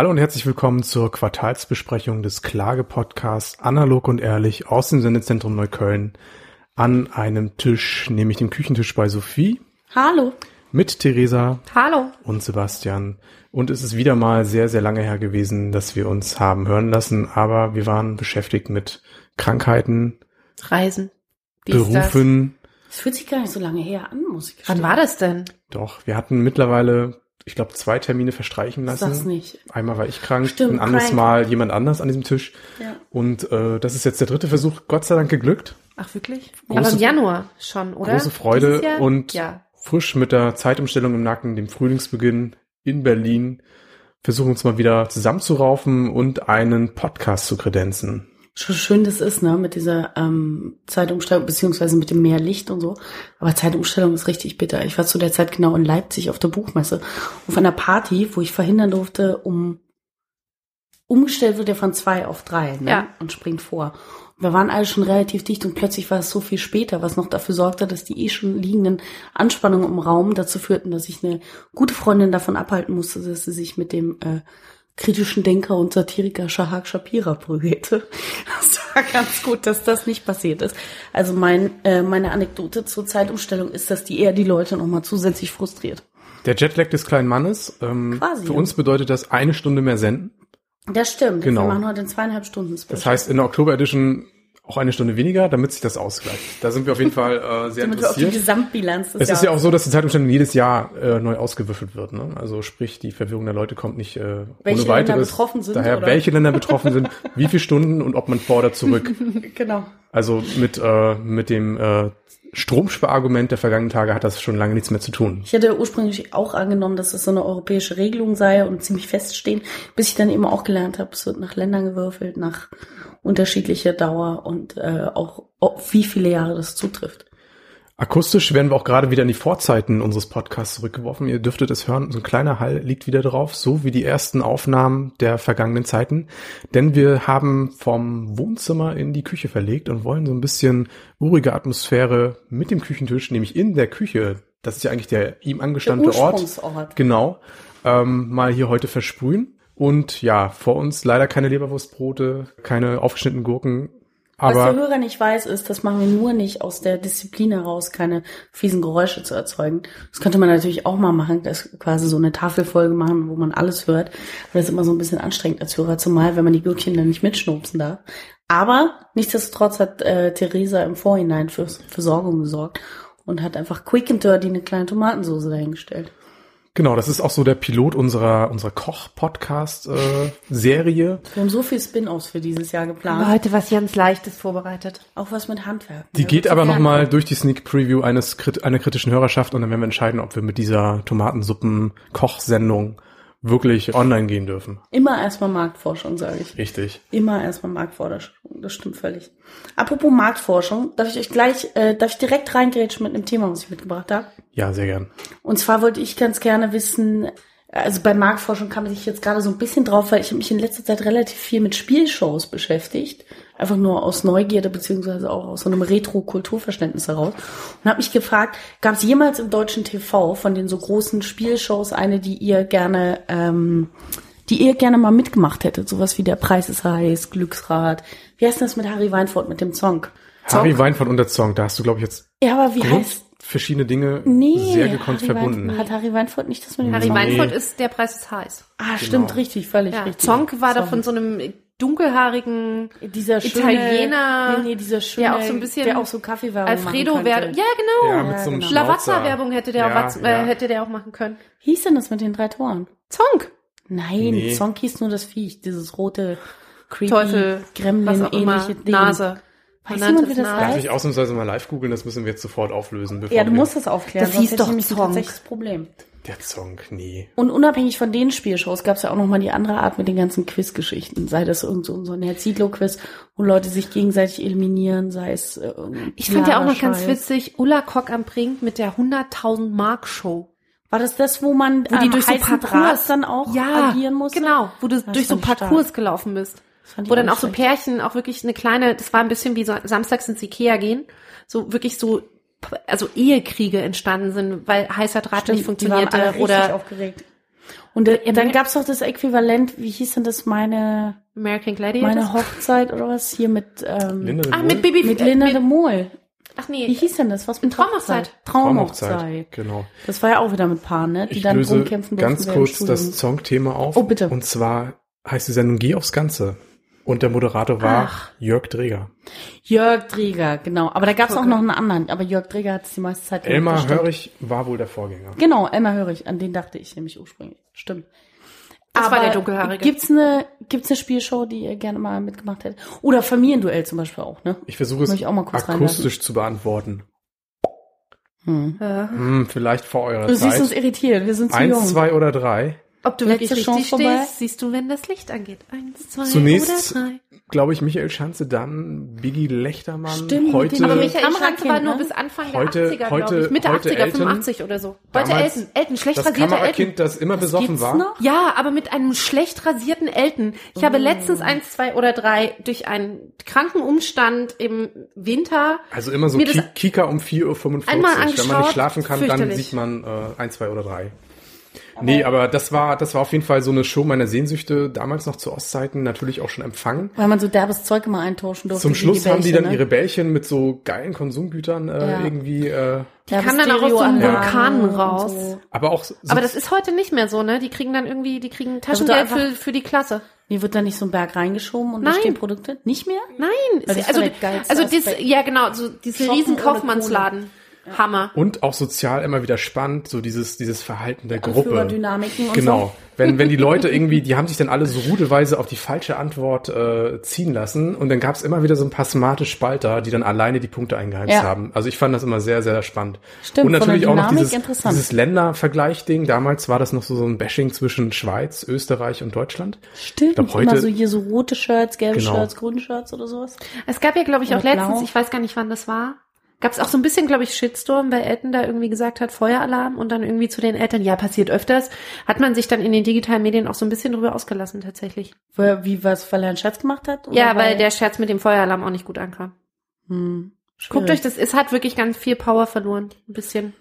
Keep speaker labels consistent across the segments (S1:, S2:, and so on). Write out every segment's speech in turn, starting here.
S1: Hallo und herzlich willkommen zur Quartalsbesprechung des Klagepodcasts Analog und Ehrlich aus dem Sendezentrum Neukölln an einem Tisch, nämlich dem Küchentisch bei Sophie
S2: Hallo.
S1: mit Theresa
S2: Hallo.
S1: und Sebastian. Und es ist wieder mal sehr, sehr lange her gewesen, dass wir uns haben hören lassen, aber wir waren beschäftigt mit Krankheiten,
S2: Reisen. Dies,
S1: Berufen.
S2: Das fühlt sich gar nicht so lange her an, muss ich
S3: Wann
S2: gestehen.
S3: war das denn?
S1: Doch, wir hatten mittlerweile, ich glaube, zwei Termine verstreichen lassen.
S2: Sag's nicht.
S1: Einmal war ich krank,
S2: Stimmt,
S1: ein anderes
S2: crank.
S1: Mal jemand anders an diesem Tisch.
S2: Ja.
S1: Und äh, das ist jetzt der dritte Versuch, Gott sei Dank geglückt.
S3: Ach, wirklich?
S1: Große-
S3: Aber im Januar schon, oder?
S1: Große Freude und
S3: Ja.
S1: frisch mit der Zeitumstellung im Nacken, dem Frühlingsbeginn in Berlin, versuchen uns mal wieder zusammenzuraufen und einen Podcast zu kredenzen.
S2: Schon schön das ist, ne, mit dieser ähm, Zeitumstellung, beziehungsweise mit dem mehr Licht und so. Aber Zeitumstellung ist richtig bitter. Ich war zu der Zeit genau in Leipzig auf der Buchmesse. Auf einer Party, wo ich verhindern durfte, um umgestellt wird ja von zwei auf drei, ne?
S3: Ja.
S2: Und springt vor. Und wir waren alle schon relativ dicht und plötzlich war es so viel später, was noch dafür sorgte, dass die eh schon liegenden Anspannungen im Raum dazu führten, dass ich eine gute Freundin davon abhalten musste, dass sie sich mit dem äh, kritischen Denker und Satiriker Shahak Shapira prügelte. Das war ganz gut, dass das nicht passiert ist. Also mein, äh, meine Anekdote zur Zeitumstellung ist, dass die eher die Leute nochmal zusätzlich frustriert.
S1: Der Jetlag des kleinen Mannes. Ähm,
S2: Quasi,
S1: für uns bedeutet das eine Stunde mehr senden.
S2: Das stimmt.
S1: Genau.
S2: Wir machen heute einen zweieinhalb Stunden Special.
S1: Das heißt in der Oktober Edition auch eine Stunde weniger, damit sich das ausgleicht. Da sind wir auf jeden Fall äh, sehr
S2: damit wir auf die
S1: interessiert.
S2: Gesamtbilanz des
S1: Es ist ja auch
S2: Jahres-
S1: so, dass die Zeitumstellung jedes Jahr äh, neu ausgewürfelt wird. Ne? Also sprich, die Verwirrung der Leute kommt nicht äh,
S2: Welche
S1: ohne weiteres.
S2: Länder betroffen sind,
S1: Daher,
S2: oder?
S1: welche Länder betroffen sind, wie viele Stunden und ob man vor oder zurück.
S2: Genau.
S1: Also mit, äh, mit dem äh, Stromsparargument der vergangenen Tage hat das schon lange nichts mehr zu tun.
S2: Ich hätte ursprünglich auch angenommen, dass es so eine europäische Regelung sei und ziemlich feststehen, bis ich dann eben auch gelernt habe, es wird nach Ländern gewürfelt, nach unterschiedlicher Dauer und äh, auch auf wie viele Jahre das zutrifft.
S1: Akustisch werden wir auch gerade wieder in die Vorzeiten unseres Podcasts zurückgeworfen. Ihr dürftet es hören, so ein kleiner Hall liegt wieder drauf, so wie die ersten Aufnahmen der vergangenen Zeiten. Denn wir haben vom Wohnzimmer in die Küche verlegt und wollen so ein bisschen urige Atmosphäre mit dem Küchentisch, nämlich in der Küche, das ist ja eigentlich der ihm angestammte
S2: Der
S1: Ort, genau, ähm, mal hier heute versprühen. Und ja, vor uns leider keine Leberwurstbrote, keine aufgeschnittenen Gurken,
S2: Was der
S1: aber
S2: Hörer nicht weiß, ist, das machen wir nur nicht aus der Disziplin heraus, keine fiesen Geräusche zu erzeugen. Das könnte man natürlich auch mal machen, das quasi so eine Tafelfolge machen, wo man alles hört. Aber das ist immer so ein bisschen anstrengend als Hörer, zumal wenn man die Gürkchen dann nicht mitschnupsen darf. Aber nichtsdestotrotz hat äh, Theresa im Vorhinein für Versorgung gesorgt und hat einfach quick and dirty eine kleine Tomatensauce dahingestellt.
S1: Genau, das ist auch so der Pilot unserer, unserer Koch-Podcast-Serie.
S2: Wir haben so viel Spin-offs für dieses Jahr
S3: Aber
S2: geplant.
S3: heute was ganz Leichtes vorbereitet.
S2: Auch was mit Handwerk.
S1: Die geht aber nochmal durch die Sneak Preview eines einer kritischen Hörerschaft und dann werden wir entscheiden, ob wir mit dieser Tomatensuppen-Kochsendung wirklich online gehen dürfen.
S2: Immer erstmal Marktforschung, sage ich.
S1: Richtig.
S2: Immer erstmal Marktforschung, das stimmt völlig. Apropos Marktforschung, darf ich euch gleich, äh, darf ich direkt reingrätschen mit einem Thema, was ich mitgebracht habe?
S1: Ja, sehr gern.
S2: Und zwar wollte ich ganz gerne wissen, also bei Marktforschung kam ich jetzt gerade so ein bisschen drauf, weil ich habe mich in letzter Zeit relativ viel mit Spielshows beschäftigt. Einfach nur aus Neugierde beziehungsweise auch aus so einem Retro-Kulturverständnis heraus. Und habe mich gefragt, gab es jemals im deutschen TV von den so großen Spielshows eine, die ihr gerne, ähm, die ihr gerne mal mitgemacht hättet? Sowas wie Der Preis ist heiß, Glücksrad. Wie heißt denn das mit Harry Weinfurt, mit dem Song?
S1: Harry Weinfurt und der Song, da hast du, glaube ich, jetzt
S2: Ja, aber wie
S1: Grund,
S2: heißt...
S1: verschiedene Dinge
S2: Nee,
S1: sehr gekonnt
S2: Harry
S1: verbunden.
S2: Weinfurt, hat Harry Weinfurt nicht das mit dem
S3: Harry
S2: Song?
S3: Weinfurt ist Der Preis ist heiß.
S2: Ah, stimmt, richtig, völlig
S3: Ja.
S2: richtig.
S3: Zonk war doch
S2: Sorry.
S3: von so einem dunkelhaarigen
S2: dieser schöne,
S3: Italiener,
S2: nee, nee, dieser schöne,
S3: der auch so ein bisschen
S2: der auch so Kaffeewerbung
S3: Alfredo
S2: machen könnte.
S3: ja genau,
S1: Ja, mit so einem
S2: genau.
S3: Lavazza-Werbung hätte der
S1: Ja,
S3: auch,
S1: ja.
S3: äh, hätte der auch machen können.
S2: Hieß denn das mit den drei Toren?
S3: Zonk,
S2: Nein,
S1: Nee.
S2: Zonk hieß nur das Viech, dieses rote, creepy,
S3: Teufel, immer,
S2: Gremlin-ähnliche Ding.
S3: Nase.
S2: Weiß
S3: Man
S2: jemand, wie das
S3: Nase.
S1: Darf
S2: heißt?
S1: ich ausnahmsweise mal live googeln, das müssen wir jetzt sofort auflösen. Bevor
S2: Ja, du musst das aufklären.
S3: Das hieß doch Zonk.
S2: das Problem.
S1: Der Song, nee.
S2: Und unabhängig von den Spielshows gab es ja auch noch mal die andere Art mit den ganzen Quizgeschichten. Sei das irgend so, so ein Herr Zietlow-Quiz, wo Leute sich gegenseitig eliminieren, sei es äh,
S3: Ich fand ja auch noch ganz witzig, Ulla Kock am Brink mit der 100.000 Mark Show.
S2: War das das, wo man
S3: Wo die
S2: am
S3: durch so Parcours
S2: dann auch
S3: ja,
S2: agieren musste?
S3: Genau, wo du
S2: Das
S3: durch so
S2: ich stark.
S3: Parcours gelaufen bist.
S2: Das fand ich
S3: Wo dann
S2: auch
S3: so. Pärchen auch wirklich eine kleine, das war ein bisschen wie so samstags ins Ikea gehen, so wirklich so, also Ehekriege entstanden sind, weil heißer Draht nicht
S2: Stimmt, die waren
S3: funktionierte oder
S2: aufgeregt. Und äh, dann gab's doch das Äquivalent, wie hieß denn das, meine,
S3: American Gladiators.
S2: meine Hochzeit oder was, hier mit, ähm,
S1: Linda
S3: ah, mit Bibi,
S2: mit
S3: äh,
S2: Linda
S3: mit,
S2: de Mol.
S3: ach
S2: Wie
S3: nee,
S2: hieß denn das? Was mit
S3: Traumhochzeit.
S2: Hochzeit? Traumhochzeit.
S1: Genau.
S2: Das war ja auch wieder mit Paaren, ne? Die
S1: Ich
S2: dann
S1: löse
S2: rumkämpfen durften.
S1: ganz kurz das. Songthema auf.
S2: Oh, bitte.
S1: Und zwar heißt die Sendung Geh aufs Ganze. Und der Moderator war
S2: Ach.
S1: Jörg Dreger.
S2: Jörg Dreger, genau. Aber da gab's auch noch einen anderen. Aber Jörg Dreger hat es die meiste Zeit
S1: Elmar. Hörig war wohl der Vorgänger.
S2: Genau, Elmar Hörig. An den dachte ich nämlich ursprünglich. Stimmt.
S3: Das war der Dunkelhaarige.
S2: Gibt's eine, gibt's eine Spielshow, die ihr gerne mal mitgemacht hättet? Oder Familienduell zum Beispiel auch, ne?
S1: Ich versuche es
S2: ich auch mal kurz
S1: akustisch zu beantworten.
S2: Hm.
S3: äh,
S1: Hm, vielleicht vor eurer
S2: Du siehst uns
S1: Zeit.
S2: irritiert, wir sind zu
S1: Eins,
S2: jung.
S1: zwei oder drei.
S3: Ob du
S2: Letzte
S3: wirklich
S2: Chance
S3: richtig
S2: vorbei.
S3: stehst, siehst du, wenn das Licht angeht. Eins, zwei
S1: Zunächst,
S3: oder drei.
S1: glaube ich, Michael Schanze, dann Biggie Lechtermann.
S2: Stimmt,
S1: heute,
S3: Aber Michael Schanze war nur
S2: ne?
S3: bis Anfang
S1: Heute-
S3: der 80er,
S1: heute-
S3: glaube ich. Mitte
S1: heute
S3: 80er,
S1: Elton.
S3: 85 oder so. Heute Elton. Elton, schlecht
S1: das
S3: rasierter Elton.
S1: Kamerakind, das immer besoffen
S2: Gibt's
S1: war.
S2: noch?
S3: Ja, aber mit einem schlecht rasierten Elton. Ich
S1: Oh.
S3: habe letztens eins, zwei oder drei durch einen kranken Umstand im Winter.
S1: Also immer so
S3: das
S1: Ki Kika um 4.45 Uhr.
S3: einmal
S1: Wenn man nicht schlafen kann, dann sieht man äh, eins, zwei oder drei. Nee, aber das war, das war auf jeden Fall so eine Show meiner Sehnsüchte, damals noch zu Ostzeiten, natürlich auch schon empfangen.
S2: Weil man so derbes Zeug immer eintauschen durfte.
S1: Zum Schluss haben die dann
S2: ne?
S1: ihre Bällchen mit so geilen Konsumgütern äh,
S2: Ja.
S1: irgendwie, äh,
S3: Die kamen dann auch aus so einem Vulkan raus.
S1: aber auch so,
S3: Aber das ist heute nicht mehr so, ne? Die kriegen dann irgendwie, die kriegen Taschengeld für, für die Klasse.
S2: Mir wird da nicht so ein Berg reingeschoben und da
S3: Nein.
S2: stehen Produkte? Nicht mehr?
S3: Nein,
S2: das
S3: also,
S2: war der geilste
S3: also das,
S2: Aspekt.
S3: ja genau, so diese
S2: Shoppen
S3: riesen
S2: ohne
S3: Kaufmannsladen. Hammer.
S1: und auch sozial immer wieder spannend, so dieses, dieses Verhalten der Gruppe.
S2: Anführerdynamiken und
S1: Genau.
S2: so.
S1: Wenn, wenn die Leute irgendwie, die haben sich dann alle so rudeweise auf die falsche Antwort äh, ziehen lassen und dann gab es immer wieder so ein paar smarte Spalter, die dann alleine die Punkte eingeheimst
S2: Ja.
S1: haben. Also ich fand das immer sehr, sehr spannend.
S2: Stimmt,
S1: und
S2: von
S1: natürlich
S2: der
S1: auch noch dieses, dieses Ländervergleich-Ding. Damals war das noch so, so ein Bashing zwischen Schweiz, Österreich und Deutschland.
S2: Stimmt,
S1: Ich glaub, heute-
S2: immer so hier so rote Shirts, gelbe
S1: Genau.
S2: Shirts, grüne Shirts oder sowas.
S3: Es gab ja, glaube ich, auch
S2: Oder
S3: letztens,
S2: blau.
S3: ich weiß gar nicht, wann das war, gab es auch so ein bisschen, glaube ich, Shitstorm, weil Elton da irgendwie gesagt hat, Feueralarm und dann irgendwie zu den Eltern, ja, passiert öfters, hat man sich dann in den digitalen Medien auch so ein bisschen drüber ausgelassen, tatsächlich.
S2: Wie was, weil er einen Scherz gemacht hat? Oder
S3: ja, weil der Scherz mit dem Feueralarm auch nicht gut ankam.
S2: Hm,
S3: Guckt euch das, es hat wirklich ganz viel Power verloren, ein bisschen.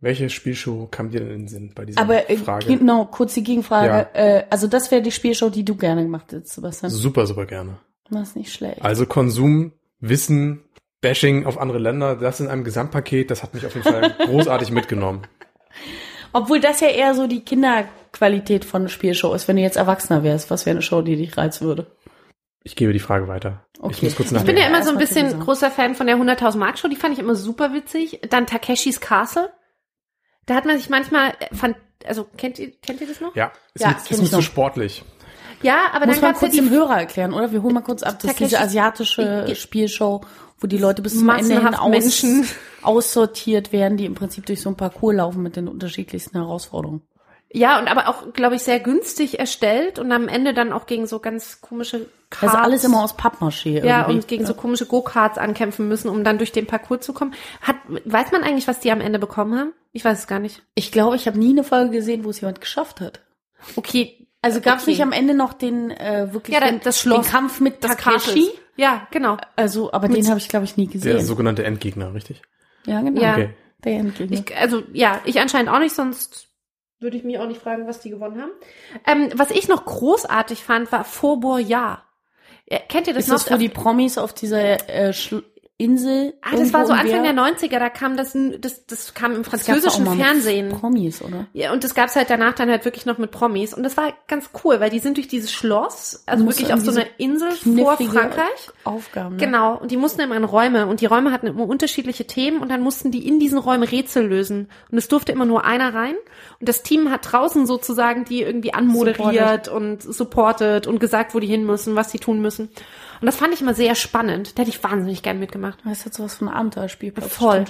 S1: Welche Spielshow kam dir denn in den Sinn bei dieser
S2: Aber äh,
S1: Frage?
S2: genau, kurz die Gegenfrage. Äh, also das wäre die Spielshow, die du gerne gemacht hättest, Sebastian.
S1: Super, super gerne.
S2: Das ist nicht schlecht.
S1: Also Konsum, Wissen, Bashing auf andere Länder, das in einem Gesamtpaket, das hat mich auf jeden Fall großartig mitgenommen.
S2: Obwohl das ja eher so die Kinderqualität von Spielshow ist. Wenn du jetzt Erwachsener wärst, was wäre eine Show, die dich reizen würde?
S1: Ich gebe die Frage weiter. Ich
S2: Okay.
S1: muss kurz
S2: Ich
S3: Ich bin ja immer so ein bisschen großer Fan von der 100.000 Mark Show, die fand ich immer super witzig. Dann Takeshis Castle. Da hat man sich manchmal, äh, fand, also kennt ihr, kennt ihr das noch?
S1: ja, ist,
S2: Ja, kenn
S1: ist mir zu
S2: noch.
S1: sportlich.
S3: Ja, aber
S2: Muss
S3: dann
S2: man
S3: gab's ja
S2: kurz dem
S3: die
S2: Hörer erklären, oder? Wir holen mal kurz ab. Das ist diese asiatische Spielshow, wo die Leute bis zum Ende hin aus,
S3: Menschen.
S2: aussortiert werden, die im Prinzip durch so ein Parcours laufen mit den unterschiedlichsten Herausforderungen.
S3: Ja, und aber auch, glaube ich, sehr günstig erstellt und am Ende dann auch gegen so ganz komische Karts.
S2: Also alles immer aus Pappmaché
S3: Ja,
S2: irgendwie.
S3: und gegen so komische Go-Karts ankämpfen müssen, um dann durch den Parcours zu kommen. Hat, weiß man eigentlich, was die am Ende bekommen haben? Ich weiß es gar nicht.
S2: Ich glaube, ich habe nie eine Folge gesehen, wo es jemand geschafft hat.
S3: Okay.
S2: Also gab es
S3: Okay.
S2: nicht am Ende noch den äh, wirklich
S3: Ja,
S2: den,
S3: das Schloss,
S2: den Kampf mit?
S3: Castle. Ja, genau.
S2: Also, aber den habe ich glaube ich nie gesehen.
S1: Der sogenannte Endgegner, richtig?
S2: ja, genau.
S3: Ja.
S1: Okay.
S2: Der Endgegner.
S3: Ich, also, ja, ich anscheinend auch nicht, sonst würde ich mich auch nicht fragen, was die gewonnen haben. Ähm, was ich noch großartig fand, war Faubourg Ja. Ja, Kennt ihr das
S2: ist
S3: noch?
S2: das, wo die Promis auf dieser äh, Schl- Insel
S3: ah, das war so Anfang der
S2: Meer-
S3: 90er, da kam das, das, das kam im französischen Fernsehen.
S2: Promis, oder?
S3: Ja, und das gab's halt danach dann halt wirklich noch mit Promis. Und das war ganz cool, weil die sind durch dieses Schloss, also wirklich auf so einer Insel vor Frankreich.
S2: Aufgaben. Ne?
S3: Genau, und die mussten immer in Räume und die Räume hatten immer unterschiedliche Themen und dann mussten die in diesen Räumen Rätsel lösen. Und es durfte immer nur einer rein. Und das Team hat draußen sozusagen die irgendwie anmoderiert und supportet und gesagt, wo die hin müssen, was sie tun müssen. Und das fand ich immer sehr spannend. Da hätte ich wahnsinnig gern mitgemacht.
S2: Das hat sowas von einem Abenteuerspiel.
S3: Voll.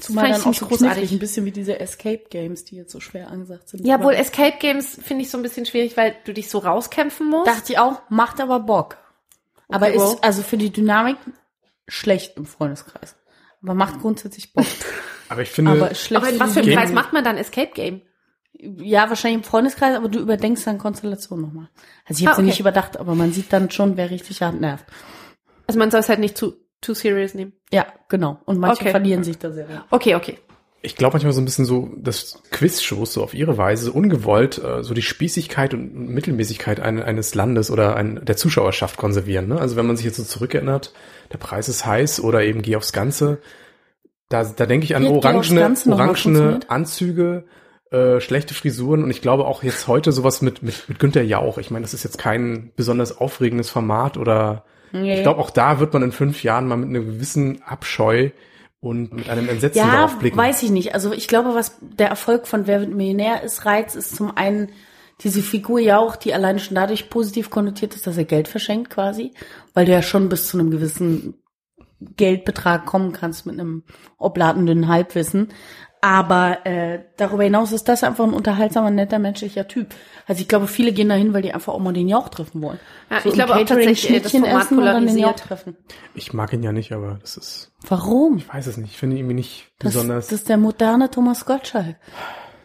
S2: Zumal
S3: fand ich
S2: dann auch so
S3: großartig.
S2: großartig. Ein bisschen wie diese Escape Games, die jetzt so schwer angesagt sind.
S3: Ja,
S2: Aber
S3: wohl Escape Games finde ich so ein bisschen schwierig, weil du dich so rauskämpfen musst.
S2: Dachte ich auch, macht aber Bock. Aber
S3: Okay, wow.
S2: ist also für die Dynamik schlecht im Freundeskreis. Aber macht grundsätzlich Bock.
S1: Aber ich finde,
S2: aber schlecht
S3: Aber in was für einem
S1: Game-
S3: Kreis macht man dann Escape Game?
S2: Ja, wahrscheinlich im Freundeskreis, aber du überdenkst dann Konstellation nochmal. Also ich habe
S3: Ah,
S2: sie
S3: okay.
S2: nicht überdacht, aber man sieht dann schon, wer richtig hart nervt.
S3: Also man soll es halt nicht zu too serious nehmen.
S2: Ja, genau. Und manche
S3: Okay.
S2: verlieren sich da sehr.
S3: Okay, okay.
S1: ich glaube manchmal so ein bisschen so, dass Quizshows so auf ihre Weise so ungewollt äh, so die Spießigkeit und Mittelmäßigkeit ein, eines Landes oder ein, der Zuschauerschaft konservieren. Ne? Also wenn man sich jetzt so zurückerinnert, der Preis ist heiß oder eben Geh aufs Ganze, da, da denke ich an orangene, orangene? Anzüge, äh, schlechte Frisuren und ich glaube auch jetzt heute sowas mit, mit, mit Günther Jauch. Ich meine, das ist jetzt kein besonders aufregendes Format oder
S2: Nee.
S1: ich glaube auch da wird man in fünf Jahren mal mit einem gewissen Abscheu und mit einem Entsetzen
S2: Ja,
S1: darauf blicken.
S2: weiß ich nicht. Also ich glaube, was der Erfolg von Wer wird Millionär ist, Reiz ist zum einen diese Figur ja auch, die alleine schon dadurch positiv konnotiert ist, dass er Geld verschenkt quasi, weil du ja schon bis zu einem gewissen Geldbetrag kommen kannst mit einem oblatenden Halbwissen. Aber äh, darüber hinaus ist das einfach ein unterhaltsamer, netter, menschlicher Typ. Also ich glaube, viele gehen dahin, weil die einfach auch mal den Jauch treffen wollen.
S3: Ja,
S2: So
S3: ich glaube auch tatsächlich, äh, das
S2: Schnittchen
S3: Format
S2: essen und dann den Jauch
S3: polarisiert.
S2: treffen.
S1: Ich mag ihn ja nicht, aber das ist,
S2: Warum?
S1: ich weiß es nicht, ich finde ihn irgendwie nicht
S2: Das,
S1: besonders.
S2: das ist der moderne Thomas Gottschalk.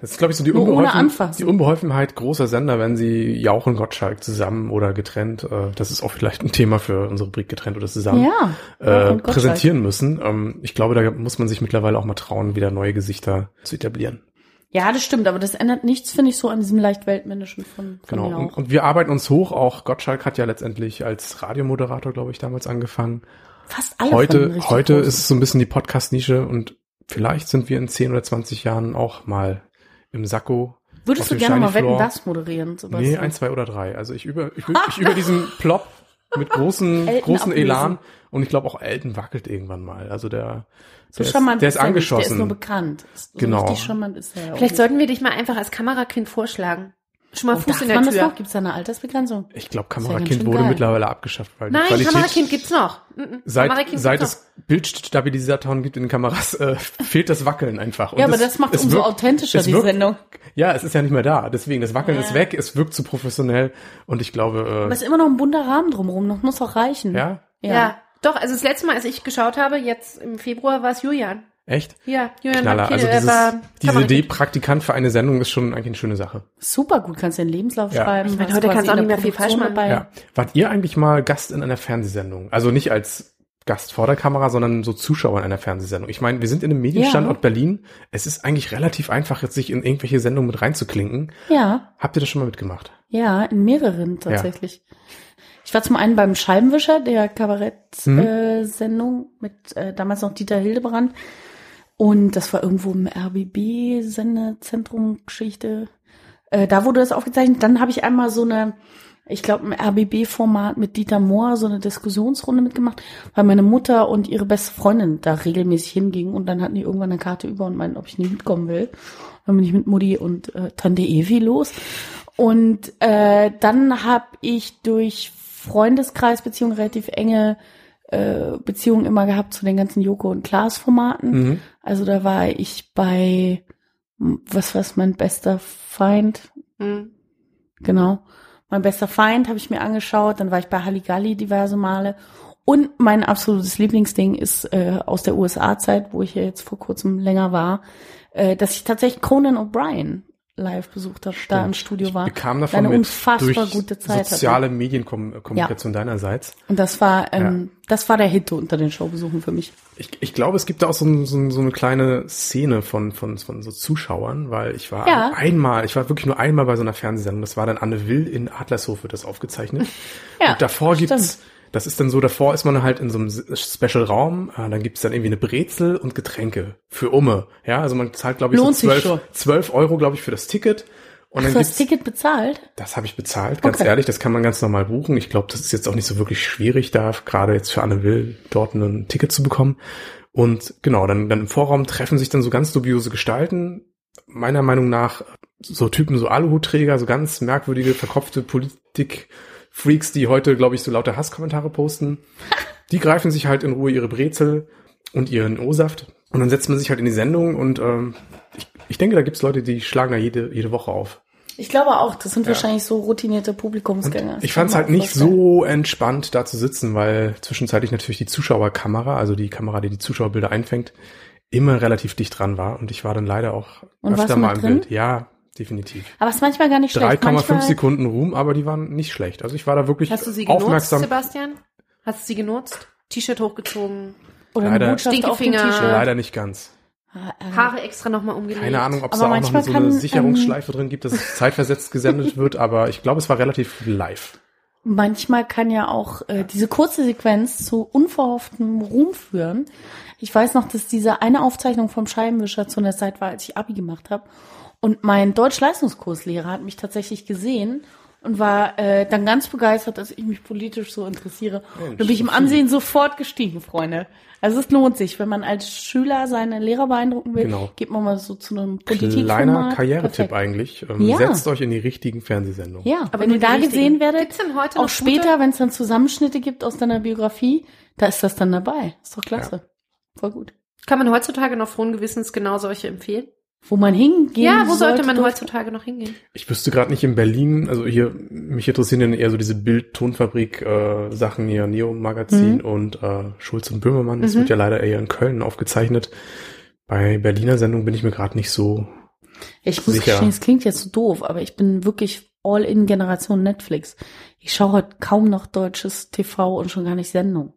S1: Das ist, glaube ich, so die, Unbeholfen, die Unbeholfenheit großer Sender, wenn sie Jauch und Gottschalk zusammen oder getrennt, äh, das ist auch vielleicht ein Thema für unsere Rubrik getrennt oder zusammen,
S2: Ja,
S1: äh, präsentieren müssen. Ähm, ich glaube, da muss man sich mittlerweile auch mal trauen, wieder neue Gesichter zu etablieren.
S2: Ja, das stimmt, aber das ändert nichts, finde ich, so an diesem leicht weltmännischen von, von
S1: Genau. Und, und wir arbeiten uns hoch. Auch Gottschalk hat ja letztendlich als Radiomoderator, glaube ich, damals angefangen.
S2: Fast alle
S1: Heute, heute
S2: großen.
S1: ist es so ein bisschen die Podcast-Nische und vielleicht sind wir in 10 oder 20 Jahren auch mal im Sakko.
S2: Würdest
S1: auf
S2: du gerne
S1: Shiny
S2: mal Wetten, das moderieren, Sebastian?
S1: Nee, ein, zwei oder drei. Also ich über, ich, ich über diesen Plop mit großen, großen. Elan und ich glaube auch Elton wackelt irgendwann mal. Also der,
S2: so
S1: der, ist, der ist angeschossen.
S2: Der ist nur bekannt. So
S1: Genau.
S2: Er
S3: Vielleicht sollten wir dich mal einfach als Kamerakind vorschlagen. Schon mal Fuß in der
S2: das
S3: Tür.
S2: noch? Gibt es da eine Altersbegrenzung?
S1: ich glaube,
S2: ja
S1: Kamerakind wurde
S2: geil.
S1: mittlerweile abgeschafft, weil die
S3: Nein,
S1: Qualität
S3: Kamerakind gibt's noch. Mm, mm.
S1: seit,
S3: Kamerakind
S1: seit
S3: gibt's
S1: es Bildstabilisatoren gibt in den Kameras, äh, fehlt das Wackeln einfach. Und
S2: Ja, aber
S1: es-
S2: das macht
S1: es
S2: umso
S1: wirkt-
S2: authentischer, die
S1: wirkt-
S2: Sendung.
S1: Ja, es ist ja nicht mehr da. Deswegen, das Wackeln
S2: Ja.
S1: ist weg, es wirkt zu professionell und ich glaube,
S2: Aber
S1: äh,
S2: es ist immer noch ein bunter Rahmen drumherum, das muss auch reichen.
S1: ja,
S3: noch. Ja. Doch, also das letzte Mal, als ich geschaut habe, jetzt im Februar, war es Julian.
S1: Echt?
S3: Ja, Julian
S1: Knaller.
S3: Marquis,
S1: Also dieses,
S3: war
S1: diese. Idee, Praktikant für eine Sendung ist schon eigentlich eine schöne Sache.
S2: Super gut, kannst du den Lebenslauf
S1: Ja.
S2: schreiben.
S3: Ich meine, heute kannst du auch nicht mehr viel falsch machen.
S2: dabei.
S1: Ja. Wart ihr eigentlich mal Gast in einer Fernsehsendung? Also nicht als Gast vor der Kamera, sondern so Zuschauer in einer Fernsehsendung. Ich meine, wir sind in einem Medienstandort
S2: Ja.
S1: Berlin. Es ist eigentlich relativ einfach, jetzt sich in irgendwelche Sendungen mit reinzuklinken.
S2: Ja,
S1: Habt ihr das schon mal mitgemacht?
S2: ja, in mehreren tatsächlich. Ich war zum einen beim Scheibenwischer, der Kabarett-Sendung
S1: Mhm.
S2: äh, mit äh, damals noch Dieter Hildebrand. Und das war irgendwo im RBB-Sendezentrum Geschichte. Äh, da wurde das aufgezeichnet. Dann habe ich einmal so eine, ich glaube, ein RBB-Format mit Dieter Mohr, so eine Diskussionsrunde mitgemacht, weil meine Mutter und ihre beste Freundin da regelmäßig hingingen und dann hatten die irgendwann eine Karte über und meinten, ob ich nicht mitkommen will. Dann bin ich mit Mutti und äh, Tante Evi los. Und äh, dann habe ich durch Freundeskreisbeziehungen relativ enge äh, Beziehungen immer gehabt zu den ganzen Joko und Klaas Formaten.
S1: Mhm.
S2: Also da war ich bei m, was was mein bester Feind,
S3: Hm.
S2: genau. Mein bester Feind habe ich mir angeschaut, dann war ich bei Halligalli diverse Male und mein absolutes Lieblingsding ist äh, aus der USA-Zeit, wo ich ja jetzt vor kurzem länger war, äh, dass ich tatsächlich Conan O'Brien live besucht habe, da im Studio
S1: ich
S2: war.
S1: bekam davon
S2: eine
S1: mit
S2: unfassbar gute Zeit
S1: soziale
S2: hatte.
S1: Medienkommunikation deinerseits.
S2: Und das war, ähm, das war der Hit unter den Showbesuchen für mich.
S1: Ich, ich glaube, es gibt da auch so, ein, so, ein, so eine kleine Szene von, von, von so Zuschauern, weil ich war
S2: Ja.
S1: einmal, ich war wirklich nur einmal bei so einer Fernsehsendung, das war dann Anne Will in Adlershof wird das aufgezeichnet.
S2: Ja,
S1: Und davor
S2: stimmt.
S1: gibt's, das ist dann so, davor ist man halt in so einem Special-Raum, äh, dann gibt's dann irgendwie eine Brezel und Getränke für Umme. Ja, also man zahlt, glaube ich,
S2: Lohnt
S1: so
S2: sich
S1: 12,
S2: schon.
S1: 12 Euro, glaube ich, für das Ticket. Und dann
S2: Du hast
S1: gibt's,
S2: Ticket bezahlt?
S1: das habe ich bezahlt, ganz
S2: Okay.
S1: ehrlich, das kann man ganz normal buchen. Ich glaube, das ist jetzt auch nicht so wirklich schwierig, da gerade jetzt für Anne Will dort ein Ticket zu bekommen. Und genau, dann, dann im Vorraum treffen sich dann so ganz dubiose Gestalten. Meiner Meinung nach so Typen, so Aluhutträger, so ganz merkwürdige, verkopfte Freaks, die heute, glaube ich, so lauter Hasskommentare posten. Die greifen sich halt in Ruhe ihre Brezel und ihren O-Saft und dann setzt man sich halt in die Sendung und ähm, ich, ich denke, da gibt's Leute, die schlagen da jede, jede Woche auf.
S2: Ich glaube auch, das sind wahrscheinlich so routinierte Publikumsgänger.
S1: Ich
S2: kann
S1: fand es
S2: man
S1: halt nicht
S2: vorstellen.
S1: so entspannt, da zu sitzen, weil zwischenzeitlich natürlich die Zuschauerkamera, also die Kamera, die die Zuschauerbilder einfängt, immer relativ dicht dran war und ich war dann leider auch
S2: Und
S1: öfter mal im
S2: drin?
S1: Bild. Ja, definitiv.
S2: Aber es ist manchmal gar nicht schlecht.
S1: 3,5
S2: Manchmal,
S1: Sekunden Ruhm, aber die waren nicht schlecht. Also ich war da wirklich
S3: Hast du sie genutzt,
S1: aufmerksam.
S3: Sebastian? Hast du sie genutzt? T-Shirt hochgezogen,
S2: Oder eine
S1: Leider-
S2: Botschaft auf dem
S3: Stinkefinger.
S2: T-Shirt.
S1: Leider nicht ganz.
S2: Ah, äh,
S3: Haare extra nochmal umgelegt.
S1: Keine Ahnung, ob es da auch noch so
S2: kann,
S1: eine
S2: ähm,
S1: Sicherungsschleife drin gibt, dass es zeitversetzt gesendet wird, aber ich glaube, es war relativ live.
S2: Manchmal kann ja auch äh, diese kurze Sequenz zu unverhofftem Ruhm führen. Ich weiß noch, dass diese eine Aufzeichnung vom Scheibenwischer zu einer Zeit war, als ich Abi gemacht habe. Und mein Deutsch-Leistungskurslehrer hat mich tatsächlich gesehen und war äh, dann ganz begeistert, dass ich mich politisch so interessiere.
S1: Mensch,
S2: und da bin ich im. Ansehen sofort gestiegen, Freunde. Also es lohnt sich, wenn man als Schüler seine Lehrer beeindrucken will,
S1: Genau.
S2: geht man mal so zu einem Politikformat.
S1: Kleiner Karrieretipp eigentlich. Ähm,
S2: Ja.
S1: Setzt euch in die richtigen Fernsehsendungen.
S2: Ja,
S3: Aber
S2: wenn ihr da
S3: richtigen.
S2: gesehen werdet,
S3: Gibt's denn heute
S2: auch später, wenn es dann Zusammenschnitte gibt aus deiner Biografie, da ist das dann dabei. Ist doch klasse. Voll gut.
S3: Kann man heutzutage noch frohen Gewissens genau solche empfehlen?
S2: Wo man hingehen
S3: ja, wo sollte man heutzutage noch hingehen?
S1: Ich wüsste gerade nicht in Berlin, also hier, mich interessieren dann eher so diese Bild-Tonfabrik-Sachen hier, Neo-Magazin
S2: Mhm.
S1: und äh, Schulz und Böhmermann. Das
S3: Mhm.
S1: wird ja leider eher in Köln aufgezeichnet. Bei Berliner Sendungen bin ich mir gerade nicht so.
S2: Ich muss
S1: Sicher.
S2: gestehen, es klingt jetzt so doof, aber ich bin wirklich all in Generation Netflix. Ich schaue heute kaum noch deutsches TV und schon gar nicht Sendung.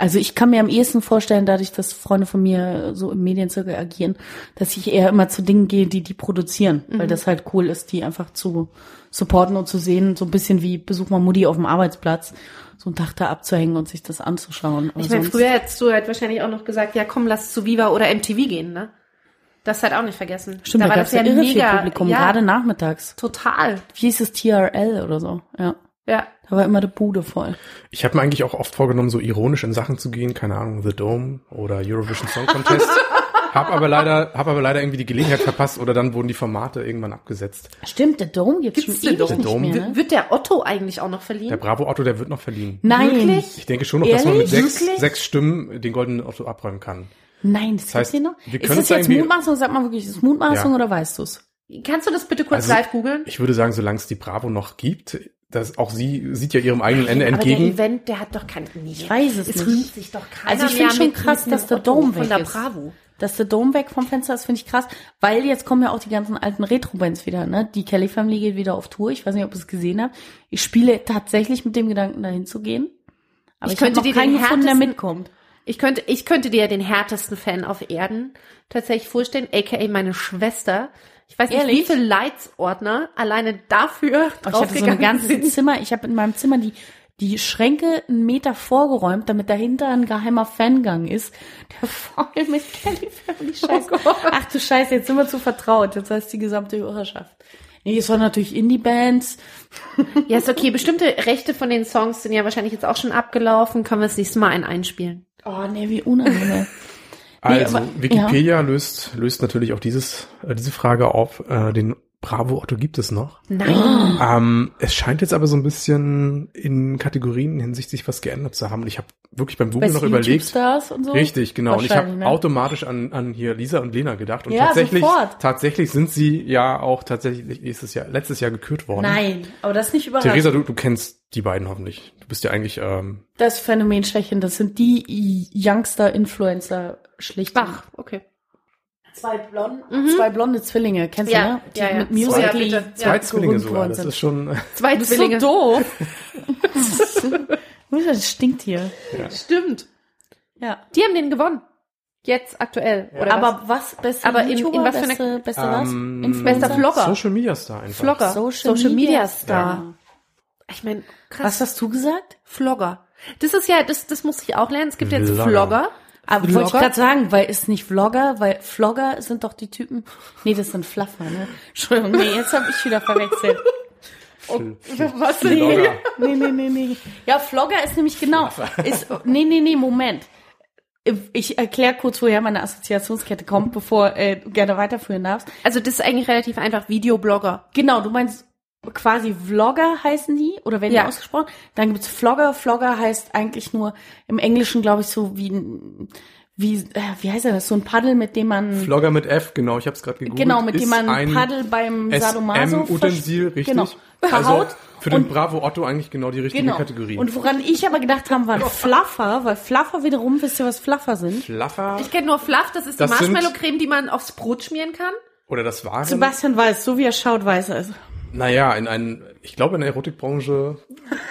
S2: Also ich kann mir am ehesten vorstellen, dadurch, dass Freunde von mir so im Medienzirkel agieren, dass ich eher immer zu Dingen gehe, die die produzieren, weil
S3: Mhm.
S2: das halt cool ist, die einfach zu supporten und zu sehen, so ein bisschen wie Besuch mal Mutti auf dem Arbeitsplatz, so ein Tag da abzuhängen und sich das anzuschauen. Aber
S3: Ich meine, früher hättest du halt wahrscheinlich auch noch gesagt, ja komm, lass zu Viva oder MTV gehen, ne? Das halt auch nicht vergessen.
S2: Stimmt, da,
S3: war
S2: gab's ja irre viel Publikum,
S3: ja,
S2: gerade nachmittags.
S3: total.
S2: Wie hieß es TRL oder so? Ja.
S3: Ja.
S2: Da war immer die Bude voll.
S1: Ich habe mir eigentlich auch oft vorgenommen, so ironisch in Sachen zu gehen, keine Ahnung, The Dome oder Eurovision Song Contest. hab aber leider, hab aber leider irgendwie die Gelegenheit verpasst oder dann wurden die Formate irgendwann abgesetzt.
S2: Stimmt, der Dome gibt's,
S3: Gibt's
S2: schon ewig
S1: Dome?
S2: nicht mehr,
S3: W-
S2: ne?
S3: Wird der Otto eigentlich auch noch
S1: Der
S3: verliehen?
S1: Bravo Otto, der wird noch verliehen.
S2: Nein.
S3: Wirklich?
S1: Ich denke schon noch, dass man mit
S2: Ehrlich?
S1: sechs,
S2: Wirklich?
S1: sechs Stimmen den goldenen Otto abräumen kann.
S2: Nein, das,
S1: Das heißt,
S2: gibt's hier noch.
S1: wir
S2: Ist das jetzt Mutmaßung? Sag mal wirklich, ist es Mutmaßung
S1: Ja.
S2: oder weißt du's?
S3: Kannst du das bitte kurz
S1: Also,
S3: live googeln?
S1: Ich würde sagen, solange es die Bravo noch gibt, dass auch sie sieht ja ihrem eigenen Ende
S3: Aber
S1: entgegen.
S3: der Event, der hat doch kein... Nee,
S2: Ich weiß es
S3: es
S2: nicht.
S3: rühmt sich doch keiner
S2: Also ich finde schon krass, dass der
S3: Otto
S2: Dome
S3: von
S2: weg
S3: der
S2: ist.
S3: Bravo.
S2: Dass der Dome weg vom Fenster ist, finde ich krass, weil jetzt kommen ja auch die ganzen alten Retro-Bands wieder, ne? Die Kelly Family geht wieder auf Tour. Ich weiß nicht, ob ihr es gesehen habt. Ich spiele tatsächlich mit dem Gedanken, dahin zu gehen. Aber
S3: Ich
S2: ich, könnte
S3: dir
S2: keinen
S3: den
S2: gefunden, der
S3: härtesten-
S2: mitkommt.
S3: Ich könnte, ich könnte dir den härtesten Fan auf Erden tatsächlich vorstellen, aka meine Schwester. Ich weiß nicht,
S2: Ehrlich?
S3: wie viele Leitsordner alleine dafür
S2: Oh, ich hatte so ein ganzes. Zimmer. Ich habe in meinem Zimmer die die Schränke einen Meter vorgeräumt, damit dahinter ein geheimer Fangang ist, der voll mit Kelly Family Scheiße.
S3: Oh.
S2: Ach du Scheiße, jetzt sind wir zu vertraut. Jetzt heißt die gesamte Hörerschaft. Nee, es waren natürlich Indie-Bands.
S3: Ja, ist okay. Bestimmte Rechte von den Songs sind ja wahrscheinlich jetzt auch schon abgelaufen. Können wir das nächste Mal einen einspielen?
S2: Oh nee, wie unangenehm.
S1: Also,
S2: aber-
S1: Wikipedia löst, löst natürlich auch dieses, äh, diese Frage auf. Äh, den Bravo Otto gibt es noch.
S3: Nein.
S1: Ähm, es scheint jetzt aber so ein bisschen in Kategorien hinsichtlich was geändert zu haben. Und ich habe wirklich beim Google
S2: Weißt
S1: noch überlegt.
S2: YouTube-Stars und so?
S1: Richtig, genau. Und ich habe
S2: ne?
S1: automatisch an, an hier Lisa und Lena gedacht. Und
S2: Ja,
S1: tatsächlich,
S2: sofort.
S1: tatsächlich sind sie ja auch tatsächlich nächstes Jahr, letztes Jahr gekürt worden.
S2: Nein, aber das ist nicht überraschend.
S1: Theresa, du, du kennst die beiden hoffentlich. Du bist ja eigentlich, ähm,
S2: Das Phänomen schlechthin, das sind die Youngster-Influencer schlichthin.
S3: Ach, okay.
S2: Zwei, blond,
S3: Mhm.
S2: zwei blonde Zwillinge, kennst
S3: Ja,
S2: du, ne? Die
S3: ja, ja.
S2: mit
S3: Oh ja,
S2: Musical.ly
S3: bitte.
S1: zwei
S3: Ja,
S1: Zwillinge
S2: gerühmt
S1: sogar. Das ist schon,
S3: Zwei
S2: Du bist so
S3: Zwillinge.
S2: doof. das stinkt hier.
S3: Stimmt.
S2: Ja.
S3: Die haben den gewonnen. Jetzt aktuell. Oder
S2: aber was? Beste
S3: Aber in- in was für eine-
S2: beste, beste
S1: Ähm,
S2: was? Influencer?
S3: Bester Vlogger.
S1: Social Media Star einfach.
S3: Flogger.
S2: Social,
S3: Social Media
S2: Media Star.
S3: Ich meine, krass.
S2: Was hast du gesagt?
S3: Flogger. Das ist ja, das, das muss ich auch lernen. Es gibt jetzt
S1: Vlogger.
S3: Vlogger.
S2: Aber wollte ich
S3: Vlogger?
S2: gerade sagen, weil ist nicht Vlogger, weil Vlogger sind doch die Typen. Nee, das sind Fluffer, ne? Entschuldigung, nee, jetzt habe ich wieder verwechselt.
S3: Was
S2: Nee,
S1: Vlogger.
S2: nee, nee, nee, nee. Ja, Vlogger ist nämlich genau. Ist, nee, nee, nee, Moment. Ich erkläre kurz, woher meine Assoziationskette kommt, bevor äh, du gerne weiterführen darfst.
S3: Also das ist eigentlich relativ einfach. Videoblogger.
S2: Genau, du meinst quasi Vlogger heißen die oder werden
S3: Ja.
S2: die ausgesprochen. Dann gibt's Vlogger. Vlogger heißt eigentlich nur im Englischen, glaube ich, so wie ein- wie äh, wie heißt das? So ein Paddel, mit dem man
S1: Flogger mit F, genau, ich habe es gerade gegoogelt.
S2: genau, mit dem man
S1: ein
S2: Paddel beim Sadomaso versch-
S1: richtig.
S2: Genau, verhaut.
S1: Also für den
S2: und
S1: Bravo Otto eigentlich genau die richtige
S2: Genau.
S1: Kategorie.
S2: Und woran ich aber gedacht habe, waren Fluffer, weil Fluffer wiederum, wisst ihr, was Fluffer sind?
S1: Fluffer
S3: Ich kenne nur Fluff, das ist
S1: Das
S3: die Marshmallow-Creme, die man aufs Brot schmieren kann.
S1: oder das waren,
S2: Sebastian weiß, so wie er schaut, weiß er es.
S1: Naja, in einen, ich glaube in der Erotikbranche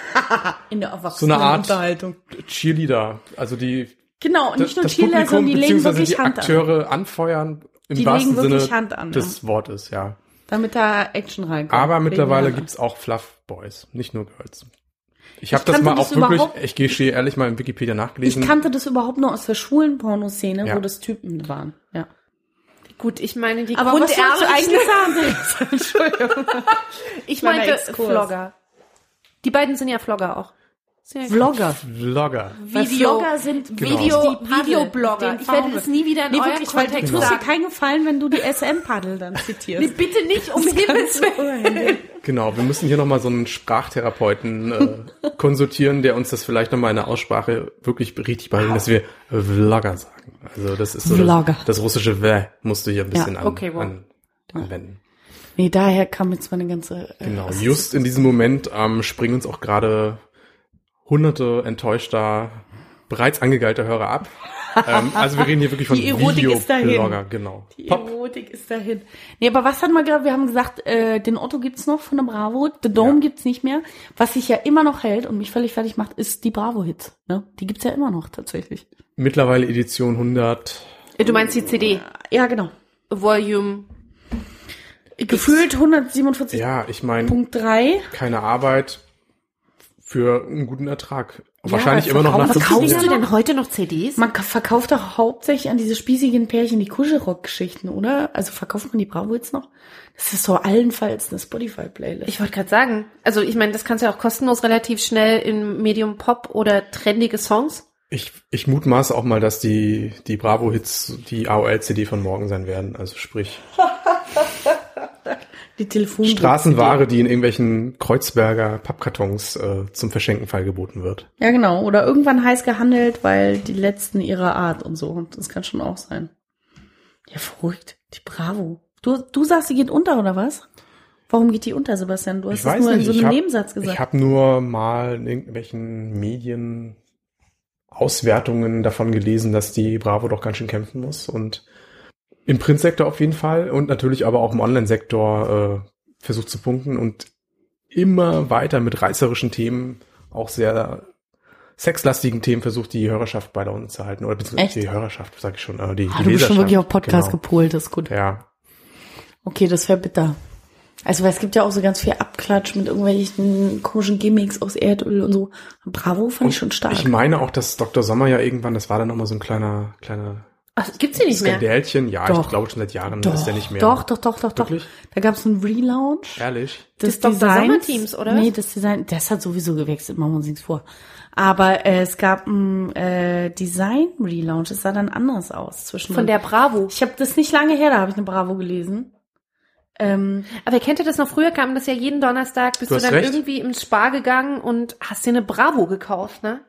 S2: In der
S1: so eine Art
S2: Unterhaltung.
S1: Cheerleader, also die
S2: Genau, und nicht nur Cheerleader, sondern die legen wirklich
S1: die
S2: Hand an.
S1: Akteure anfeuern im
S2: Die
S1: wahrsten
S2: legen wirklich
S1: Sinne
S2: Hand an,
S1: des Wortes, ja.
S2: Damit da Action reinkommt.
S1: Aber mittlerweile
S2: an.
S1: gibt's auch Fluff Boys, nicht nur Girls. Ich habe das mal
S2: das
S1: auch wirklich, ich gehe ehrlich mal in Wikipedia nachgelesen.
S2: Ich kannte das überhaupt nur aus der schwulen Pornoszene,
S1: Ja.
S2: wo das Typen waren. Ja.
S3: Gut, ich meine die
S2: Aber eigentlich sagen? Entschuldigung.
S3: Ich meinte
S2: Exkurs.
S3: Vlogger. Die beiden sind ja Vlogger auch. Ja
S2: Vlogger.
S1: Vlogger.
S2: Weil
S3: Video-
S2: Vlogger sind
S1: Genau.
S3: Video, Videoblogger. Ich werde das nie wieder in
S2: Nee,
S3: eurem
S2: wirklich, weil du
S3: Kontext
S2: tust dir
S3: sagen.
S2: keinen Gefallen, wenn du die SM-Paddel dann zitierst.
S3: Nee, bitte nicht, um Himmels Willen.
S1: Genau, wir müssen hier nochmal so einen Sprachtherapeuten äh, konsultieren, der uns das vielleicht nochmal in der Aussprache wirklich richtig beibringt, dass wir Vlogger sagen. Also das ist so
S2: Vlogger.
S1: Das, das russische W musst du hier ein bisschen
S2: Ja,
S1: an,
S3: okay, wow.
S1: an, anwenden.
S2: Nee, daher kam jetzt meine ganze... äh,
S1: Genau, just in diesem Moment ähm, springen uns auch gerade hunderte enttäuschter, bereits angegeilter Hörer ab. ähm, also wir reden hier wirklich von
S2: Die Erotik ist dahin.
S1: Videoblogger, genau.
S2: Die
S1: Pop.
S2: Erotik ist dahin. Nee, aber was hatten wir gerade? Wir haben gesagt, äh, den Otto gibt's noch von der Bravo, The Dome
S1: Ja.
S2: gibt's nicht mehr. Was sich ja immer noch hält und mich völlig fertig macht, ist die Bravo-Hits. Ne? Die gibt's ja immer noch tatsächlich.
S1: Mittlerweile Edition 100.
S3: Du meinst die CD,
S2: Ja, genau.
S3: Volume.
S2: Gefühlt 147.3.
S1: Ja, ich meine, keine Arbeit für einen guten Ertrag. Wahrscheinlich immer noch nach
S2: verkaufen-
S1: 50
S2: verkaufen
S3: Liest
S1: Jahren.
S3: du denn heute noch CDs?
S2: Man ka- verkauft doch hauptsächlich an diese spießigen Pärchen die Kuschelrock-Geschichten, oder? Also verkauft man die Bravo-Hits noch? Das ist so allenfalls eine Spotify-Playlist.
S3: Ich wollte gerade sagen, also ich meine, das kannst du ja auch kostenlos relativ schnell im Medium Pop oder trendige Songs.
S1: Ich, ich mutmaße auch mal, dass die, die Bravo-Hits die AOL-CD von morgen sein werden. Also sprich,
S2: Die Telefon
S1: Straßenware, die in irgendwelchen Kreuzberger Pappkartons äh, zum Verschenken feilgeboten wird.
S2: Ja, genau. Oder irgendwann heiß gehandelt, weil die letzten ihrer Art und so. Und das kann schon auch sein. Ja, verrückt. Die Bravo. Du, du sagst, sie geht unter, oder was? Warum geht die unter, Sebastian? Du hast
S1: weiß
S2: nur in
S1: nicht,
S2: so
S1: ich
S2: einem
S1: hab-
S2: Nebensatz gesagt.
S1: Ich habe nur mal in irgendwelchen Medien Auswertungen davon gelesen, dass die Bravo doch ganz schön kämpfen muss und im Printsektor auf jeden Fall und natürlich aber auch im Online-Sektor äh, versucht zu punkten und immer weiter mit reißerischen Themen, auch sehr sexlastigen Themen versucht, die Hörerschaft bei der uns zu halten. Oder beziehungsweise die Hörerschaft, sag ich schon. Äh, die,
S2: ah,
S1: die
S2: du bist schon wirklich auf Podcast
S1: genau.
S2: gepolt, das ist gut.
S1: Ja.
S2: Okay, das wäre bitter. Also, weil es gibt ja auch so ganz viel Abklatsch mit irgendwelchen komischen Gimmicks aus Erdöl und so. Bravo fand ich schon stark.
S1: Ich meine auch, dass Dr. Sommer ja irgendwann, das war dann nochmal so ein kleiner, kleiner
S3: Ach, gibt's die nicht mehr?
S1: Skandälchen. Ja,
S2: Doch.
S1: ich glaube schon seit Jahren
S2: doch,
S1: ist der nicht mehr.
S2: doch, doch, doch, doch, doch.
S1: Wirklich?
S2: Da gab es einen Relaunch.
S1: Ehrlich?
S2: des
S3: Das Dr.
S2: Designs.
S3: Sommer-Teams, oder?
S2: Nee, das Design, das hat sowieso gewechselt, machen wir uns nichts vor. Aber äh, es gab ein äh, Design-Relaunch, es sah dann anders aus zwischen
S3: Von der Bravo.
S2: Ich habe das nicht lange her, da habe ich eine Bravo gelesen. Ähm,
S3: Aber kennt ihr das noch? Früher kam das ja jeden Donnerstag, bist
S1: Du
S3: du, dann
S1: recht.
S3: irgendwie im Spar gegangen und hast dir eine Bravo gekauft, ne?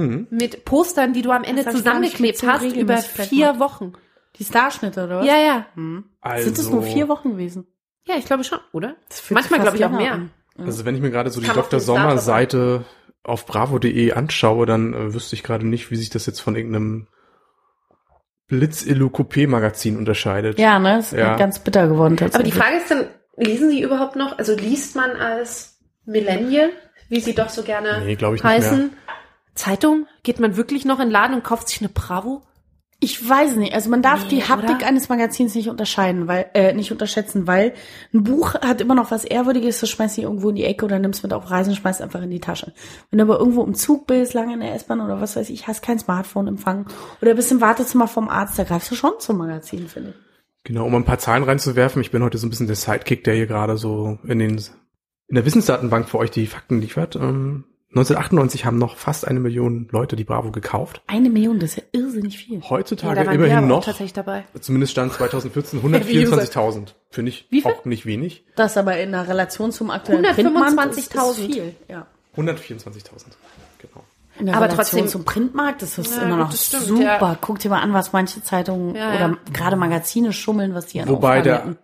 S1: Hm.
S3: Mit Postern, die du am Ende
S2: Das
S3: zusammengeklebt
S2: mit so
S3: hast über vier Wochen.
S2: die Starschnitte, oder was?
S3: Ja, ja.
S1: Also,
S2: Sind es nur vier Wochen gewesen?
S3: Ja, ich glaube schon, oder?
S2: Das
S3: Manchmal glaube ich auch mehr.
S2: an.
S1: Also wenn ich mir gerade so die
S3: auf
S1: Dr. Sommer Seite auf bravo.de anschaue, dann äh, wüsste ich gerade nicht, wie sich das jetzt von irgendeinem blitz coupé magazin unterscheidet.
S2: Ja, ne? Ist
S1: Ja.
S2: ganz bitter geworden
S3: Aber die
S2: tatsächlich.
S3: Frage ist dann, lesen sie überhaupt noch? Also liest man als Millennial, wie sie doch so gerne
S1: Nee, glaube ich nicht
S3: heißen,
S1: mehr.
S3: Zeitung? Geht man wirklich noch in den Laden und kauft sich eine Bravo?
S2: Ich weiß nicht. Also man darf
S3: Nee,
S2: die Haptik
S3: oder?
S2: eines Magazins nicht unterscheiden, weil äh, nicht unterschätzen, weil ein Buch hat immer noch was Ehrwürdiges. Das schmeißt du irgendwo in die Ecke oder nimmst mit auf Reisen, schmeißt einfach in die Tasche. Wenn du aber irgendwo im Zug bist, lange in der S-Bahn oder was weiß ich, hast kein Smartphone empfangen oder bist im Wartezimmer vom Arzt, da greifst du schon zum Magazin, finde ich.
S1: Genau, um ein paar Zahlen reinzuwerfen. Ich bin heute so ein bisschen der Sidekick, der hier gerade so in den in der Wissensdatenbank für euch die Fakten liefert. Ähm, 1998 haben noch fast eine Million Leute die Bravo gekauft.
S2: Eine Million, das ist ja irrsinnig viel.
S1: Heutzutage
S3: Ja,
S1: immerhin noch,
S3: tatsächlich dabei.
S1: zumindest stand 2014, 124.000. Finde ich
S2: Wie viel?
S1: auch nicht wenig.
S2: Das aber in der Relation zum aktuellen
S3: 125.000.
S2: Printmarkt ist, ist viel. Ja.
S1: 124.000. Genau.
S2: In der
S3: Aber
S2: Relation
S3: trotzdem-
S2: zum Printmarkt ist das
S3: Ja,
S2: immer noch
S3: stimmt,
S2: super.
S3: ja.
S2: Guck dir mal an, was manche Zeitungen
S3: Ja,
S2: oder
S3: ja.
S2: gerade Magazine schummeln, was die an
S1: Wobei der,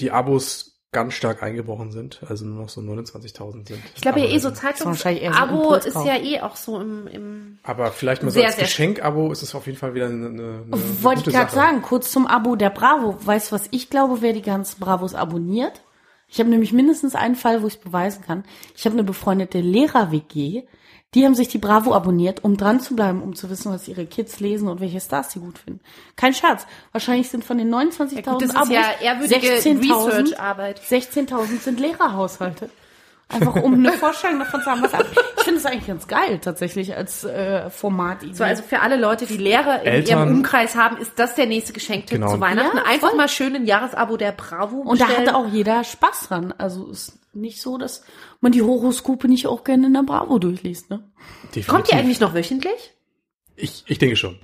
S1: die Abos ganz stark eingebrochen sind. Also nur noch so 29.000 sind.
S3: Ich glaube ja eh so
S2: wahrscheinlich eher so
S3: Zeitungs-Abo ist ja eh auch so im, im
S1: Aber vielleicht mal so als Geschenk-Abo ist es auf jeden Fall wieder eine, eine, eine
S2: Wollte
S1: gute
S2: ich gerade sagen, kurz zum Abo der Bravo. Weißt du, was ich glaube, wer die ganzen Bravos abonniert? Ich habe nämlich mindestens einen Fall, wo ich es beweisen kann. Ich habe eine befreundete Lehrer-WG, die haben sich die Bravo abonniert, um dran zu bleiben, um zu wissen, was ihre Kids lesen und welche Stars sie gut finden. Kein Scherz. Wahrscheinlich sind von den 29.000
S3: Gut, das ist
S2: Abos
S3: ja ehrwürdige
S2: 16.000
S3: Research-Arbeit.
S2: 16.000 sind Lehrerhaushalte. Einfach um eine Vorstellung davon zu haben, was ab. Ich finde es eigentlich ganz geil, tatsächlich, als äh, Format.
S3: So, also für alle Leute, die Lehrer in
S1: Eltern-
S3: ihrem Umkreis haben, ist das der nächste Geschenktipp
S1: Genau.
S3: zu Weihnachten.
S2: Ja,
S3: Einfach
S2: voll.
S3: mal schön ein Jahresabo der Bravo
S2: Und da
S3: bestellen.
S2: hatte auch jeder Spaß dran. Also ist nicht so, dass man die Horoskope nicht auch gerne in der Bravo durchliest. Ne?
S1: Definitiv.
S3: Kommt die eigentlich noch wöchentlich?
S1: Ich, ich denke schon.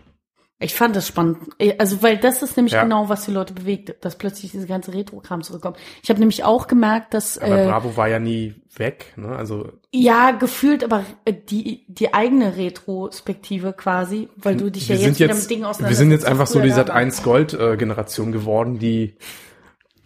S2: Ich fand das spannend. Also, weil das ist nämlich
S1: Ja.
S2: genau, was die Leute bewegt, dass plötzlich diese ganze Retro-Kram zurückkommt. Ich habe nämlich auch gemerkt, dass
S1: Aber
S2: äh,
S1: Bravo war ja nie weg. Ne? Also
S2: ja gefühlt, aber äh, die die eigene Retrospektive quasi, weil du dich ja
S1: wir
S2: jetzt,
S1: jetzt,
S2: mit Dingen
S1: wir
S2: auseinandersetzt.
S1: sind jetzt einfach so die
S2: da
S1: Sat
S2: war.
S1: 1 Gold äh, Generation geworden, die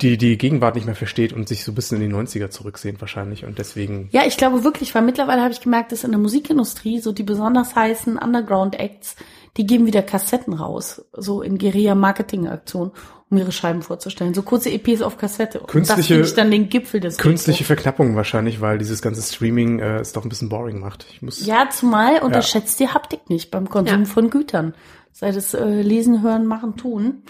S1: die die Gegenwart nicht mehr versteht und sich so ein bisschen in die 90er zurücksehen wahrscheinlich und deswegen
S2: Ja, ich glaube wirklich, weil mittlerweile habe ich gemerkt, dass in der Musikindustrie so die besonders heißen Underground-Acts, die geben wieder Kassetten raus, so in Guerilla-Marketing-Aktionen, um ihre Scheiben vorzustellen. So kurze EPs auf Kassette. Und
S1: Künstliche-
S2: das finde ich dann den Gipfel des
S1: künstliche
S2: Retro.
S1: Verknappung wahrscheinlich, weil dieses ganze Streaming äh, es doch ein bisschen boring macht. Ich muss
S2: Ja, zumal unterschätzt die Haptik nicht beim Konsum
S3: Ja.
S2: von Gütern. Sei das äh, Lesen, Hören, Machen, Tun.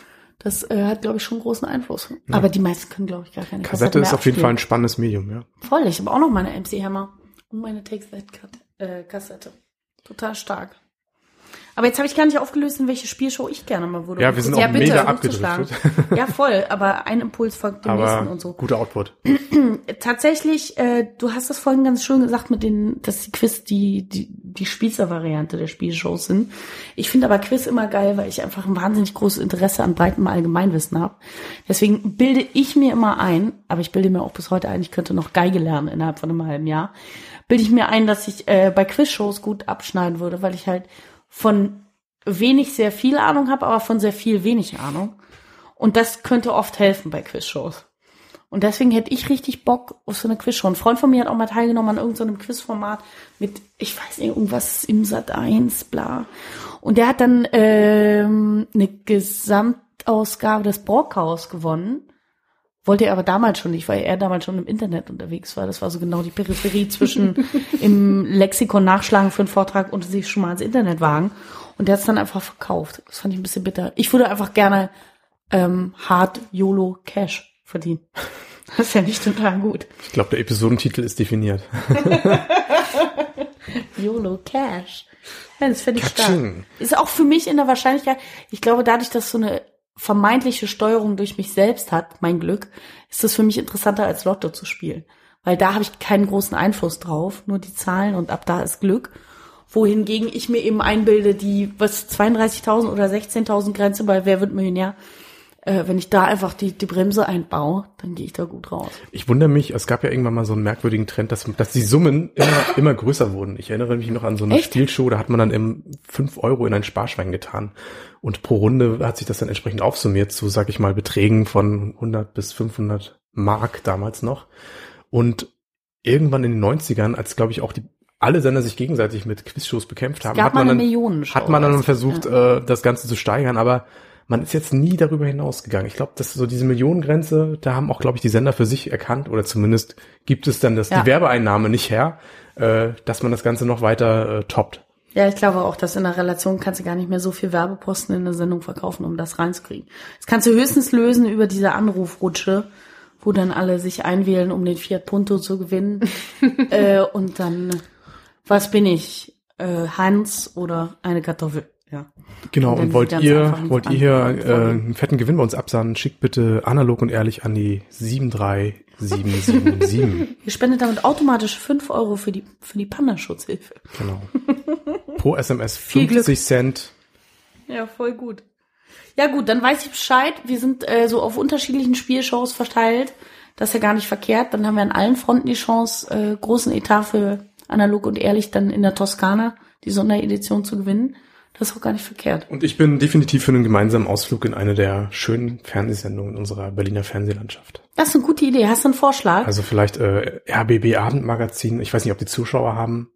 S2: Das äh, hat, glaube ich, schon großen Einfluss. Aber die meisten können, glaube ich, gar keine
S1: Kassette
S2: Kassetten
S1: ist auf jeden Fall ein spannendes Medium, ja.
S2: Voll, ich habe auch noch meine MC Hammer und meine Takes That Cut, äh, Kassette. Total stark. Aber jetzt habe ich gar nicht aufgelöst, in welche Spielshow ich gerne mal würde.
S1: Ja, wir sind
S2: kurz
S1: auch
S3: Ja, bitte,
S1: mega abgedriftet.
S2: Ja, voll, aber ein Impuls folgt dem nächsten
S1: Aber
S2: und so.
S1: guter Output.
S2: Tatsächlich, äh, du hast das vorhin ganz schön gesagt mit den, dass die Quiz die, die, die Spießer-Variante der Spielshows sind. Ich finde aber Quiz immer geil, weil ich einfach ein wahnsinnig großes Interesse an breitem Allgemeinwissen habe. Deswegen bilde ich mir immer ein, aber ich bilde mir auch bis heute ein, ich könnte noch Geige lernen innerhalb von einem halben Jahr, bilde ich mir ein, dass ich äh, bei Quizshows gut abschneiden würde, weil ich halt von wenig sehr viel Ahnung habe, aber von sehr viel wenig Ahnung. Und das könnte oft helfen bei Quizshows. Und deswegen hätte ich richtig Bock auf so eine Quizshow. Ein Freund von mir hat auch mal teilgenommen an irgendeinem Quizformat mit, ich weiß nicht, irgendwas im Sat 1, bla. Und der hat dann ähm, eine Gesamtausgabe des Brockhaus gewonnen. Wollte er aber damals schon nicht, weil er damals schon im Internet unterwegs war. Das war so genau die Peripherie zwischen im Lexikon nachschlagen für einen Vortrag und sich schon mal ins Internet wagen. Und der hat es dann einfach verkauft. Das fand ich ein bisschen bitter. Ich würde einfach gerne ähm, hart YOLO Cash verdienen. Das ist ja nicht total gut.
S1: Ich glaube, der Episodentitel ist definiert.
S2: YOLO Cash. Ja, das finde ich stark. Ist auch für mich in der Wahrscheinlichkeit, ich glaube, dadurch, dass so eine vermeintliche Steuerung durch mich selbst hat, mein Glück, ist das für mich interessanter als Lotto zu spielen. Weil da habe ich keinen großen Einfluss drauf, nur die Zahlen und ab da ist Glück. Wohingegen ich mir eben einbilde, die, was 32.000 oder 16.000 Grenze bei Wer wird Millionär, äh, wenn ich da einfach die, die Bremse einbaue, dann gehe ich da gut raus.
S1: Ich wundere mich, es gab ja irgendwann mal so einen merkwürdigen Trend, dass, dass die Summen immer, immer größer wurden. Ich erinnere mich noch an so eine
S2: Echt?
S1: Spielshow, da hat man dann im 5 Euro in ein Sparschwein getan. Und pro Runde hat sich das dann entsprechend aufsummiert zu, sag ich mal, Beträgen von 100 bis 500 Mark damals noch. Und irgendwann in den 90ern, als glaube ich auch die alle Sender sich gegenseitig mit Quizshows bekämpft haben, hat man dann, hat man dann
S2: also,
S1: versucht, äh, das Ganze zu steigern, aber man ist jetzt nie darüber hinausgegangen. Ich glaube, dass so diese Millionengrenze, da haben auch, glaube ich, die Sender für sich erkannt, oder zumindest gibt es dann das,
S2: Ja.
S1: die Werbeeinnahme nicht her, äh, dass man das Ganze noch weiter äh, toppt.
S2: Ja, ich glaube auch, dass in der Relation kannst du gar nicht mehr so viel Werbeposten in der Sendung verkaufen, um das reinzukriegen. Das kannst du höchstens lösen über diese Anrufrutsche, wo dann alle sich einwählen, um den Fiat Punto zu gewinnen. äh, und dann, was bin ich? Äh, Hans oder eine Kartoffel? Ja.
S1: Genau,
S2: Und
S1: und wollt ihr, wollt ihr hier äh, einen fetten Gewinn bei uns absahnen, schickt bitte analog und ehrlich an die 73777.
S2: Ihr spendet damit automatisch 5 Euro für die, für die Panda-Schutzhilfe.
S1: genau. Pro SMS
S2: Viel Glück.
S1: 50 Cent.
S2: Ja, voll gut. Ja gut, dann weiß ich Bescheid. Wir sind äh, so auf unterschiedlichen Spielshows verteilt. Das ist ja gar nicht verkehrt. Dann haben wir an allen Fronten die Chance, äh, großen Etat für analog und ehrlich dann in der Toskana die Sonderedition zu gewinnen. Das ist auch gar nicht verkehrt.
S1: Und ich bin definitiv für einen gemeinsamen Ausflug in eine der schönen Fernsehsendungen unserer Berliner Fernsehlandschaft.
S2: Das ist eine gute Idee. Hast du einen Vorschlag?
S1: Also vielleicht äh, RBB Abendmagazin. Ich weiß nicht, ob die Zuschauer haben.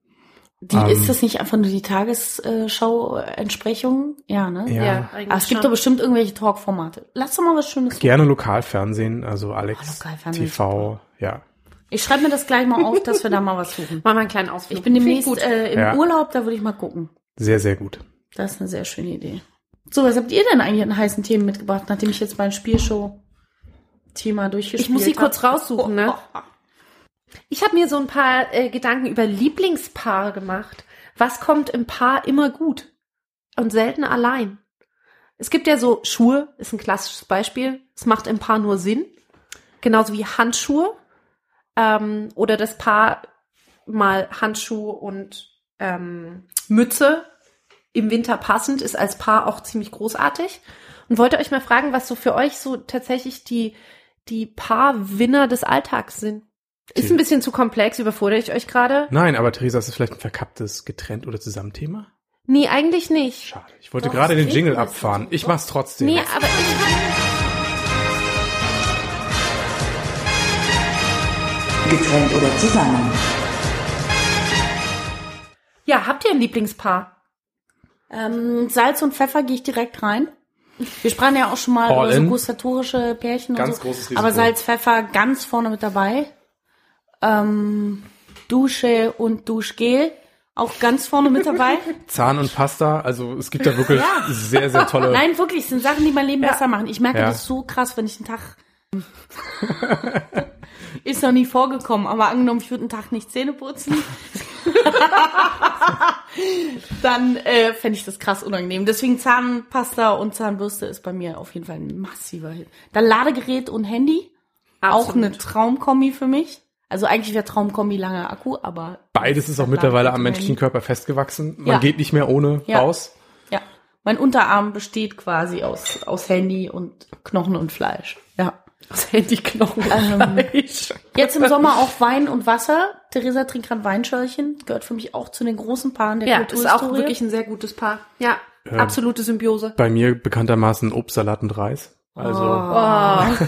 S2: die,
S1: ähm,
S2: ist das nicht einfach nur die Tagesschau-Entsprechung? Ja, ne?
S1: Ja.
S3: eigentlich
S2: Aber es gibt
S3: schon.
S2: doch bestimmt irgendwelche Talkformate. Lass doch mal was Schönes.
S1: Gerne Lokalfernsehen, also
S2: Oh,
S1: Alex
S2: Lokalfernsehen ist
S1: TV, ja.
S2: Ich schreibe mir das gleich mal auf, dass wir da mal was suchen.
S3: Machen wir einen kleinen Ausflug.
S2: Ich bin demnächst
S3: gut.
S2: äh, im
S1: Ja.
S2: Urlaub, da würde ich mal gucken.
S1: Sehr, sehr gut.
S2: Das ist eine sehr schöne Idee. So, was habt ihr denn eigentlich an heißen Themen mitgebracht, nachdem ich jetzt mein Spielshow-Thema durchgespielt
S3: Ich muss sie
S2: hab?
S3: kurz raussuchen, ne? Ich habe mir so ein paar äh, Gedanken über Lieblingspaare gemacht. Was kommt im Paar immer gut und selten allein? Es gibt ja so Schuhe, ist ein klassisches Beispiel. Es macht im Paar nur Sinn. Genauso wie Handschuhe. Ähm, oder das Paar mal Handschuhe und ähm, Mütze im Winter passend ist als Paar auch ziemlich großartig. Und wollte euch mal fragen, was so für euch so tatsächlich die, die Paarwinner des Alltags sind. Ist ein bisschen zu komplex, überfordere ich euch gerade?
S1: Nein, aber Theresa, ist das vielleicht ein verkapptes Getrennt- oder Zusammenthema?
S3: Nee, eigentlich nicht.
S1: Schade. Ich wollte
S2: Doch,
S1: gerade
S2: es
S1: den Jingle abfahren. Ich mach's trotzdem.
S3: Nee, aber ich
S4: Getrennt oder zusammen.
S3: Ja, habt ihr ein Lieblingspaar?
S2: Ähm, Salz und Pfeffer gehe ich direkt rein. Wir sprachen ja auch schon mal
S1: All
S2: über so gustatorische Pärchen
S1: Ganz
S2: und so.
S1: großes Risiko.
S2: Aber Salz, Pfeffer ganz vorne mit dabei. Ähm, Dusche und Duschgel auch ganz vorne mit dabei.
S1: Zahn und Pasta, also es gibt da wirklich sehr, sehr tolle.
S2: Nein, wirklich, es sind Sachen, die mein Leben besser machen. Ich merke
S1: Ja.
S2: das so krass, wenn ich einen Tag. Ist noch nie vorgekommen, aber angenommen, ich würde einen Tag nicht Zähne putzen, dann äh, fände ich das krass unangenehm. Deswegen Zahnpasta und Zahnbürste ist bei mir auf jeden Fall ein massiver Hit. Dann Ladegerät und Handy, auch
S3: Absolut.
S2: eine Traumkombi für mich. Also eigentlich wäre Traumkombi langer Akku, aber
S1: Beides ist auch mittlerweile am menschlichen Körper festgewachsen. Man
S2: Ja.
S1: geht nicht mehr ohne
S2: Ja.
S1: raus.
S2: ja, mein Unterarm besteht quasi aus aus Handy und Knochen und Fleisch. Ja.
S3: Das Handyknochen.
S2: Ähm, Jetzt im Sommer auch Wein und Wasser. Theresa trinkt gerade Weinschörchen. Gehört für mich auch zu den großen Paaren der
S3: Ja, ist
S2: Kulturhistorie.
S3: auch wirklich ein sehr gutes Paar. Ja, absolute Symbiose.
S1: Bei mir bekanntermaßen Obstsalat und Reis. Also
S3: Oh.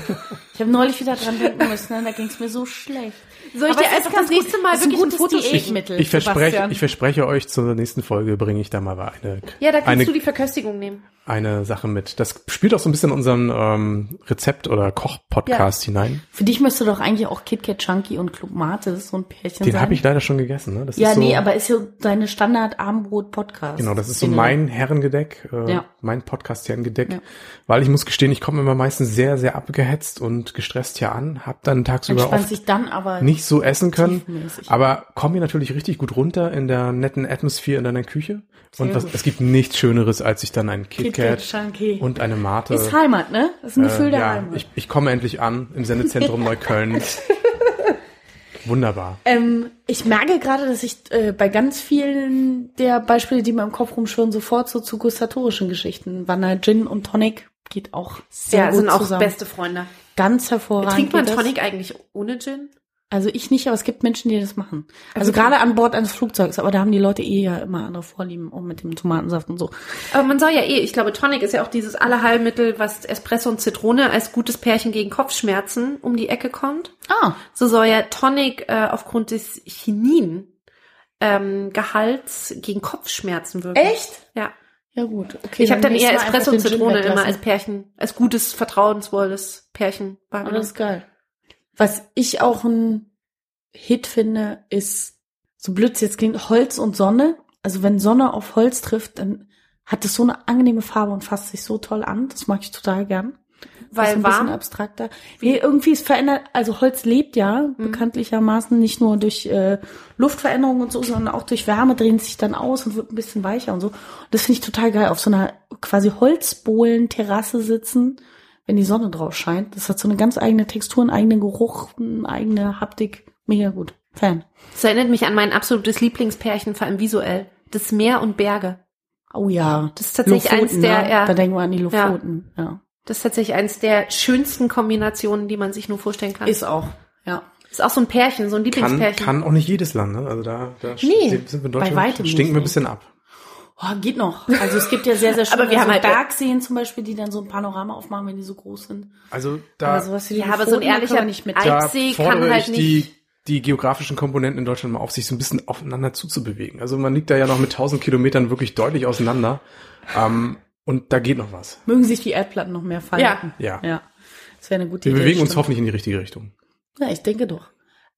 S2: Ich habe neulich wieder dran denken müssen, ne? da ging es mir so schlecht.
S3: Soll ich
S2: Aber
S3: dir einfach das nächste. Mal wirklich ein
S2: gutes? Diätmittel,
S1: ich verspreche,
S2: Sebastian.
S1: ich verspreche euch, zur nächsten Folge bringe ich da mal eine,
S3: Ja, da kannst
S1: eine,
S3: du die Verköstigung nehmen.
S1: eine Sache mit. Das spielt auch so ein bisschen in unseren ähm, Rezept- oder Koch-Podcast hinein.
S2: Für dich müsste doch eigentlich auch KitKat Chunky und Club Mate so ein Pärchen
S1: Den habe ich leider schon gegessen. Ne? Das
S2: ja,
S1: ist so,
S2: nee, aber ist ja deine Standard-Abendbrot-Podcast.
S1: Genau, das ist so mein Herrengedeck, äh,
S2: Ja.
S1: mein Podcast-Herrengedeck.
S2: Ja.
S1: Weil ich muss gestehen, ich komme immer meistens sehr, sehr abgehetzt und gestresst hier an, hab dann tagsüber
S2: Entspannt
S1: oft
S2: sich dann aber
S1: nicht so essen können, aber komme hier natürlich richtig gut runter in der netten Atmosphäre in deiner Küche. Und
S2: Sehr
S1: was,
S2: gut.
S1: es gibt nichts Schöneres, als sich dann ein
S2: KitKat
S1: KitKat
S2: Chunky.
S1: und eine Mate.
S2: Ist Heimat, ne? Das ist ein Gefühl
S1: äh,
S2: der
S1: ja,
S2: Heimat.
S1: ich, ich komme endlich an im Sendezentrum Neukölln. Wunderbar.
S2: Ähm, ich merke gerade, dass ich äh, bei ganz vielen der Beispiele, die mir im Kopf rumschwirren, sofort so zu gustatorischen Geschichten wandere. Gin und Tonic geht auch sehr
S3: Ja,
S2: gut
S3: sind auch
S2: zusammen.
S3: beste Freunde.
S2: Ganz hervorragend.
S3: Trinkt man. Tonic eigentlich ohne Gin?
S2: Also ich nicht, aber es gibt Menschen, die das machen. Also,
S3: Also
S2: gerade an Bord eines Flugzeugs, aber da haben die Leute eh ja immer andere Vorlieben, auch mit dem Tomatensaft und so.
S3: Aber man soll ja eh, ich glaube, Tonic ist ja auch dieses Allerheilmittel, was Espresso und Zitrone als gutes Pärchen gegen Kopfschmerzen um die Ecke kommt.
S2: Ah,
S3: So soll ja Tonic äh, aufgrund des Chinin ähm, Gehalts gegen Kopfschmerzen wirken.
S2: echt?
S3: Ja.
S2: Ja gut. Okay,
S3: ich habe dann eher Espresso und Zitrone immer als Pärchen, als gutes, vertrauensvolles Pärchen
S2: das ist geil. Was ich auch ein Hit finde, ist, so blöd es jetzt klingt, Holz und Sonne. Also wenn Sonne auf Holz trifft, dann hat es so eine angenehme Farbe und fasst sich so toll an. Das mag ich total gern. Das ist
S3: Weil
S2: ein bisschen
S3: warm.
S2: abstrakter. Nee, irgendwie ist verändert, also Holz lebt ja
S3: Mhm.
S2: bekanntlichermaßen nicht nur durch äh, Luftveränderung und so, sondern auch durch Wärme dehnt sich dann aus und wird ein bisschen weicher und so. Und das finde ich total geil, auf so einer quasi Holzbohlen-Terrasse sitzen, wenn die Sonne drauf scheint. Das hat so eine ganz eigene Textur, einen eigenen Geruch, eine eigene Haptik. Mega gut. Fan.
S3: Das erinnert mich an mein absolutes Lieblingspärchen, vor allem visuell. Das Meer und Berge.
S2: Oh ja.
S3: Das ist tatsächlich eins der-
S2: ne?
S3: ja.
S2: Da denken wir an die Lofoten. Ja.
S3: Das ist tatsächlich eins der schönsten Kombinationen, die man sich nur vorstellen kann.
S2: Ist auch. Ja.
S3: Ist auch so ein Pärchen, so ein
S1: Kann,
S3: Lieblingspärchen.
S1: kann auch nicht jedes Land, ne? Also da, da
S3: Nee,
S1: sind wir in
S2: bei
S1: Deutschland,
S2: weitem
S1: stinken wir ein bisschen ab.
S2: Oh, geht noch. Also es gibt ja sehr, sehr schöne
S3: Aber wir haben
S2: so
S3: halt-
S2: Bergseen zum Beispiel, die dann so ein Panorama aufmachen, wenn die so groß sind.
S1: Also da,
S2: Aber sowas wie die
S3: Ja, aber so ein ehrlicher
S2: wir nicht mit.
S3: Alpsee kann halt
S1: ich die, die geografischen Komponenten in Deutschland mal auf, sich so ein bisschen aufeinander zuzubewegen. Also man liegt da ja noch mit 1000 Kilometern wirklich deutlich auseinander. Ähm, und da geht noch was.
S2: Mögen sich die Erdplatten noch mehr falten.
S1: Ja.
S2: Ja. Das wäre eine gute
S1: Wir
S2: Idee.
S1: bewegen uns
S2: stimmt.
S1: hoffentlich in die richtige Richtung.
S2: Ja, ich denke doch.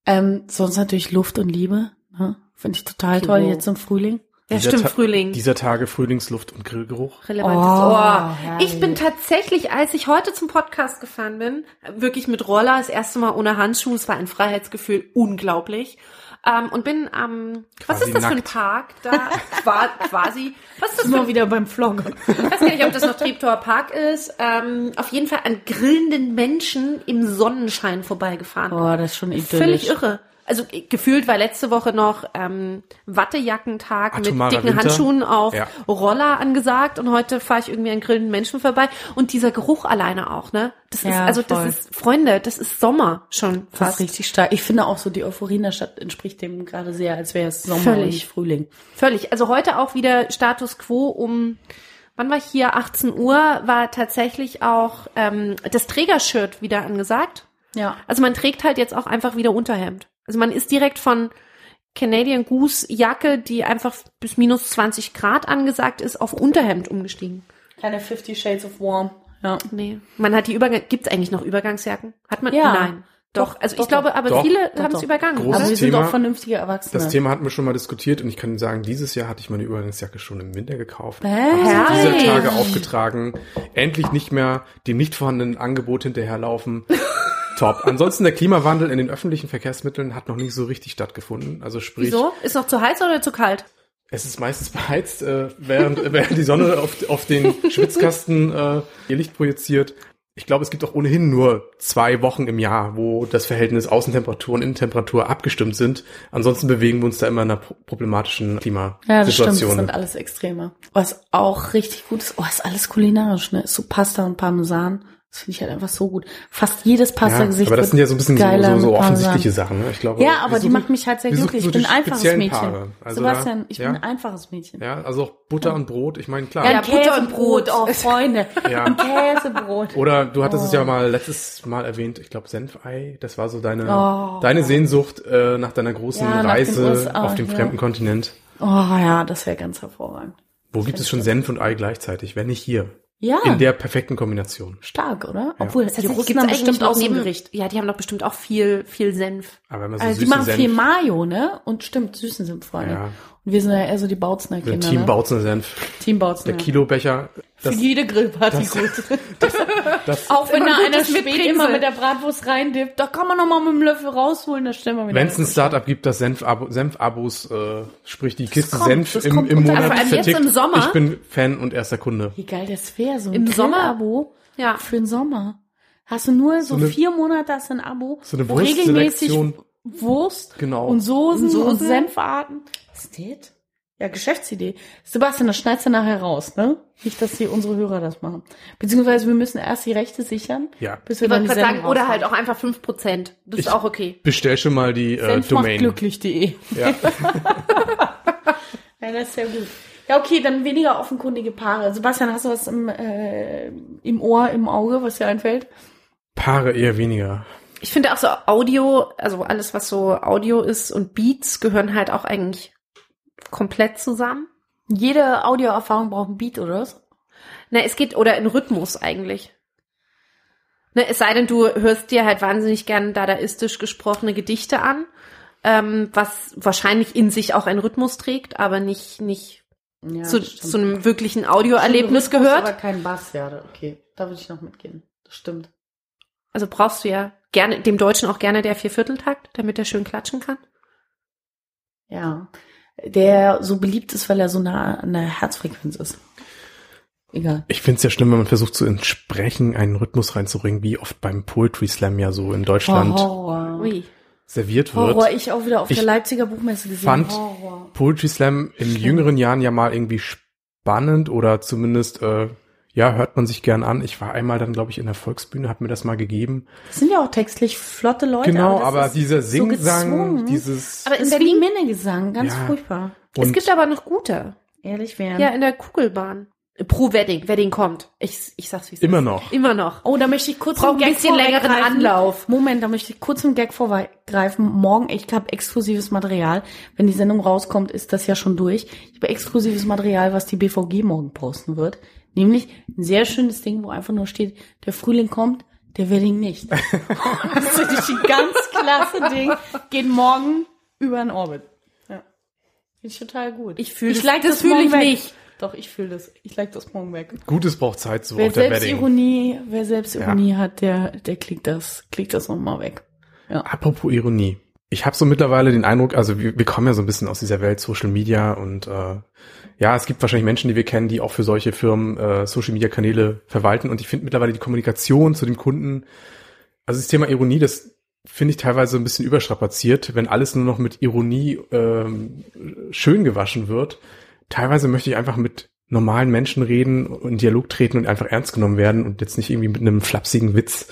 S2: Ähm, sonst natürlich Luft und Liebe. Ne? Finde ich total toll jetzt im Frühling.
S3: Ja,
S1: Dieser
S3: stimmt,
S1: Ta-
S3: Frühling.
S1: Dieser Tage Frühlingsluft und Grillgeruch.
S3: Relevantes
S2: Oh,
S3: Ohr.
S2: herrlich.
S3: Ich bin tatsächlich, als ich heute zum Podcast gefahren bin, wirklich mit Roller, das erste Mal ohne Handschuhe, es war ein Freiheitsgefühl unglaublich. Ähm, und bin am, was
S1: Quasi
S3: ist das für ein
S1: nackt.
S3: Park da? Qua, quasi. Was ist das für
S2: Immer
S3: ein
S2: wieder beim Vlog.
S3: Ich weiß gar nicht, ob das noch Treptower Park ist. Ähm, auf jeden Fall an grillenden Menschen im Sonnenschein vorbeigefahren.
S2: Oh, das ist schon idyllisch.
S3: Völlig irre. Also äh, gefühlt war letzte Woche noch ähm, Wattejackentag mit
S1: Atomarer
S3: dicken
S1: Winter.
S3: Handschuhen auf
S1: Ja.
S3: Roller angesagt und heute fahre ich irgendwie an grillenden Menschen vorbei und dieser Geruch alleine auch, ne? Das ist
S2: Ja,
S3: also
S2: voll.
S3: das ist Freunde, das ist Sommer schon
S2: Das ist
S3: fast.
S2: richtig stark. Ich finde auch so, die Euphorie in der Stadt entspricht dem gerade sehr, als wäre es Sommer
S3: Völlig.
S2: und nicht Frühling.
S3: Völlig. Also heute auch wieder Status quo um, wann war ich hier? 18 Uhr war tatsächlich auch ähm, das Trägershirt wieder angesagt.
S2: Ja.
S3: Also man trägt halt jetzt auch einfach wieder Unterhemd. Also man ist direkt von Canadian Goose Jacke, die einfach bis minus 20 Grad angesagt ist, auf Unterhemd umgestiegen.
S2: Keine Fifty Shades of Warm. Ja.
S3: Nee. Man hat die Übergang, gibt's eigentlich noch Übergangsjacken? Hat man?
S2: Ja.
S3: Nein. Doch,
S2: Doch,
S3: also
S2: doch,
S3: ich glaube, aber
S1: Doch,
S3: viele haben es übergangen.
S1: Großes
S2: Aber wir sind
S1: Thema.
S2: auch vernünftige Erwachsene.
S1: Das Thema hatten wir schon mal diskutiert und ich kann sagen, dieses Jahr hatte ich meine Übergangsjacke schon im Winter gekauft.
S2: Hä?
S1: Diese
S3: Herrlich.
S1: Tage aufgetragen. Endlich nicht mehr dem nicht vorhandenen Angebot hinterherlaufen. Top. Ansonsten der Klimawandel in den öffentlichen Verkehrsmitteln hat noch nicht so richtig stattgefunden. Also sprich,
S3: Wieso? Ist noch zu heiß oder zu kalt?
S1: es ist meistens beheizt, äh, während, während die Sonne auf, auf den Schwitzkasten äh, ihr Licht projiziert. Ich glaube, es gibt auch ohnehin nur zwei Wochen im Jahr, wo das Verhältnis Außentemperatur und Innentemperatur abgestimmt sind. Ansonsten bewegen wir uns da immer in einer pro- problematischen
S2: Ja, das stimmt. Das
S1: Klimasituation.
S2: sind alles Extreme. Was auch richtig gut ist, oh, ist alles kulinarisch, ne? Ist so Pasta und Parmesan. Das finde ich halt einfach so gut. Fast jedes
S1: ja,
S2: Pasta-Gesicht
S1: aber das sind ja so ein bisschen so,
S2: geiler
S1: so, so offensichtliche Sachen. Ne? Ich glaube,
S2: Ja, aber die macht mich halt sehr glücklich.
S1: so
S2: Ich bin ein einfaches Mädchen.
S1: Paare. Also
S2: Sebastian, ich
S1: ja,
S2: bin ein einfaches Mädchen.
S1: Ja, also auch Butter und Brot. Ich meine, klar.
S2: Ja,
S3: Ja, Butter und Brot.
S2: oh Freunde.
S1: Ja.
S2: Ein Käsebrot.
S1: Oder du hattest
S2: Oh.
S1: es ja mal letztes Mal erwähnt, ich glaube Senfei, das war so deine
S2: Oh.
S1: deine Sehnsucht äh, nach deiner großen
S2: Ja,
S1: Reise auf dem
S2: ja.
S1: fremden Kontinent.
S2: Oh ja, das wäre ganz hervorragend.
S1: Wo gibt es schon Senf und Ei gleichzeitig, wenn nicht hier?
S2: Ja,
S1: In der perfekten Kombination.
S2: stark, oder? Obwohl, die
S3: Tatsächlich
S2: Russen haben bestimmt auch so ein
S3: neben-
S2: Gericht.
S3: Ja, die haben doch bestimmt auch viel, viel Senf.
S1: Aber immer so
S2: Also die
S1: süße
S2: machen
S1: Senf.
S2: viel Mayo, ne? Und stimmt, süßen sind Freunde.
S1: Ja.
S2: Und wir sind ja eher so die Bautzner
S1: Der
S2: Kinder.
S1: Team
S2: ne?
S1: Bautzner Senf.
S2: Team Bautzner.
S1: Der Kilobecher.
S2: Für
S1: Das,
S2: jede Grillparty
S1: das-
S2: gut.
S1: das,
S2: Auch wenn da einer
S3: das mit
S2: spät immer mit der Bratwurst reindippt, da kann man noch mal mit dem Löffel rausholen, da stellen wir wieder.
S1: wenn es ein Startup gibt, das Senf-Abo- Senf-Abos, äh, sprich die Kiste
S2: kommt,
S1: Senf
S2: das
S1: im, im Monat
S3: vor allem jetzt
S1: vertickt.
S3: im Sommer.
S1: Ich bin Fan und erster Kunde.
S2: Wie geil das wäre, so ein
S3: Im Sommer?
S2: Abo
S3: Ja.
S2: für den Sommer. Hast du nur so,
S1: eine-
S2: vier Monate hast du ein Abo,
S1: so eine
S2: wo regelmäßig. Wurst
S1: Genau.
S2: und Soßen und,
S3: Und Soßen.
S2: Senfarten. Ist das? Ja, Geschäftsidee. Sebastian, das schneidest du nachher raus, ne? Nicht, dass hier unsere Hörer das machen. Beziehungsweise wir müssen erst die Rechte sichern,
S1: Ja.
S2: bis wir
S3: Ich
S2: dann die Sendung
S3: sagen, oder halt auch einfach 5%. Das ist
S1: Ich-
S3: auch okay.
S1: Bestell schon mal die äh, Domain.
S2: glücklich.de.
S1: Ja.
S2: Ja, das ist sehr gut. Ja, okay, dann weniger offenkundige Paare. Sebastian, hast du was im, äh, im Ohr, im Auge, was dir einfällt?
S1: Paare eher weniger.
S3: Ich finde auch so Audio, also alles, was so Audio ist und Beats gehören halt auch eigentlich komplett zusammen.
S2: Jede Audioerfahrung braucht ein Beat, oder was?
S3: Na, es geht, oder in Rhythmus eigentlich. Ne, es sei denn, du hörst dir halt wahnsinnig gern dadaistisch gesprochene Gedichte an, ähm, was wahrscheinlich in sich auch einen Rhythmus trägt, aber nicht, nicht
S2: Ja,
S3: zu,
S2: stimmt.
S3: zu einem wirklichen Audioerlebnis
S2: Rhythmus,
S3: gehört.
S2: Aber kein Bass, ja, okay. Da würde ich noch mitgehen. Das stimmt.
S3: Also brauchst du ja gerne, dem Deutschen auch gerne der Viervierteltakt, damit er schön klatschen kann.
S2: Ja. Der so beliebt ist, weil er so nah an der Herzfrequenz ist. Egal.
S1: Ich finde es ja schlimm, wenn man versucht zu entsprechen, einen Rhythmus reinzubringen, wie oft beim Poetry Slam ja so in Deutschland
S2: Oh, Horror.
S1: Serviert wird.
S2: Horror, ich auch wieder auf
S1: Ich
S2: der Leipziger Buchmesse gesehen.
S1: fand
S2: Horror.
S1: Poetry Slam in jüngeren Jahren ja mal irgendwie spannend oder zumindest, äh, ja, hört man sich gern an. Ich war einmal dann, glaube ich, in der Volksbühne, hat mir das mal gegeben.
S2: Das sind ja auch textlich flotte Leute.
S1: genau, aber
S2: ist
S1: dieser
S2: so
S1: Singsang,
S2: gezwungen.
S1: dieses
S3: Aber in
S2: ist wie
S3: Berlin,
S2: Minnegesang, ganz
S1: Ja.
S2: furchtbar.
S3: es
S1: und
S3: gibt aber noch gute.
S2: Ehrlich wären.
S3: Ja, in der Kugelbahn. Pro Wedding, Wedding kommt. Ich, ich sag's wie es
S1: immer
S3: ist.
S1: noch.
S3: Immer noch.
S2: Oh, da möchte ich kurz einen
S3: ein
S2: Gag
S3: bisschen längeren. Anlauf.
S2: Moment, da möchte ich kurz einen Gag vorgreifen. Morgen, ich habe exklusives Material. Wenn die Sendung rauskommt, ist das ja schon durch. Ich habe exklusives Material, was die BVG morgen posten wird. Nämlich ein sehr schönes Ding, wo einfach nur steht, der Frühling kommt, der Wedding nicht. das finde ich ein ganz klasse Ding. Geht morgen über den Orbit. Ja. Finde ich total gut.
S3: Ich fühl das-
S2: like
S3: das fühl
S2: morgen
S3: ich
S2: weg.
S3: nicht.
S2: Doch, ich fühle das. Ich like das morgen weg.
S1: Gutes braucht Zeit, so
S2: Wer
S1: auch der Wedding.
S2: Selbstironie, wer Selbstironie hat, der, der klickt das, klickt das nochmal weg.
S1: Apropos Ironie. Ich habe so mittlerweile den Eindruck, also wir, wir kommen ja so ein bisschen aus dieser Welt Social Media und äh, ja, es gibt wahrscheinlich Menschen, die wir kennen, die auch für solche Firmen äh, Social Media Kanäle verwalten und ich finde mittlerweile die Kommunikation zu dem Kunden, also das Thema Ironie, das finde ich teilweise ein bisschen überstrapaziert, wenn alles nur noch mit Ironie ähm, schön gewaschen wird. Teilweise möchte ich einfach mit normalen Menschen reden und in Dialog treten und einfach ernst genommen werden und jetzt nicht irgendwie mit einem flapsigen Witz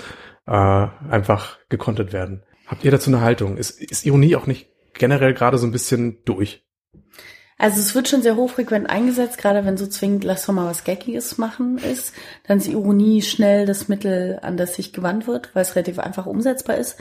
S1: äh, einfach gekontert werden. Habt ihr dazu eine Haltung? Ist, ist Ironie auch nicht generell gerade so ein bisschen durch?
S2: Also es wird schon sehr hochfrequent eingesetzt, gerade wenn so zwingend, lass doch mal was Gaggiges machen ist. Dann ist Ironie schnell das Mittel, an das sich gewandt wird, weil es relativ einfach umsetzbar ist.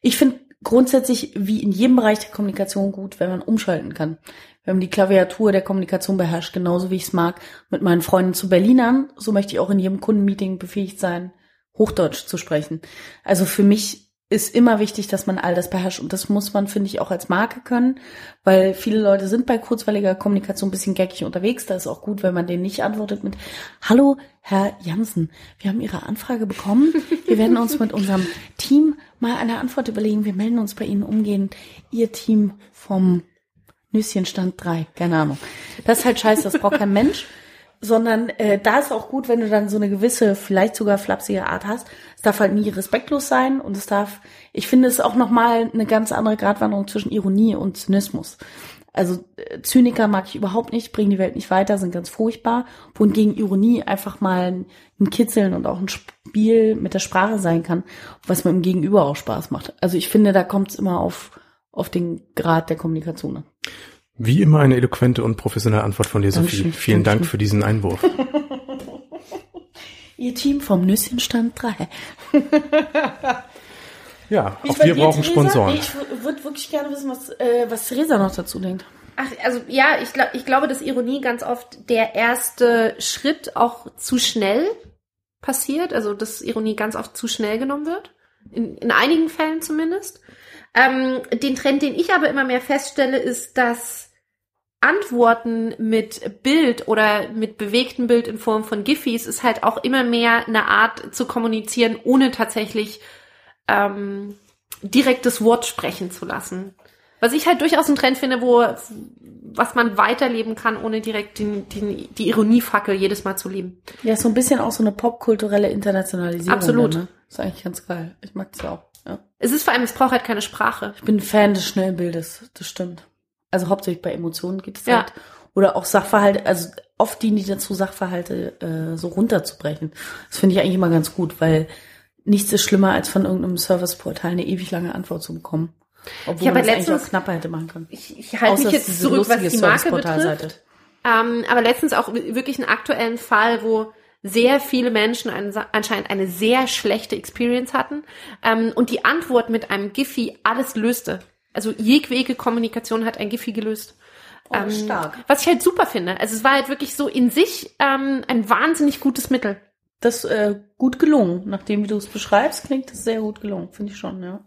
S2: Ich finde grundsätzlich, wie in jedem Bereich der Kommunikation gut, wenn man umschalten kann. Wenn man die Klaviatur der Kommunikation beherrscht, genauso wie ich es mag, mit meinen Freunden zu Berlinern, so möchte ich auch in jedem Kundenmeeting befähigt sein, Hochdeutsch zu sprechen. Also für mich ist immer wichtig, dass man all das beherrscht. Und das muss man, finde ich, auch als Marke können, weil viele Leute sind bei kurzweiliger Kommunikation ein bisschen geckig unterwegs. Da ist auch gut, wenn man denen nicht antwortet mit, Hallo, Herr Jansen, wir haben Ihre Anfrage bekommen. Wir werden uns mit unserem Team mal eine Antwort überlegen. Wir melden uns bei Ihnen umgehend. Ihr Team vom Nüsschenstand 3, keine Ahnung. Das ist halt scheiße, das braucht kein Mensch. Sondern äh, da ist auch gut, wenn du dann so eine gewisse, vielleicht sogar flapsige Art hast. Es darf halt nie respektlos sein und es darf, ich finde es auch nochmal eine ganz andere Gratwanderung zwischen Ironie und Zynismus. Also äh, Zyniker mag ich überhaupt nicht, bringen die Welt nicht weiter, sind ganz furchtbar. Wohingegen Ironie einfach mal ein, ein Kitzeln und auch ein Spiel mit der Sprache sein kann, was mit dem Gegenüber auch Spaß macht. Also ich finde, da kommt es immer auf, auf den Grad der Kommunikation an.
S1: Wie immer eine eloquente und professionelle Antwort von dir, Sophie.
S2: Dankeschön,
S1: Vielen Dank
S2: Dankeschön.
S1: für diesen Einwurf.
S2: Ihr Team vom Nüsschenstand 3.
S1: Ja,
S2: Wie
S1: auch wir
S2: dir,
S1: brauchen
S2: Theresa?
S1: Sponsoren.
S2: Nee, ich würde wirklich gerne wissen, was, äh, was Theresa noch dazu denkt.
S3: Ach, also ja, ich, glaub, ich glaube, dass Ironie ganz oft der erste Schritt auch zu schnell passiert. Also dass Ironie ganz oft zu schnell genommen wird. In, in einigen Fällen zumindest. Ähm, den Trend, den ich aber immer mehr feststelle, ist, dass Antworten mit Bild oder mit bewegtem Bild in Form von Giphies ist halt auch immer mehr eine Art zu kommunizieren, ohne tatsächlich ähm, direktes Wort sprechen zu lassen. Was ich halt durchaus einen Trend finde, wo was man weiterleben kann, ohne direkt den, den, die Ironiefackel jedes Mal zu leben.
S2: Ja, ist so ein bisschen auch so eine popkulturelle Internationalisierung.
S3: Absolut.
S2: Ne? Ist eigentlich ganz geil. Ich mag das auch. Ja.
S3: Es ist vor allem, es braucht halt keine Sprache.
S2: Ich bin ein Fan des Schnellbildes, das stimmt. Also hauptsächlich bei Emotionen geht es
S3: Ja.
S2: halt. Oder auch Sachverhalte, also oft dienen die dazu, Sachverhalte äh, so runterzubrechen. Das finde ich eigentlich immer ganz gut, weil nichts ist schlimmer, als von irgendeinem Serviceportal eine ewig lange Antwort zu bekommen. Obwohl
S3: Ich habe letztens-
S2: auch knapper hätte machen können.
S3: Ich, ich halte mich jetzt zurück, was die Marke betrifft. Ähm, aber letztens auch wirklich einen aktuellen Fall, wo sehr viele Menschen einen, anscheinend eine sehr schlechte Experience hatten ähm, und die Antwort mit einem Giphy alles löste. Also jegwege Kommunikation hat ein Giphy gelöst.
S2: Oh, stark.
S3: Was ich halt super finde. Also es war halt wirklich so in sich ähm, ein wahnsinnig gutes Mittel.
S2: Das äh, gut gelungen. Nachdem wie du es beschreibst, klingt das sehr gut gelungen, finde ich schon, ja.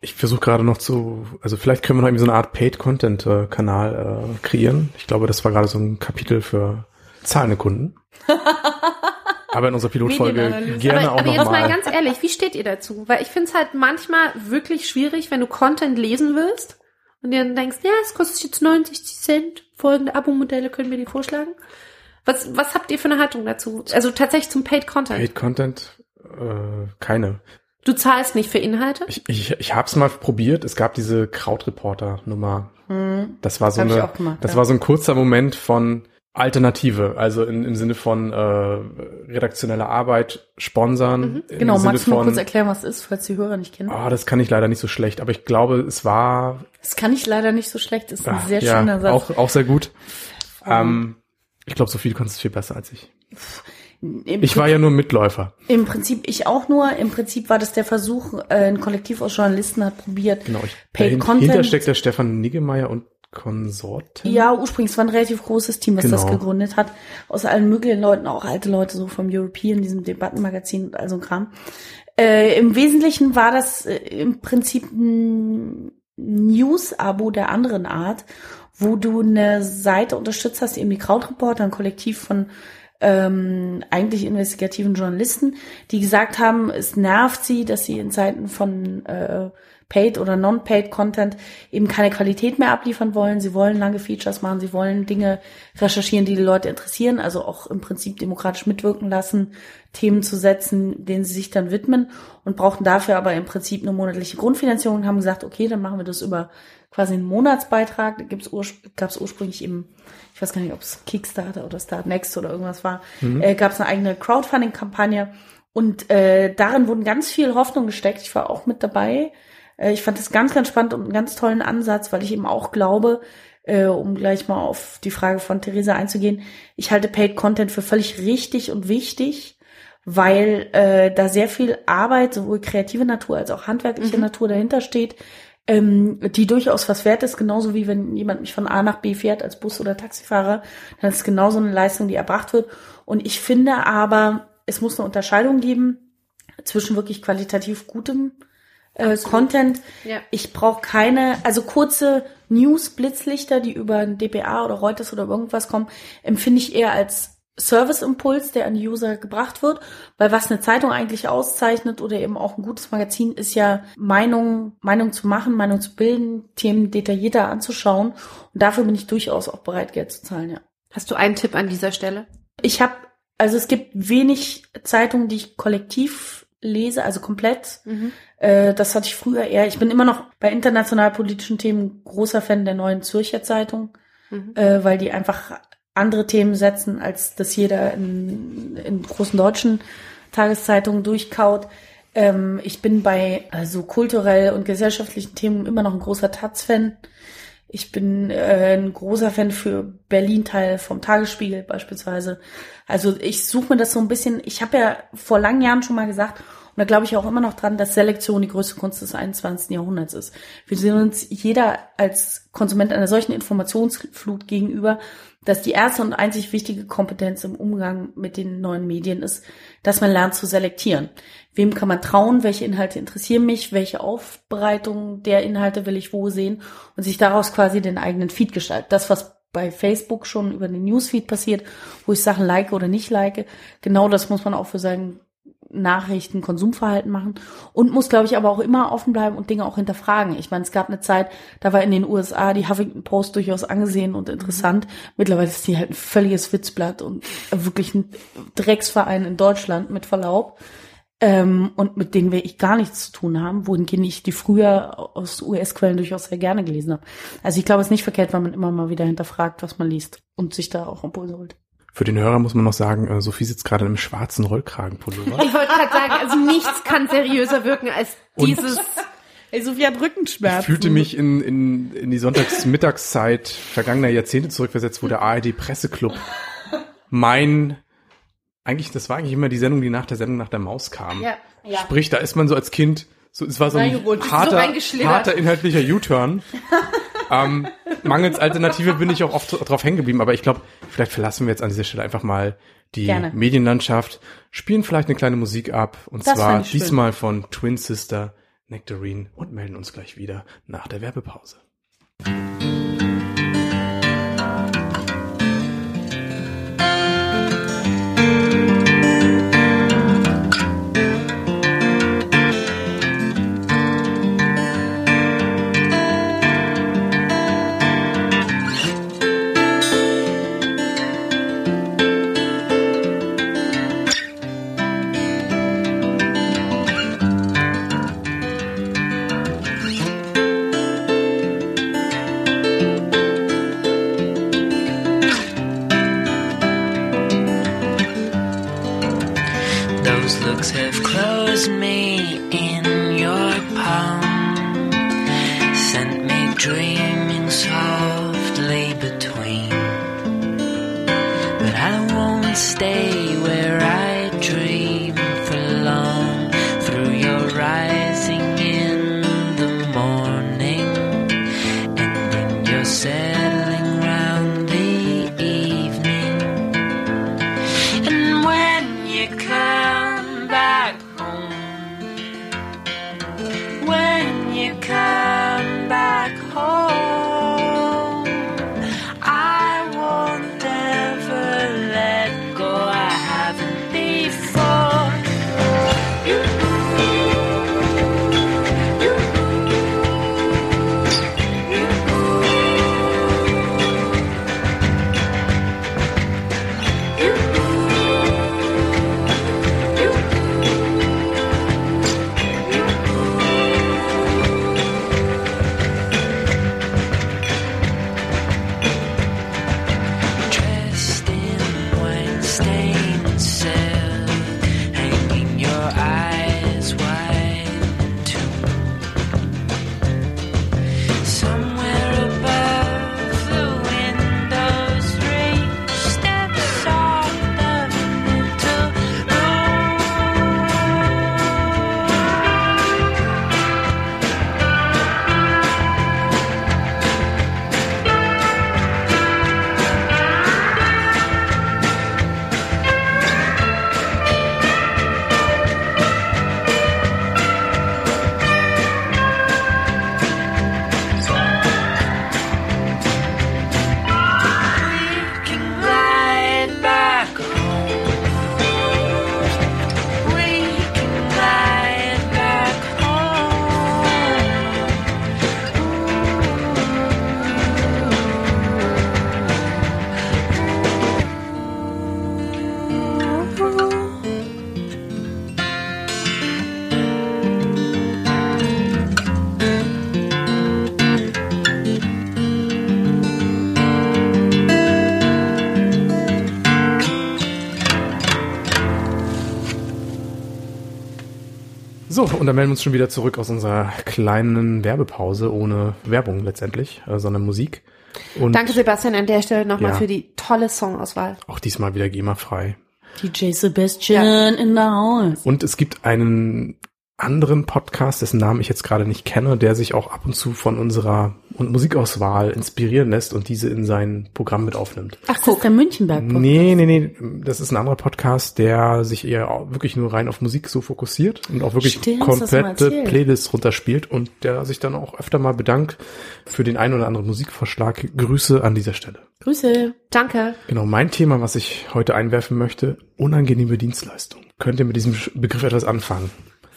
S1: Ich versuche gerade noch zu, also vielleicht können wir noch irgendwie so eine Art Paid-Content-Kanal äh, kreieren. Ich glaube, das war gerade so ein Kapitel für zahlende Kunden. Aber in unserer Pilotfolge gerne
S3: aber,
S1: auch
S3: aber jetzt mal
S1: nochmal.
S3: ganz ehrlich, wie steht ihr dazu? Weil ich finde es halt manchmal wirklich schwierig, wenn du Content lesen willst und dir dann denkst, ja, es kostet jetzt 90 Cent, folgende Abo-Modelle können wir dir vorschlagen. Was, was habt ihr für eine Haltung dazu? Also tatsächlich zum Paid Content.
S1: Paid Content? Äh, keine.
S3: Du zahlst nicht für Inhalte?
S1: Ich, ich, ich habe es mal probiert. Es gab diese Krautreporter-Nummer. Das war so eine,
S2: auch gemacht,
S1: das
S2: ja.
S1: war so ein kurzer Moment von Alternative, also in, im Sinne von äh, redaktioneller Arbeit sponsern. Im
S2: Genau, magst du mal kurz erklären, was es ist, falls die Hörer nicht kennen?
S1: Ah, das kann ich leider nicht so schlecht, aber ich glaube, es war
S2: Das kann ich leider nicht so schlecht, ist ein
S1: ah,
S2: sehr
S1: ja,
S2: schöner Satz.
S1: auch auch sehr gut. Ähm, ich glaube, Sophie, du kannst es viel besser als ich.
S2: Im,
S1: Ich war ja nur Mitläufer.
S2: Im Prinzip ich auch nur. Im Prinzip war das der Versuch, äh, ein Kollektiv aus Journalisten hat probiert,
S1: Genau, ich,
S2: Paid
S1: dahin-
S2: Content.
S1: Hinter steckt der Stefan Niggemeier und Konsorten.
S2: Ja, ursprünglich, es war ein relativ großes Team, was das
S1: Genau.
S2: gegründet hat. Aus allen möglichen Leuten, auch alte Leute, so vom European, diesem Debattenmagazin und all so ein Kram. Äh, Im Wesentlichen war das äh, im Prinzip ein News-Abo der anderen Art, wo du eine Seite unterstützt hast, eben die Krautreporter, ein Kollektiv von ähm, eigentlich investigativen Journalisten, die gesagt haben, es nervt sie, dass sie in Zeiten von äh, Paid oder Non-Paid Content eben keine Qualität mehr abliefern wollen. Sie wollen lange Features machen, sie wollen Dinge recherchieren, die die Leute interessieren, also auch im Prinzip demokratisch mitwirken lassen, Themen zu setzen, denen sie sich dann widmen und brauchten dafür aber im Prinzip eine monatliche Grundfinanzierung und haben gesagt, okay, dann machen wir das über quasi einen Monatsbeitrag. Da gibt's gab es ursprünglich eben, ich weiß gar nicht, ob es Kickstarter oder Start Next oder irgendwas war, äh, gab es eine eigene Crowdfunding-Kampagne und äh, darin wurden ganz viel Hoffnung gesteckt. Ich war auch mit dabei. Äh, ich fand das ganz, ganz spannend und einen ganz tollen Ansatz, weil ich eben auch glaube, äh, um gleich mal auf die Frage von Theresa einzugehen, ich halte Paid Content für völlig richtig und wichtig, weil äh, da sehr viel Arbeit, sowohl kreative Natur als auch handwerkliche Natur dahinter steht, ähm, die durchaus was wert ist, genauso wie wenn jemand mich von A nach B fährt als Bus- oder Taxifahrer, dann ist es genauso eine Leistung, die erbracht wird. Und ich finde aber, es muss eine Unterscheidung geben zwischen wirklich qualitativ gutem äh, Content.
S3: Ja.
S2: Ich brauche keine, also kurze News-Blitzlichter, die über ein DPA oder Reuters oder irgendwas kommen, empfinde ich eher als Serviceimpuls, der an die User gebracht wird, weil was eine Zeitung eigentlich auszeichnet oder eben auch ein gutes Magazin ist ja Meinung, Meinung zu machen, Meinung zu bilden, Themen detaillierter anzuschauen und dafür bin ich durchaus auch bereit, Geld zu zahlen, ja.
S3: Hast du einen Tipp an dieser Stelle?
S2: Ich habe, also es gibt wenig Zeitungen, die ich kollektiv lese, also komplett. Äh, das hatte ich früher eher. Ich bin immer noch bei international politischen Themen großer Fan der neuen Zürcher Zeitung, äh, weil die einfach andere Themen setzen, als das jeder in, in großen deutschen Tageszeitungen durchkaut. Ähm, ich bin bei also kulturell und gesellschaftlichen Themen immer noch ein großer Taz-Fan. Ich bin äh, ein großer Fan für Berlin-Teil vom Tagesspiegel beispielsweise. Also ich suche mir das so ein bisschen, ich habe ja vor langen Jahren schon mal gesagt, und da glaube ich auch immer noch dran, dass Selektion die größte Kunst des 21. Jahrhunderts ist. Wir sehen uns jeder als Konsument einer solchen Informationsflut gegenüber, dass die erste und einzig wichtige Kompetenz im Umgang mit den neuen Medien ist, dass man lernt zu selektieren. Wem kann man trauen? Welche Inhalte interessieren mich? Welche Aufbereitung der Inhalte will ich wo sehen? Und sich daraus quasi den eigenen Feed gestalten. Das, was bei Facebook schon über den Newsfeed passiert, wo ich Sachen like oder nicht like, genau das muss man auch für sein Nachrichten, Konsumverhalten machen und muss, glaube ich, aber auch immer offen bleiben und Dinge auch hinterfragen. Ich meine, es gab eine Zeit, da war in den USA die Huffington Post durchaus angesehen und interessant. Mittlerweile ist die halt ein völliges Witzblatt und wirklich ein Drecksverein in Deutschland, mit Verlaub. Ähm, und mit denen wir ich gar nichts zu tun haben, wohingegen ich die früher aus US-Quellen durchaus sehr gerne gelesen habe. Also ich glaube, es ist nicht verkehrt, wenn man immer mal wieder hinterfragt, was man liest und sich da auch Impulse holt.
S1: Für den Hörer muss man noch sagen, äh, Sophie sitzt gerade in einem schwarzen Rollkragenpullover.
S3: Ich wollte gerade sagen, also nichts kann seriöser wirken als
S1: Und-
S3: dieses.
S2: Ey, Sophie hat Rückenschmerzen.
S1: Ich fühlte mich in, in, in die Sonntagsmittagszeit vergangener Jahrzehnte zurückversetzt, wo der ARD Presseclub mein, eigentlich, das war eigentlich immer die Sendung, die nach der Sendung nach der Maus kam.
S3: Ja.
S2: Ja.
S1: Sprich, da ist man so als Kind, so, es war so ein
S3: so
S1: harter,
S3: reingeschlittert.
S1: harter inhaltlicher U-Turn. Ähm, mangels Alternative bin ich auch oft drauf hängen geblieben, aber ich glaube, vielleicht verlassen wir jetzt an dieser Stelle einfach mal die
S2: Gerne.
S1: Medienlandschaft, spielen vielleicht eine kleine Musik ab und
S2: Das
S1: zwar
S2: schön.
S1: diesmal von Twin Sister Nectarine und melden uns gleich wieder nach der Werbepause.
S5: stained
S1: sail. Und dann melden wir uns schon wieder zurück aus unserer kleinen Werbepause ohne Werbung letztendlich, äh, sondern Musik. Und
S3: Danke, Sebastian, an der Stelle nochmal
S1: Ja.
S3: für die tolle Songauswahl.
S1: auch diesmal wieder GEMA-frei.
S2: DJ Sebastian in the house.
S1: Und es gibt einen anderen Podcast, dessen Namen ich jetzt gerade nicht kenne, der sich auch ab und zu von unserer und Musikauswahl inspirieren lässt und diese in sein Programm mit aufnimmt.
S2: Ach, das ist der Münchenberg.
S1: Nee, nee, nee, das ist ein anderer Podcast, der sich eher wirklich nur rein auf Musik so fokussiert und auch wirklich
S2: Stimmt,
S1: komplette. Playlists runterspielt und der sich dann auch öfter mal bedankt für den ein oder anderen Musikvorschlag. Grüße an dieser Stelle.
S2: Grüße.
S3: Danke.
S1: Genau, mein Thema, was ich heute einwerfen möchte, unangenehme Dienstleistung. Könnt ihr mit diesem Begriff etwas anfangen?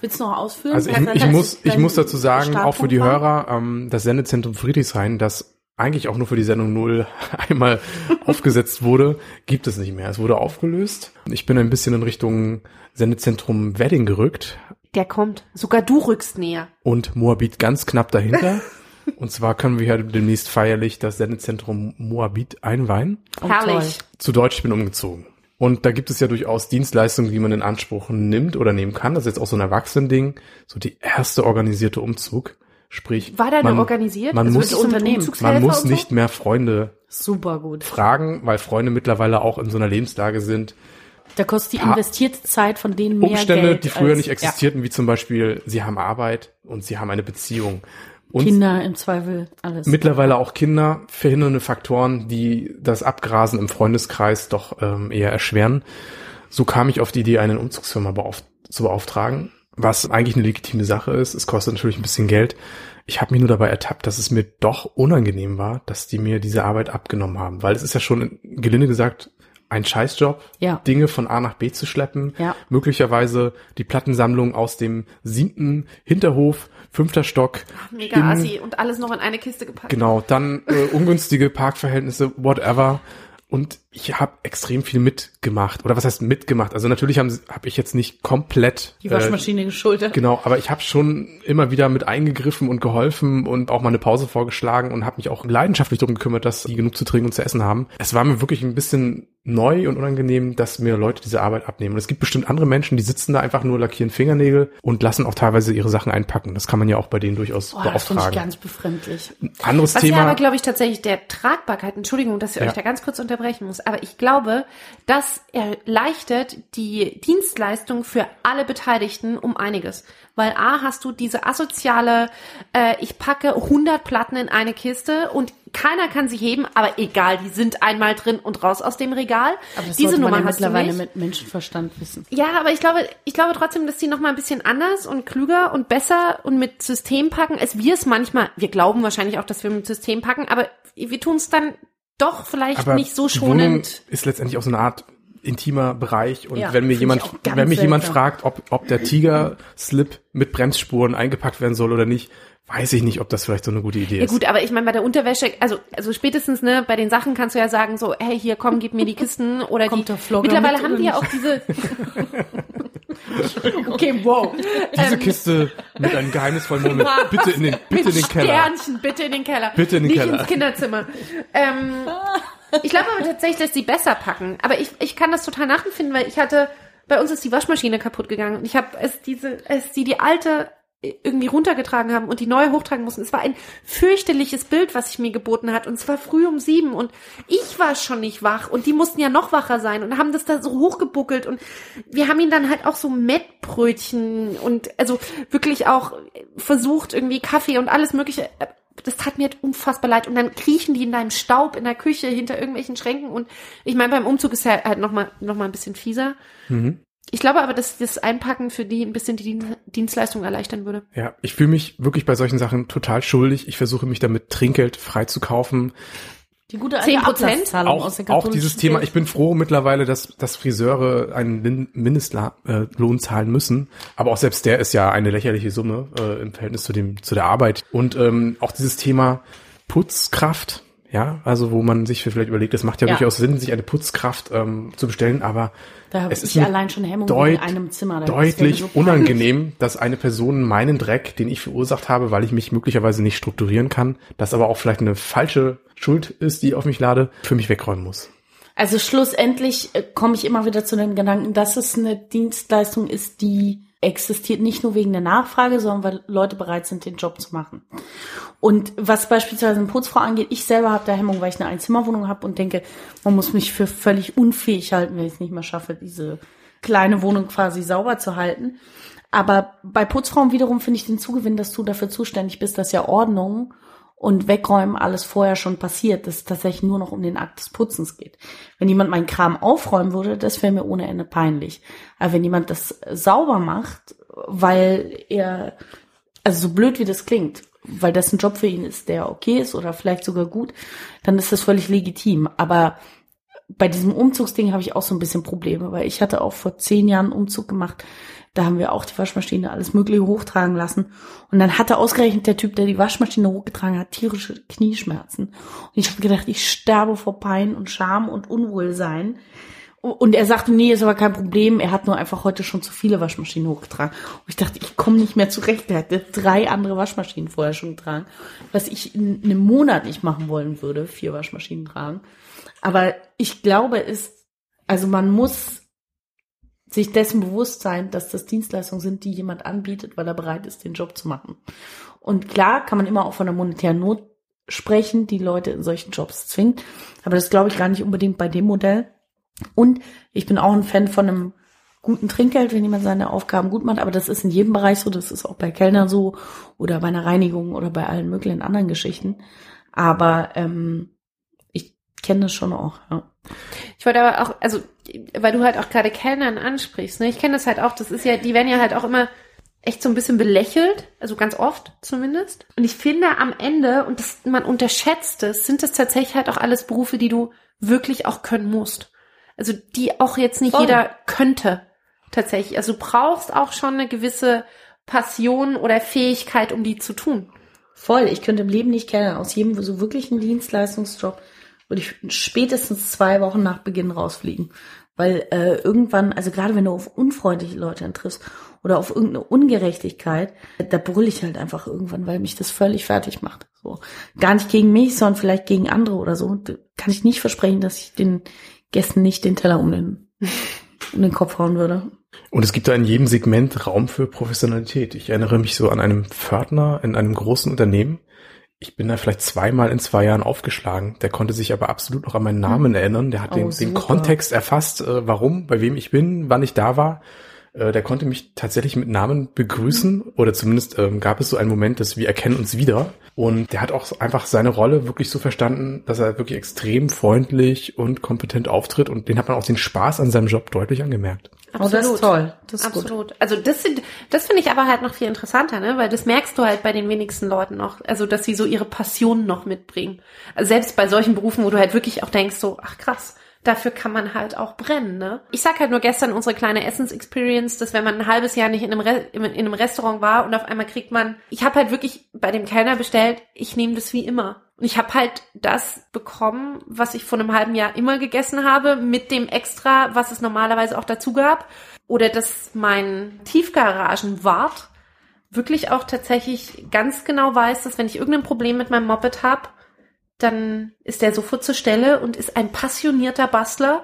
S2: Willst du noch ausführen?
S1: Also ich, ich muss, ich muss dazu sagen, auch für die? Hörer, ähm, das Sendezentrum Friedrichshain, das eigentlich auch nur für die Sendung Null einmal aufgesetzt wurde, gibt es nicht mehr. Es wurde aufgelöst. Ich bin ein bisschen in Richtung Sendezentrum Wedding gerückt
S3: Der kommt. Sogar du rückst näher.
S1: und Moabit ganz knapp dahinter. und zwar können wir ja demnächst feierlich das Sendezentrum Moabit einweihen.
S3: Herrlich.
S1: Zu Deutsch, ich bin umgezogen. Und da gibt es ja durchaus Dienstleistungen, die man in Anspruch nimmt oder nehmen kann. Das ist jetzt auch so ein Erwachsending. So die erste organisierte Umzug. Sprich,
S3: War der
S1: man,
S3: organisiert?
S1: Man
S3: Also
S1: muss,
S2: Unternehmen.
S1: Man muss
S3: so?
S1: nicht mehr Freunde
S2: Super gut.
S1: fragen, weil Freunde mittlerweile auch in so einer Lebenslage sind.
S2: Da kostet die investierte Zeit von denen mehr
S1: Umstände,
S2: Geld
S1: die früher
S2: als-
S1: nicht existierten, wie zum Beispiel, sie haben Arbeit und sie haben eine Beziehung. Und
S2: Kinder im Zweifel, alles.
S1: mittlerweile auch Kinder, verhindernde Faktoren, die das Abgrasen im Freundeskreis doch ähm, eher erschweren. So kam ich auf die Idee, eine Umzugsfirma beauf zu beauftragen, was eigentlich eine legitime Sache ist. Es kostet natürlich ein bisschen Geld. Ich habe mich nur dabei ertappt, dass es mir doch unangenehm war, dass die mir diese Arbeit abgenommen haben, weil es ist ja schon, gelinde gesagt, ein Scheißjob,
S2: Ja.
S1: Dinge von A nach B zu schleppen,
S2: Ja.
S1: möglicherweise die Plattensammlung aus dem siebten Hinterhof, fünfter Stock,
S3: Mega
S1: in-
S3: assi und alles noch in eine Kiste gepackt.
S1: Genau, dann äh, ungünstige Parkverhältnisse, whatever. Und ich habe extrem viel mitgemacht. Oder was heißt mitgemacht? Also natürlich habe hab ich jetzt nicht komplett
S2: die Waschmaschine geschultert.
S1: Äh, genau, aber ich habe schon immer wieder mit eingegriffen und geholfen und auch mal eine Pause vorgeschlagen und habe mich auch leidenschaftlich darum gekümmert, dass die genug zu trinken und zu essen haben. Es war mir wirklich ein bisschen neu und unangenehm, dass mir Leute diese Arbeit abnehmen. Und es gibt bestimmt andere Menschen, die sitzen da einfach nur, lackieren Fingernägel und lassen auch teilweise ihre Sachen einpacken. Das kann man ja auch bei denen durchaus
S2: Boah, das finde ich
S1: beauftragen.
S2: ganz befremdlich.
S1: Anderes
S3: Was
S1: Thema.
S3: ja aber, glaube ich, tatsächlich der Tragbarkeit, Entschuldigung, dass ich
S1: Ja.
S3: euch da ganz kurz unterbrechen muss, aber ich glaube, das erleichtert die Dienstleistung für alle Beteiligten um einiges. Weil A, hast du diese asoziale, äh, ich packe 100 Platten in eine Kiste und keiner kann sie heben, aber egal, die sind einmal drin und raus aus dem Regal.
S2: Aber das
S3: Diese
S2: sollte man
S3: Nummer
S2: ja
S3: hast du
S2: mittlerweile
S3: nicht.
S2: mit Menschenverstand wissen.
S3: Ja, aber ich glaube, ich glaube trotzdem, dass die noch mal ein bisschen anders und klüger und besser und mit System packen, als wir es manchmal, wir glauben wahrscheinlich auch, dass wir mit System packen, aber wir tun es dann doch vielleicht
S1: aber
S3: nicht so schonend.
S1: ist letztendlich auch so eine Art intimer Bereich und
S2: Ja,
S1: wenn mir jemand, wenn mich jemand fragt, ob, ob der Tiger-Slip mit Bremsspuren eingepackt werden soll oder nicht, weiß ich nicht, ob das vielleicht so eine gute Idee
S3: Ja
S1: ist.
S3: gut, aber ich meine, bei der Unterwäsche, also, also spätestens, ne, bei den Sachen kannst du ja sagen, so, hey, hier, komm, gib mir die Kisten oder
S2: Kommt
S3: die.
S2: der
S3: Mittlerweile
S2: mit
S3: haben die ja
S2: nicht?
S3: auch diese,
S2: Okay, wow.
S1: Diese Kiste mit einem geheimnisvollen Moment, bitte in den, bitte in den Keller.
S3: Sternchen, bitte in den Keller.
S1: Bitte in den
S3: Nicht
S1: Keller.
S3: ins Kinderzimmer. ähm, ich glaube aber tatsächlich, dass die besser packen. Aber ich, ich kann das total nachempfinden, weil ich hatte, bei uns ist die Waschmaschine kaputt gegangen und ich habe es diese, es die die alte irgendwie runtergetragen haben und die neue hochtragen mussten. Es war ein fürchterliches Bild, was sich mir geboten hat. Und es war früh um sieben und ich war schon nicht wach und die mussten ja noch wacher sein und haben das da so hochgebuckelt und wir haben ihn dann halt auch so Mettbrötchen und also wirklich auch versucht irgendwie Kaffee und alles mögliche. Das tat mir halt unfassbar leid. Und dann kriechen die in deinem Staub in der Küche hinter irgendwelchen Schränken. Und ich meine, beim Umzug ist ja halt noch mal, noch mal ein bisschen fieser. Ich glaube aber, dass das Einpacken für die ein bisschen die Dien- Dienstleistung erleichtern würde.
S1: Ja, ich fühle mich wirklich bei solchen Sachen total schuldig. Ich versuche mich damit Trinkgeld frei zu kaufen.
S2: Die gute
S3: 10%?
S2: Ablasszahlung aus
S1: Auch,
S2: der
S1: auch dieses Thema, ich bin froh mittlerweile, dass, dass Friseure einen Min- Mindestlohn zahlen müssen. Aber auch selbst der ist ja eine lächerliche Summe äh, im Verhältnis zu dem zu der Arbeit. Und ähm, auch dieses Thema Putzkraft, ja, also wo man sich vielleicht überlegt, es macht ja,
S2: Ja.
S1: durchaus Sinn, sich eine Putzkraft ähm, zu bestellen, aber es ist
S2: allein schon Hemmung
S1: deut-
S2: Zimmer.
S1: Deutlich
S2: so
S1: unangenehm, dass eine Person meinen Dreck, den ich verursacht habe, weil ich mich möglicherweise nicht strukturieren kann, das aber auch vielleicht eine falsche Schuld ist, die ich auf mich lade, für mich wegräumen muss.
S2: Also schlussendlich äh, komme ich immer wieder zu dem Gedanken, dass es eine Dienstleistung ist, die existiert nicht nur wegen der Nachfrage, sondern weil Leute bereit sind, den Job zu machen. Und was beispielsweise eine Putzfrau angeht, ich selber habe da Hemmung, weil ich eine Einzimmerwohnung habe und denke, man muss mich für völlig unfähig halten, wenn ich es nicht mehr schaffe, diese kleine Wohnung quasi sauber zu halten. Aber bei Putzfrauen wiederum finde ich den Zugewinn, dass du dafür zuständig bist, dass ja Ordnung und Wegräumen alles vorher schon passiert, dass es tatsächlich nur noch um den Akt des Putzens geht. Wenn jemand meinen Kram aufräumen würde, das wäre mir ohne Ende peinlich. Aber wenn jemand das sauber macht, weil er, also so blöd wie das klingt, weil das ein Job für ihn ist, der okay ist oder vielleicht sogar gut, dann ist das völlig legitim. Aber bei diesem Umzugsding habe ich auch so ein bisschen Probleme, weil ich hatte auch vor zehn Jahren einen Umzug gemacht. Da haben wir auch die Waschmaschine alles Mögliche hochtragen lassen. Und dann hatte ausgerechnet der Typ, der die Waschmaschine hochgetragen hat, tierische Knieschmerzen. Und ich habe gedacht, ich sterbe vor Pein und Scham und Unwohlsein. Und er sagte, nee, ist aber kein Problem. Er hat nur einfach heute schon zu viele Waschmaschinen hochgetragen. Und ich dachte, ich komme nicht mehr zurecht. Er hatte drei andere Waschmaschinen vorher schon getragen, was ich in einem Monat nicht machen wollen würde, vier Waschmaschinen tragen. Aber ich glaube, es, also man muss sich dessen bewusst sein, dass das Dienstleistungen sind, die jemand anbietet, weil er bereit ist, den Job zu machen. Und klar kann man immer auch von der monetären Not sprechen, die Leute in solchen Jobs zwingt. Aber das glaube ich gar nicht unbedingt bei dem Modell. Und ich bin auch ein Fan von einem guten Trinkgeld, wenn jemand seine Aufgaben gut macht. Aber das ist in jedem Bereich so. Das ist auch bei Kellnern so oder bei einer Reinigung oder bei allen möglichen anderen Geschichten. Aber ähm, ich kenne das schon auch. Ja.
S3: Ich wollte aber auch, also, weil du halt auch gerade Kellnern ansprichst, ne? Ich kenne das halt auch, das ist ja, die werden ja halt auch immer echt so ein bisschen belächelt, also ganz oft zumindest. Und ich finde am Ende, und das, man unterschätzt es, sind das tatsächlich halt auch alles Berufe, die du wirklich auch können musst. Also die auch jetzt nicht
S2: Voll.
S3: jeder könnte, tatsächlich. Also du brauchst auch schon eine gewisse Passion oder Fähigkeit, um die zu tun.
S2: Voll, ich könnte im Leben nicht kennen. Aus jedem so wirklichen Dienstleistungsjob würde ich spätestens zwei Wochen nach Beginn rausfliegen. Weil äh, irgendwann, also gerade wenn du auf unfreundliche Leute triffst oder auf irgendeine Ungerechtigkeit, da brülle ich halt einfach irgendwann, weil mich das völlig fertig macht. So. Gar nicht gegen mich, sondern vielleicht gegen andere oder so. Da kann ich nicht versprechen, dass ich den Gästen nicht den Teller um den, um den Kopf hauen würde.
S1: Und es gibt da in jedem Segment Raum für Professionalität. Ich erinnere mich so an einem Pförtner in einem großen Unternehmen. Ich bin da vielleicht zweimal in zwei Jahren aufgeschlagen. Der konnte sich aber absolut noch an meinen Namen erinnern. Der hat
S2: Oh,
S1: den, den. Kontext erfasst, äh, warum, bei wem ich bin, wann ich da war. Äh, der konnte mich tatsächlich mit Namen begrüßen oder zumindest ähm, gab es so einen Moment, dass wir erkennen uns wieder. Und der hat auch einfach seine Rolle wirklich so verstanden, dass er wirklich extrem freundlich und kompetent auftritt und den hat man auch den Spaß an seinem Job deutlich angemerkt.
S2: Oh, das ist toll. Das ist gut.
S3: Absolut. Also das sind, das finde ich aber halt noch viel interessanter, ne? Weil das merkst du halt bei den wenigsten Leuten noch. Also, dass sie so ihre Passion noch mitbringen. Also selbst bei solchen Berufen, wo du halt wirklich auch denkst, so, ach krass, dafür kann man halt auch brennen, ne? Ich sag halt nur gestern unsere kleine Essens-Experience, dass wenn man ein halbes Jahr nicht in einem, Re in einem Restaurant war und auf einmal kriegt man, ich habe halt wirklich bei dem Kellner bestellt, ich nehme das wie immer. Und ich habe halt das bekommen, was ich vor einem halben Jahr immer gegessen habe, mit dem Extra, was es normalerweise auch dazu gab. Oder dass mein Tiefgaragenwart wirklich auch tatsächlich ganz genau weiß, dass wenn ich irgendein Problem mit meinem Moped habe, dann ist der sofort zur Stelle und ist ein passionierter Bastler.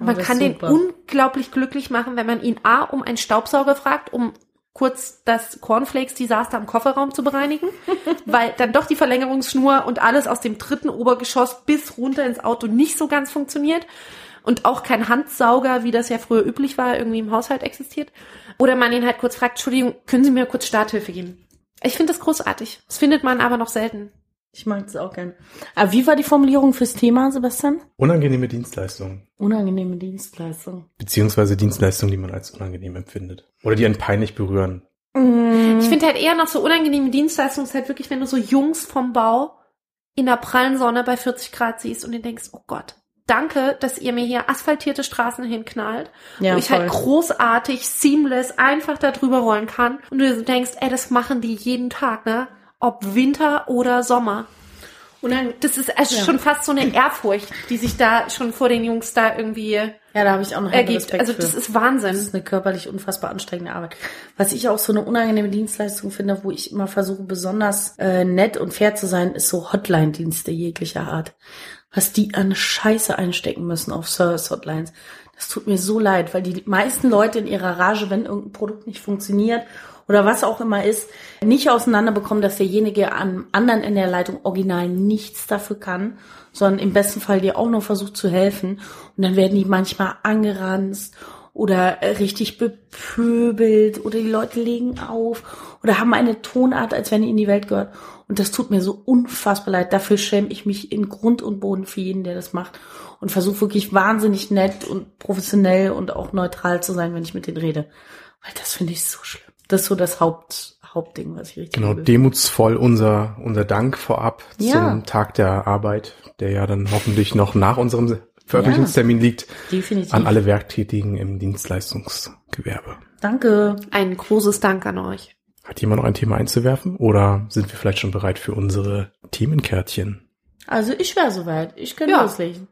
S2: Oh,
S3: Man kann den unglaublich glücklich machen, wenn man ihn A um einen Staubsauger fragt, um kurz das Cornflakes-Desaster im Kofferraum zu bereinigen, weil dann doch die Verlängerungsschnur und alles aus dem dritten Obergeschoss bis runter ins Auto nicht so ganz funktioniert und auch kein Handsauger, wie das ja früher üblich war, irgendwie im Haushalt existiert. Oder man ihn halt kurz fragt, Entschuldigung, können Sie mir kurz Starthilfe geben? Ich finde das großartig. Das findet man aber noch selten.
S2: Ich mag das auch gern. Aber wie war die Formulierung fürs Thema, Sebastian?
S1: Unangenehme Dienstleistungen.
S2: Unangenehme Dienstleistung.
S1: Beziehungsweise Dienstleistungen, die man als unangenehm empfindet. Oder die einen peinlich berühren.
S2: Mhm.
S3: Ich finde halt eher noch so unangenehme Dienstleistungen ist halt wirklich, wenn du so Jungs vom Bau in der prallen Sonne bei 40 Grad siehst und du denkst, oh Gott, danke, dass ihr mir hier asphaltierte Straßen hinknallt,
S2: Ja,
S3: wo ich halt
S2: voll.
S3: großartig, seamless, einfach da drüber rollen kann und du denkst, ey, das machen die jeden Tag, ne? Ob Winter oder Sommer. Und dann, das ist also
S2: Ja.
S3: schon fast so eine Ehrfurcht, die sich da schon vor den Jungs da irgendwie
S2: Ja, da habe ich auch noch
S3: ergibt.
S2: Respekt
S3: Also
S2: für.
S3: das ist Wahnsinn.
S2: Das ist eine körperlich unfassbar anstrengende Arbeit. Was ich auch so eine unangenehme Dienstleistung finde, wo ich immer versuche, besonders äh, nett und fair zu sein, ist so Hotline-Dienste jeglicher Art. Was die an Scheiße einstecken müssen auf Service-Hotlines. Das tut mir so leid, weil die meisten Leute in ihrer Rage, wenn irgendein Produkt nicht funktioniert oder was auch immer ist, nicht auseinanderbekommen, dass derjenige am anderen in der Leitung original nichts dafür kann, sondern im besten Fall dir auch noch versucht zu helfen. Und dann werden die manchmal angeranzt oder richtig bepöbelt oder die Leute legen auf oder haben eine Tonart, als wenn ihnen in die Welt gehört. Und das tut mir so unfassbar leid. Dafür schäme ich mich in Grund und Boden für jeden, der das macht und versuche wirklich wahnsinnig nett und professionell und auch neutral zu sein, wenn ich mit denen rede. Weil das finde ich so schlimm. Das ist so das Haupt, Hauptding, was ich richtig
S1: Genau,
S2: liebe.
S1: demutsvoll unser, unser Dank vorab
S2: Ja.
S1: zum Tag der Arbeit, der ja dann hoffentlich noch nach unserem Veröffentlichungstermin liegt,
S2: Definitiv.
S1: an alle Werktätigen im Dienstleistungsgewerbe.
S2: Danke.
S3: Ein großes Dank an euch.
S1: Hat jemand noch ein Thema einzuwerfen oder sind wir vielleicht schon bereit für unsere Themenkärtchen?
S2: Also ich wäre soweit. Ich könnte
S3: Ja.
S2: loslegen.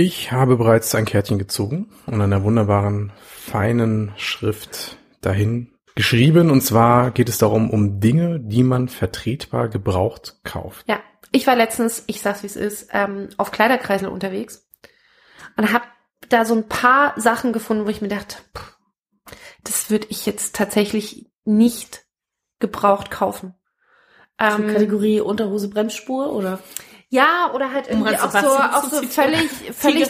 S1: Ich habe bereits ein Kärtchen gezogen und einer wunderbaren, feinen Schrift dahin geschrieben. Und zwar geht es darum, um Dinge, die man vertretbar gebraucht kauft.
S3: Ja, ich war letztens, ich sag's wie es ist, ähm, auf Kleiderkreisel unterwegs und habe da so ein paar Sachen gefunden, wo ich mir dachte, pff, das würde ich jetzt tatsächlich nicht gebraucht kaufen. Ähm,
S2: Kategorie Unterhose Bremsspur oder?
S3: Ja, oder halt irgendwie auch so, auch so völlig, völlig,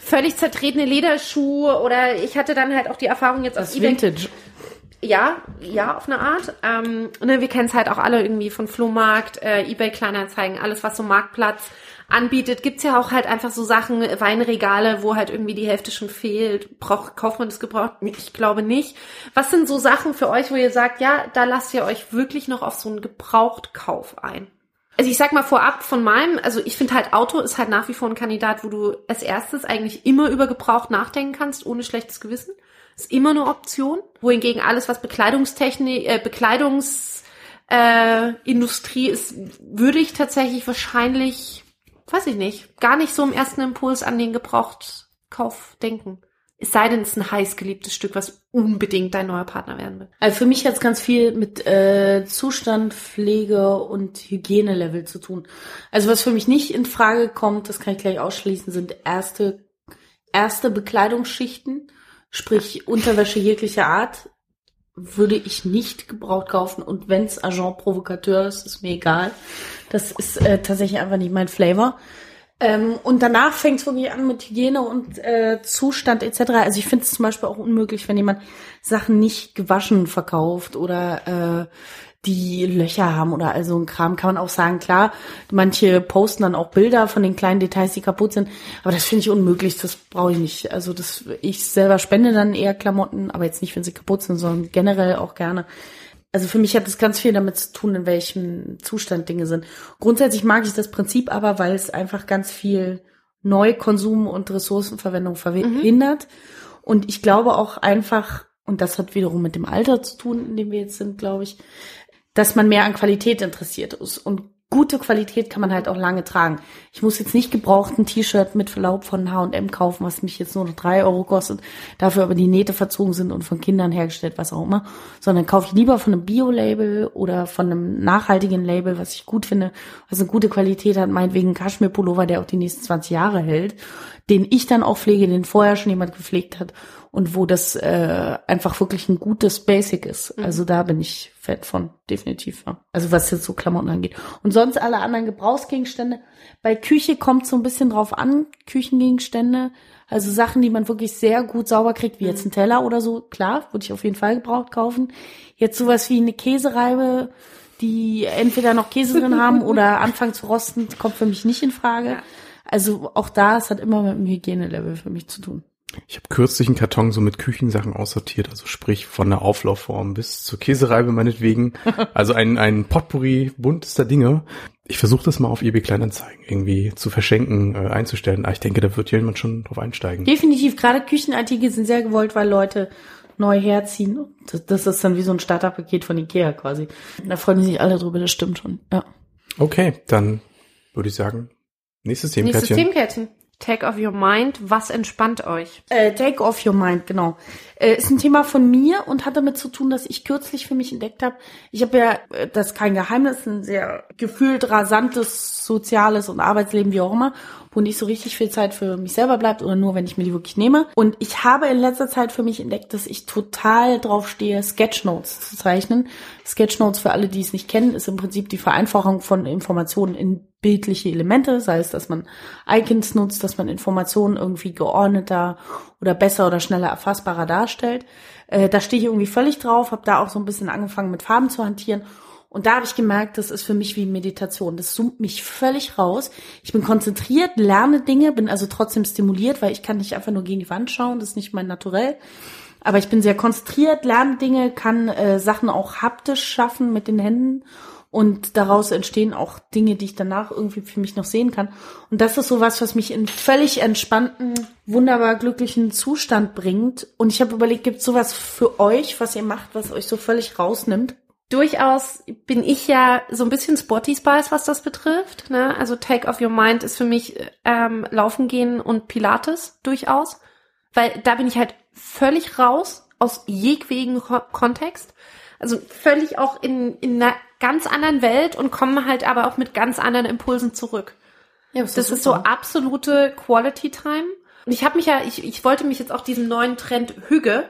S3: völlig zertretene Lederschuhe oder ich hatte dann halt auch die Erfahrung jetzt auf
S2: Das
S3: eBay
S2: Vintage.
S3: ja, ja, auf eine Art. Ähm, ne, wir kennen es halt auch alle irgendwie von Flohmarkt, äh, Ebay Kleinanzeigen, alles was so Marktplatz anbietet, gibt's ja auch halt einfach so Sachen, Weinregale, wo halt irgendwie die Hälfte schon fehlt. Braucht, kauft man das gebraucht? Ich glaube nicht. Was sind so Sachen für euch, wo ihr sagt, ja, da lasst ihr euch wirklich noch auf so einen Gebrauchtkauf ein? Also ich sag mal vorab von meinem, also ich finde halt Auto ist halt nach wie vor ein Kandidat, wo du als erstes eigentlich immer über Gebraucht nachdenken kannst, ohne schlechtes Gewissen. Ist immer eine Option. Wohingegen alles, was Bekleidungstechnik, äh, Bekleidungs äh, ist, würde ich tatsächlich wahrscheinlich, weiß ich nicht, gar nicht so im ersten Impuls an den Gebrauchtkauf denken. Es sei denn, es ist ein heiß geliebtes Stück, was unbedingt dein neuer Partner werden will.
S2: Also für mich hat es ganz viel mit äh, Zustand, Pflege und Hygienelevel zu tun. Also was für mich nicht in Frage kommt, das kann ich gleich ausschließen, sind erste, erste Bekleidungsschichten, sprich Unterwäsche jeglicher Art, würde ich nicht gebraucht kaufen. Und wenn es Agent Provocateur ist, ist mir egal. Das ist äh, tatsächlich einfach nicht mein Flavor. Ähm, und danach fängt es wirklich an mit Hygiene und äh, Zustand etc. Also ich finde es zum Beispiel auch unmöglich, wenn jemand Sachen nicht gewaschen verkauft oder äh, die Löcher haben oder also ein Kram, kann man auch sagen, klar, manche posten dann auch Bilder von den kleinen Details, die kaputt sind, aber das finde ich unmöglich, das brauche ich nicht. Also das, ich selber spende dann eher Klamotten, aber jetzt nicht, wenn sie kaputt sind, sondern generell auch gerne. Also für mich hat das ganz viel damit zu tun, in welchem Zustand Dinge sind. Grundsätzlich mag ich das Prinzip aber, weil es einfach ganz viel Neukonsum und Ressourcenverwendung verhindert. Und ich glaube auch einfach, und das hat wiederum mit dem Alter zu tun, in dem wir jetzt sind, glaube ich, dass man mehr an Qualität interessiert ist. Und gute Qualität kann man halt auch lange tragen. Ich muss jetzt nicht gebraucht ein T-Shirt mit Verlaub von H&M kaufen, was mich jetzt nur noch drei Euro kostet, dafür aber die Nähte verzogen sind und von Kindern hergestellt, was auch immer, sondern kaufe ich lieber von einem Bio-Label oder von einem nachhaltigen Label, was ich gut finde, was eine gute Qualität hat, meinetwegen ein Kaschmir-Pullover, der auch die nächsten 20 Jahre hält, den ich dann auch pflege, den vorher schon jemand gepflegt hat und wo das äh, einfach wirklich ein gutes Basic ist. Also da bin ich fett von, definitiv. Ja. Also was jetzt so Klamotten angeht. Und sonst alle anderen Gebrauchsgegenstände. Bei Küche kommt so ein bisschen drauf an, Küchengegenstände. Also Sachen, die man wirklich sehr gut sauber kriegt, wie jetzt ein Teller oder so. Klar, würde ich auf jeden Fall gebraucht kaufen. Jetzt sowas wie eine Käsereibe, die entweder noch Käse drin haben oder anfangen zu rosten, kommt für mich nicht in Frage. Also auch da, es hat immer mit dem Hygienelevel für mich zu tun.
S1: Ich habe kürzlich einen Karton so mit Küchensachen aussortiert, also sprich von der Auflaufform bis zur Käsereibe meinetwegen. Also ein, ein Potpourri buntester Dinge. Ich versuche das mal auf eBay Kleinanzeigen irgendwie zu verschenken, äh, einzustellen. Aber ich denke, da wird jemand schon drauf einsteigen.
S2: Definitiv, gerade Küchenartikel sind sehr gewollt, weil Leute neu herziehen. Das, das ist dann wie so ein Starterpaket von Ikea quasi. Da freuen sich alle drüber, das stimmt schon. Ja.
S1: Okay, dann würde ich sagen, nächstes
S3: Nächstes
S1: Themenkärtchen.
S3: Take off your mind. Was entspannt euch?
S2: Äh, Take off your mind, genau. Äh, ist ein Thema von mir und hat damit zu tun, dass ich kürzlich für mich entdeckt habe. Ich habe ja, äh, das ist kein Geheimnis, ein sehr gefühlt rasantes soziales und Arbeitsleben, wie auch immer, wo nicht so richtig viel Zeit für mich selber bleibt oder nur, wenn ich mir die wirklich nehme. Und ich habe in letzter Zeit für mich entdeckt, dass ich total drauf stehe, Sketchnotes zu zeichnen. Sketchnotes, für alle, die es nicht kennen, ist im Prinzip die Vereinfachung von Informationen in bildliche Elemente, sei es, dass man Icons nutzt, dass man Informationen irgendwie geordneter oder besser oder schneller erfassbarer darstellt. Äh, da stehe ich irgendwie völlig drauf, habe da auch so ein bisschen angefangen mit Farben zu hantieren. Und da habe ich gemerkt, das ist für mich wie Meditation. Das zoomt mich völlig raus. Ich bin konzentriert, lerne Dinge, bin also trotzdem stimuliert, weil ich kann nicht einfach nur gegen die Wand schauen, das ist nicht mein Naturell. Aber ich bin sehr konzentriert, lerne Dinge, kann äh, Sachen auch haptisch schaffen mit den Händen und daraus entstehen auch Dinge, die ich danach irgendwie für mich noch sehen kann. Und das ist sowas, was mich in völlig entspannten, wunderbar glücklichen Zustand bringt. Und ich habe überlegt, gibt es sowas für euch, was ihr macht, was euch so völlig rausnimmt?
S3: Durchaus bin ich ja so ein bisschen Sporty Spice, was das betrifft. Ne? Also Take off your mind ist für mich ähm, Laufen gehen und Pilates durchaus. Weil da bin ich halt völlig raus aus jegwegen Ko Kontext. Also völlig auch in, in einer ganz anderen Welt und komme halt aber auch mit ganz anderen Impulsen zurück.
S2: Ja,
S3: Das ist so absolute Quality Time. Und ich habe mich ja, ich, ich wollte mich jetzt auch diesem neuen Trend Hüge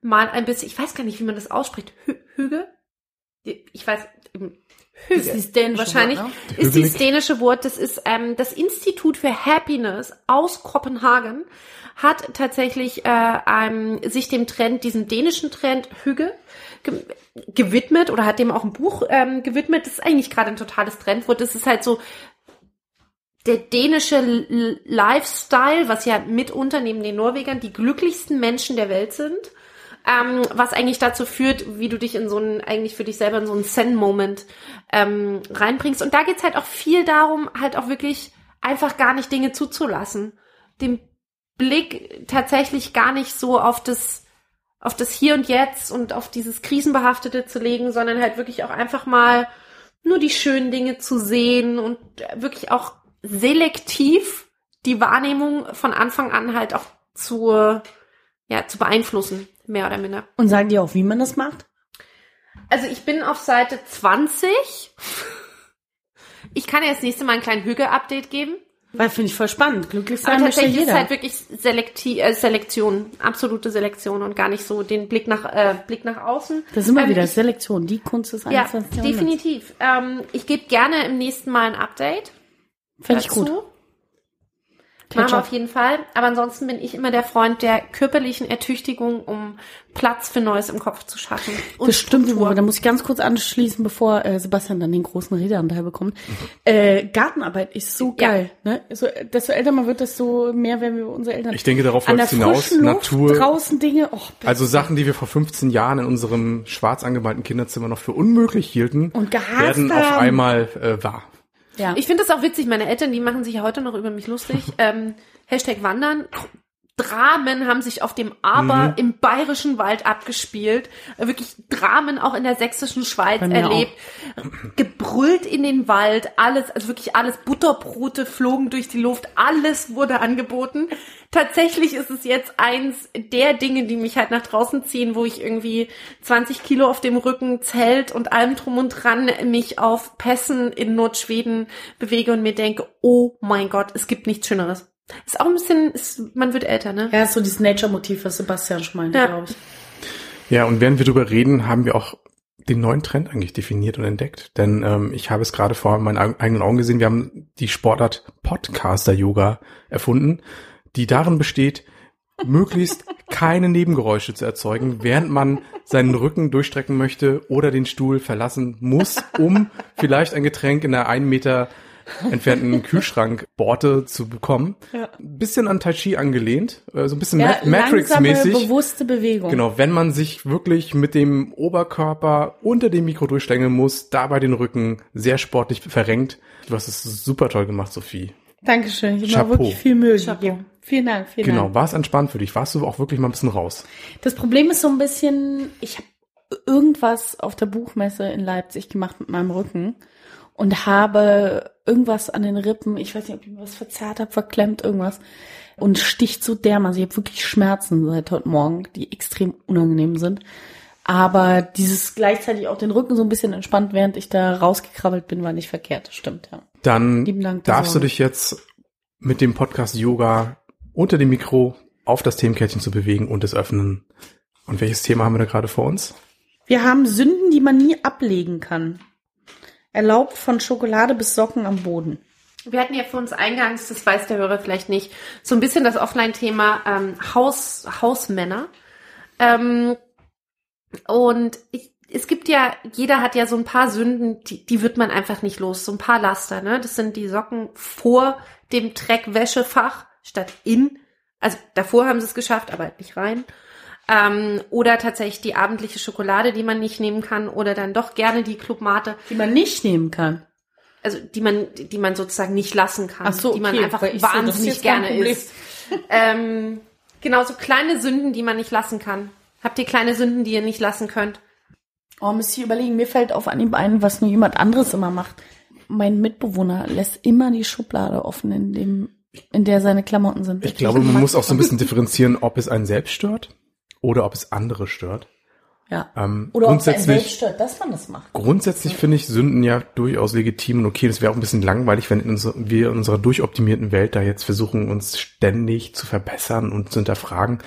S3: mal ein bisschen, ich weiß gar nicht, wie man das ausspricht. Hü Hüge? Ich weiß, Hüge.
S2: Das ist das dänische
S3: Wahrscheinlich
S2: Wort,
S3: ist
S1: Hügelig.
S3: dieses dänische Wort, das ist ähm, das Institut für Happiness aus Kopenhagen hat tatsächlich äh, ähm, sich dem Trend, diesem dänischen Trend Hüge ge gewidmet oder hat dem auch ein Buch ähm, gewidmet. Das ist eigentlich gerade ein totales Trendwort. Das ist halt so der dänische L- Lifestyle, was ja mitunter neben den Norwegern die glücklichsten Menschen der Welt sind. Ähm, was eigentlich dazu führt, wie du dich in so einen, eigentlich für dich selber in so einen Zen-Moment ähm, reinbringst. Und da geht's halt auch viel darum, halt auch wirklich einfach gar nicht Dinge zuzulassen. Den Blick tatsächlich gar nicht so auf das auf das Hier und Jetzt und auf dieses Krisenbehaftete zu legen, sondern halt wirklich auch einfach mal nur die schönen Dinge zu sehen und wirklich auch selektiv die Wahrnehmung von Anfang an halt auch zu, ja, zu beeinflussen, mehr oder minder.
S2: Und sagen die auch, wie man das macht?
S3: Also ich bin auf Seite 20. Ich kann ja das nächste Mal einen kleinen Hüge-Update geben.
S2: Weil finde ich voll spannend. Glücklich
S3: Aber
S2: sein möchte
S3: tatsächlich ist
S2: jeder.
S3: halt wirklich Selekti äh, Selektion, absolute Selektion und gar nicht so den Blick nach äh, Blick nach außen.
S2: da sind wir
S3: Ähm,
S2: wieder.
S3: ich-
S2: Selektion, die Kunst des
S3: Ja,
S2: 21. Jahrhunderts.
S3: definitiv. Ähm, ich gebe gerne im nächsten Mal ein Update.
S2: Finde ich gut.
S3: Machen wir
S2: Ketchup.
S3: auf jeden Fall. Aber ansonsten bin ich immer der Freund der körperlichen Ertüchtigung, um Platz für Neues im Kopf zu schaffen. Und
S2: Das stimmt,
S3: Struktur.
S2: aber da muss ich ganz kurz anschließen, bevor äh, Sebastian dann den großen Redeanteil bekommt. Äh, Gartenarbeit ist so
S3: Ja.
S2: geil. Ne? So, desto älter man wird, desto mehr werden wir unsere Eltern.
S1: Ich denke, darauf läuft's hinaus.
S2: Luft,
S1: Natur.
S2: draußen Dinge. Oh,
S1: Also Sachen, die wir vor 15 Jahren in unserem schwarz angemalten Kinderzimmer noch für unmöglich hielten, werden auf einmal äh, wahr.
S2: Ja.
S3: Ich finde das auch witzig. Meine Eltern, die machen sich ja heute noch über mich lustig. ähm, Hashtag Wandern. Dramen haben sich auf dem Aber
S2: Mhm.
S3: im bayerischen Wald abgespielt. Äh, Wirklich Dramen auch in der sächsischen Schweiz erlebt. Gebrüllt in den Wald, alles, also wirklich alles. Butterbrote flogen durch die Luft, alles wurde angeboten. Tatsächlich ist es jetzt eins der Dinge, die mich halt nach draußen ziehen, wo ich irgendwie 20 Kilo auf dem Rücken, Zelt und allem drum und dran mich auf Pässen in Nordschweden bewege und mir denke, oh mein Gott, es gibt nichts Schöneres. Ist auch ein bisschen, ist, man wird älter, ne?
S2: ja, ist so dieses Nature-Motiv, was Sebastian schon meinte,
S3: Ja.
S2: glaube ich.
S1: Ja, und während wir drüber reden, haben wir auch den neuen Trend eigentlich definiert und entdeckt. Denn ähm, ich habe es gerade vor meinen eig- eigenen Augen gesehen. Wir haben die Sportart Podcaster-Yoga erfunden, die darin besteht, möglichst keine Nebengeräusche zu erzeugen, während man seinen Rücken durchstrecken möchte oder den Stuhl verlassen muss, um vielleicht ein Getränk in der einen Meter entfernten Kühlschrankborte zu bekommen.
S2: Ja.
S1: Ein bisschen an Tai Chi angelehnt, äh, so ein bisschen
S2: Ja,
S1: Ma- Matrix-mäßig.
S2: bewusste Bewegung.
S1: Genau, wenn man sich wirklich mit dem Oberkörper unter dem Mikro durchstängeln muss, dabei den Rücken sehr sportlich verrenkt. Du hast es super toll gemacht, Sophie.
S2: Dankeschön. Ich habe wirklich viel Mühe
S3: Chapeau.
S2: gegeben. Vielen Dank, vielen
S1: Genau,
S2: Dank.
S1: war es entspannt für dich? Warst du auch wirklich mal ein bisschen raus?
S2: Das Problem ist so ein bisschen, ich habe irgendwas auf der Buchmesse in Leipzig gemacht mit meinem Rücken und habe irgendwas an den Rippen, ich weiß nicht, ob ich mir was verzerrt habe, verklemmt, irgendwas. Und sticht so dermaßen. Ich habe wirklich Schmerzen seit heute Morgen, die extrem unangenehm sind. Aber dieses gleichzeitig auch den Rücken so ein bisschen entspannt, während ich da rausgekrabbelt bin, war nicht verkehrt. Das stimmt, ja.
S1: Dann
S2: Dank,
S1: darfst du dich jetzt mit dem Podcast Yoga unter dem Mikro auf das Themenkärtchen zu bewegen und es öffnen. Und welches Thema haben wir da gerade vor uns?
S2: Wir haben Sünden, die man nie ablegen kann. Erlaubt von Schokolade bis Socken am Boden.
S3: Wir hatten ja für uns eingangs, das weiß der Hörer vielleicht nicht, so ein bisschen das Offline-Thema ähm, Haus, Hausmänner. Ähm, und ich, es gibt ja, jeder hat ja so ein paar Sünden, die, die wird man einfach nicht los. So ein paar Laster, ne? Das sind die Socken vor dem Dreckwäschefach statt in. Also davor haben sie es geschafft, aber nicht rein. Ähm, oder tatsächlich die abendliche Schokolade, die man nicht nehmen kann, oder dann doch gerne die Clubmate
S2: Die man nicht nehmen kann.
S3: also die man, die man sozusagen nicht lassen kann,
S2: Ach so,
S3: die man
S2: okay,
S3: einfach
S2: so,
S3: wahnsinnig
S2: kein
S3: gerne isst. ähm, genau, so kleine Sünden, die man nicht lassen kann. Habt ihr kleine Sünden, die ihr nicht lassen könnt?
S2: Oh, müsste ich überlegen. Mir fällt auf Anhieb ein, was nur jemand anderes immer macht. Mein Mitbewohner lässt immer die Schublade offen, in dem, in der seine Klamotten sind.
S1: Ich glaube, man muss auch so ein bisschen differenzieren, ob es einen selbst stört oder ob es andere stört.
S2: ja.
S1: Ähm,
S2: Oder ob es einen selbst stört, dass man das macht.
S1: grundsätzlich finde ich Sünden ja durchaus legitim und okay. Das wäre auch ein bisschen langweilig, wenn in unser, wir in unserer durchoptimierten Welt da jetzt versuchen, uns ständig zu verbessern und zu hinterfragen.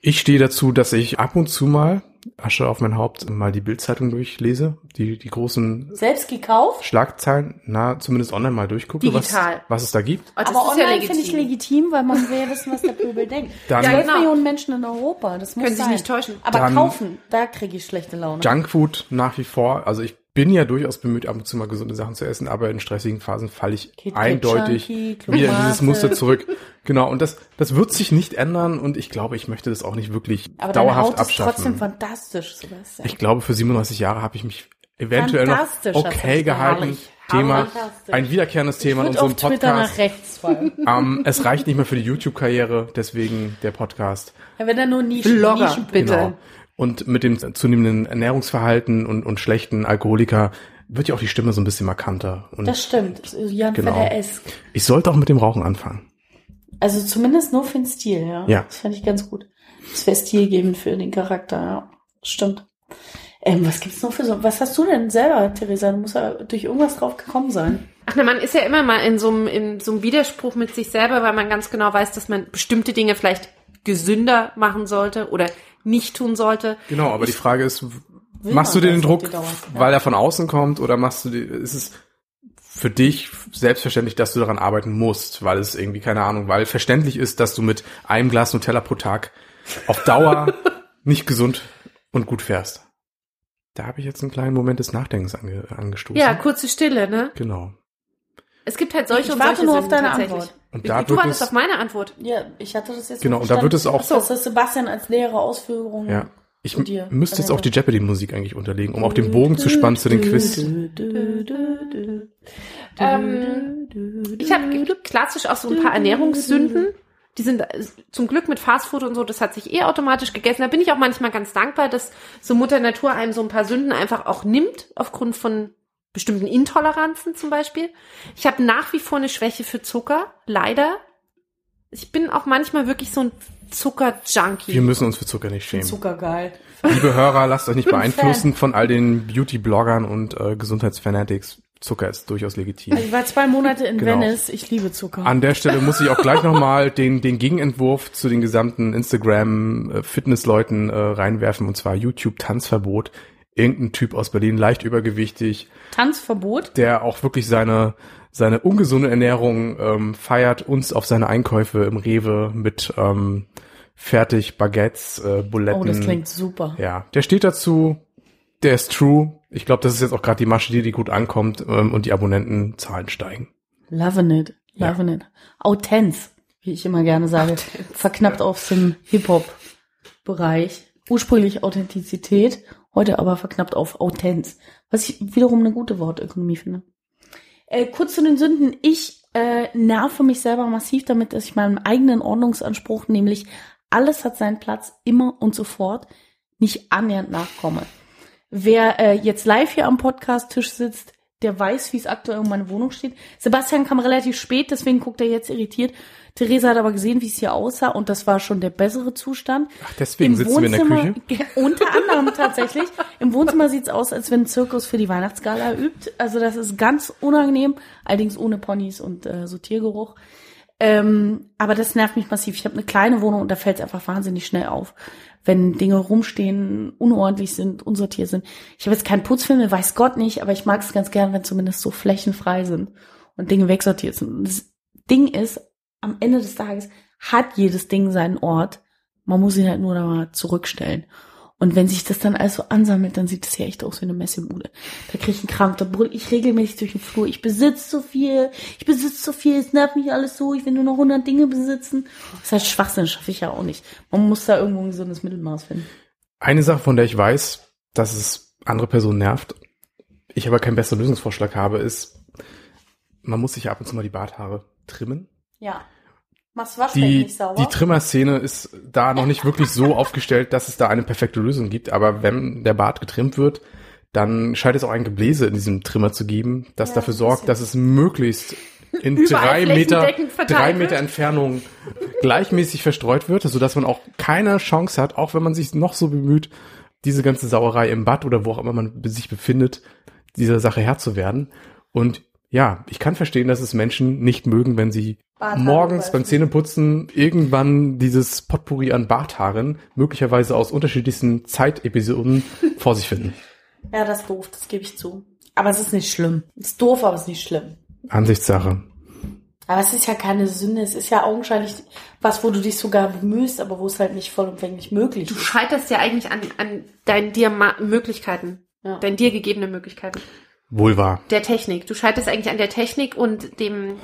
S1: Ich stehe dazu, dass ich ab und zu mal, Asche auf mein Haupt, mal die Bildzeitung durchlese, die, die großen
S2: Selbst gekauft?
S1: Schlagzeilen, na, zumindest online mal durchgucke, was,
S3: Digital.
S1: was es da gibt.
S3: Oh, das
S2: Aber
S3: ist ja
S2: online finde ich
S3: legitim.
S2: weil man will ja wissen, was der Pöbel denkt.
S1: Dann-
S3: Ja, genau.
S2: Millionen Menschen in Europa, das muss
S3: Können sich
S2: sein.
S3: nicht täuschen.
S2: Aber
S1: Dann-
S2: kaufen, da kriege ich schlechte Laune.
S1: Junkfood nach wie vor, also ich bin ja durchaus bemüht, ab und zu mal gesunde Sachen zu essen, aber in stressigen Phasen falle ich
S2: KitKat
S1: eindeutig
S2: Chunky,
S1: wieder in dieses. Muster zurück. Genau, und das, das wird sich nicht ändern und ich glaube, ich möchte das auch nicht wirklich
S2: Aber
S1: dauerhaft
S2: Haut ist trotzdem
S1: abschaffen.
S2: fantastisch, Sebastian.
S1: Ich glaube, für 37 Jahre habe ich mich eventuell noch okay gehalten.
S3: herrlich,
S1: Thema, ein wiederkehrendes Thema in unserem Podcast. Ähm, es reicht nicht mehr für die YouTube-Karriere, deswegen der Podcast.
S2: ja, wenn er nur Nischen,
S3: Blogger,
S2: Nischen
S3: bitte.
S1: Genau. Und mit dem zunehmenden Ernährungsverhalten und, und schlechten Alkoholiker wird ja auch die Stimme so ein bisschen markanter. Und
S2: Das stimmt. Jan
S1: Genau.
S2: genau. esk
S1: ich sollte auch mit dem Rauchen anfangen.
S2: Also zumindest nur für den Stil, ja.
S1: Ja.
S2: Das fand ich ganz gut. Das wäre stilgebend für den Charakter, ja. Stimmt. Ähm, was gibt's noch für so, was hast du denn selber, Theresa? Du musst ja durch irgendwas drauf gekommen sein.
S3: Ach ne, man ist ja immer mal in so einem, in so einem Widerspruch mit sich selber, weil man ganz genau weiß, dass man bestimmte Dinge vielleicht gesünder machen sollte oder nicht tun sollte.
S1: Genau, aber die Frage ist, machst du dir den Druck,
S2: die Dauer? Ja.
S1: weil er von außen kommt, oder machst du dir, ist es für dich selbstverständlich, dass du daran arbeiten musst, weil es irgendwie, keine Ahnung, weil verständlich ist, dass du mit einem Glas Nutella pro Tag auf Dauer nicht gesund und gut fährst. Da habe ich jetzt einen kleinen Moment des Nachdenkens ange, angestoßen.
S3: Ja, kurze Stille, ne?
S1: Genau.
S3: Es gibt halt solche
S2: Ich
S3: und
S2: warte
S3: solche
S2: nur auf deine
S3: tatsächlich.
S2: Antwort.
S1: Und da
S3: du wartest
S1: es-
S3: auf meine Antwort.
S2: Ja, ich hatte das jetzt
S1: Genau, und da wird es auch-
S2: dass das Sebastian als nähere Ausführung.
S1: Ja. Ich müsste jetzt auch die. Jeopardy-Musik eigentlich unterlegen, um auch den Bogen zu spannen zu den Quiz.
S3: Ähm, Ich habe klassisch auch so ein paar Ernährungssünden. Die sind äh, zum Glück mit Fastfood und so, das hat sich eh automatisch gegessen. Da bin ich auch manchmal ganz dankbar, dass so Mutter Natur einem so ein paar Sünden einfach auch nimmt, aufgrund von bestimmten Intoleranzen zum Beispiel. Ich habe nach wie vor eine Schwäche für Zucker, leider. Ich bin auch manchmal wirklich so ein Zucker-Junkie.
S1: Wir müssen uns für Zucker nicht schämen.
S2: Zucker geil.
S1: Liebe Hörer, lasst euch nicht
S2: bin Fan.
S1: beeinflussen von all den Beauty-Bloggern und äh, Gesundheitsfanatics. Zucker ist durchaus legitim.
S2: Ich war zwei Monate in
S1: Genau.
S2: Venice. Ich liebe Zucker.
S1: An der Stelle muss ich auch gleich nochmal den, den Gegenentwurf zu den gesamten Instagram-Fitnessleuten äh, reinwerfen, und zwar YouTube-Tanzverbot. Irgendein Typ aus Berlin, leicht übergewichtig,
S2: Tanzverbot.
S1: der auch wirklich seine, seine ungesunde Ernährung ähm, feiert, uns auf seine Einkäufe im Rewe mit ähm, fertig Baguettes, äh, Buletten.
S2: Oh, das klingt super.
S1: Ja, der steht dazu, der ist true. Ich glaube, das ist jetzt auch gerade die Masche, die, die gut ankommt ähm, und die Abonnentenzahlen steigen.
S2: Loving it. Loving it. Autenz, wie ich immer gerne sage. Verknappt auf dem Hip-Hop-Bereich. Ursprünglich Authentizität, heute aber verknappt auf Autenz. Was ich wiederum eine gute Wortökonomie finde. Äh, kurz zu den Sünden. Ich äh, nerve mich selber massiv damit, dass ich meinem eigenen Ordnungsanspruch, nämlich alles hat seinen Platz, immer und sofort, nicht annähernd nachkomme. Wer äh, jetzt live hier am Podcast-Tisch sitzt, der weiß, wie es aktuell um meine Wohnung steht. Sebastian kam relativ spät, deswegen guckt er jetzt irritiert. Theresa hat aber gesehen, wie es hier aussah und das war schon der bessere Zustand.
S1: Ach, deswegen sitzen wir in der Küche.
S2: Unter anderem tatsächlich. Im Wohnzimmer sieht's aus, als wenn ein Zirkus für die Weihnachtsgala übt. Also das ist ganz unangenehm, allerdings ohne Ponys und äh, so Tiergeruch. Ähm, aber das nervt mich massiv. Ich habe eine kleine Wohnung und da fällt es einfach wahnsinnig schnell auf, wenn Dinge rumstehen, unordentlich sind, unsortiert sind. Ich habe jetzt keinen Putzfilm, weiß Gott nicht, aber ich mag es ganz gern, wenn zumindest so flächenfrei sind und Dinge wegsortiert sind. Und das Ding ist, am Ende des Tages hat jedes Ding seinen Ort. Man muss ihn halt nur da mal zurückstellen. Und wenn sich das dann alles so ansammelt, dann sieht das ja echt aus wie eine Messebude. Da krieg ich einen Krampf, da brüll ich regelmäßig durch den Flur. Ich besitze so viel, ich besitze so viel, es nervt mich alles so, ich will nur noch 100 Dinge besitzen. Das ist halt Schwachsinn, schaffe ich ja auch nicht. Man muss da irgendwo ein gesundes Mittelmaß finden.
S1: Eine Sache, von der ich weiß, dass es andere Personen nervt, ich aber keinen besseren Lösungsvorschlag habe, ist, man muss sich ab und zu mal die Barthaare trimmen.
S2: Ja. Machst Waschbecken
S1: Die,
S2: nicht sauber?
S1: die Trimmerszene ist da noch nicht wirklich so aufgestellt, dass es da eine perfekte Lösung gibt. Aber wenn der Bart getrimmt wird, dann scheint es auch ein Gebläse in diesem Trimmer zu geben, das
S2: Ja,
S1: dafür sorgt, dass es möglichst in drei Meter, drei. Meter Entfernung gleichmäßig verstreut wird, sodass man auch keine Chance hat, auch wenn man sich noch so bemüht, diese ganze Sauerei im Bad oder wo auch immer man sich befindet, dieser Sache Herr zu werden. Und ja, ich kann verstehen, dass es Menschen nicht mögen, wenn sie
S2: Barthaare
S1: morgens beim. Zähneputzen irgendwann dieses Potpourri an Barthaaren, möglicherweise aus unterschiedlichsten Zeitepisoden, vor sich finden.
S2: Ja, das ist doof, das gebe ich zu. Aber es ist nicht schlimm. Es ist doof, aber es ist nicht schlimm.
S1: Ansichtssache.
S2: Aber es ist ja keine Sünde, es ist ja augenscheinlich was, wo du dich sogar bemühst, aber wo es halt nicht vollumfänglich möglich
S3: Du
S2: ist.
S3: scheiterst ja eigentlich an, an deinen dir Möglichkeiten,
S2: Ja.
S3: deinen dir gegebenen Möglichkeiten.
S1: Wohl wahr.
S3: Der Technik. Du scheiterst eigentlich an der Technik und dem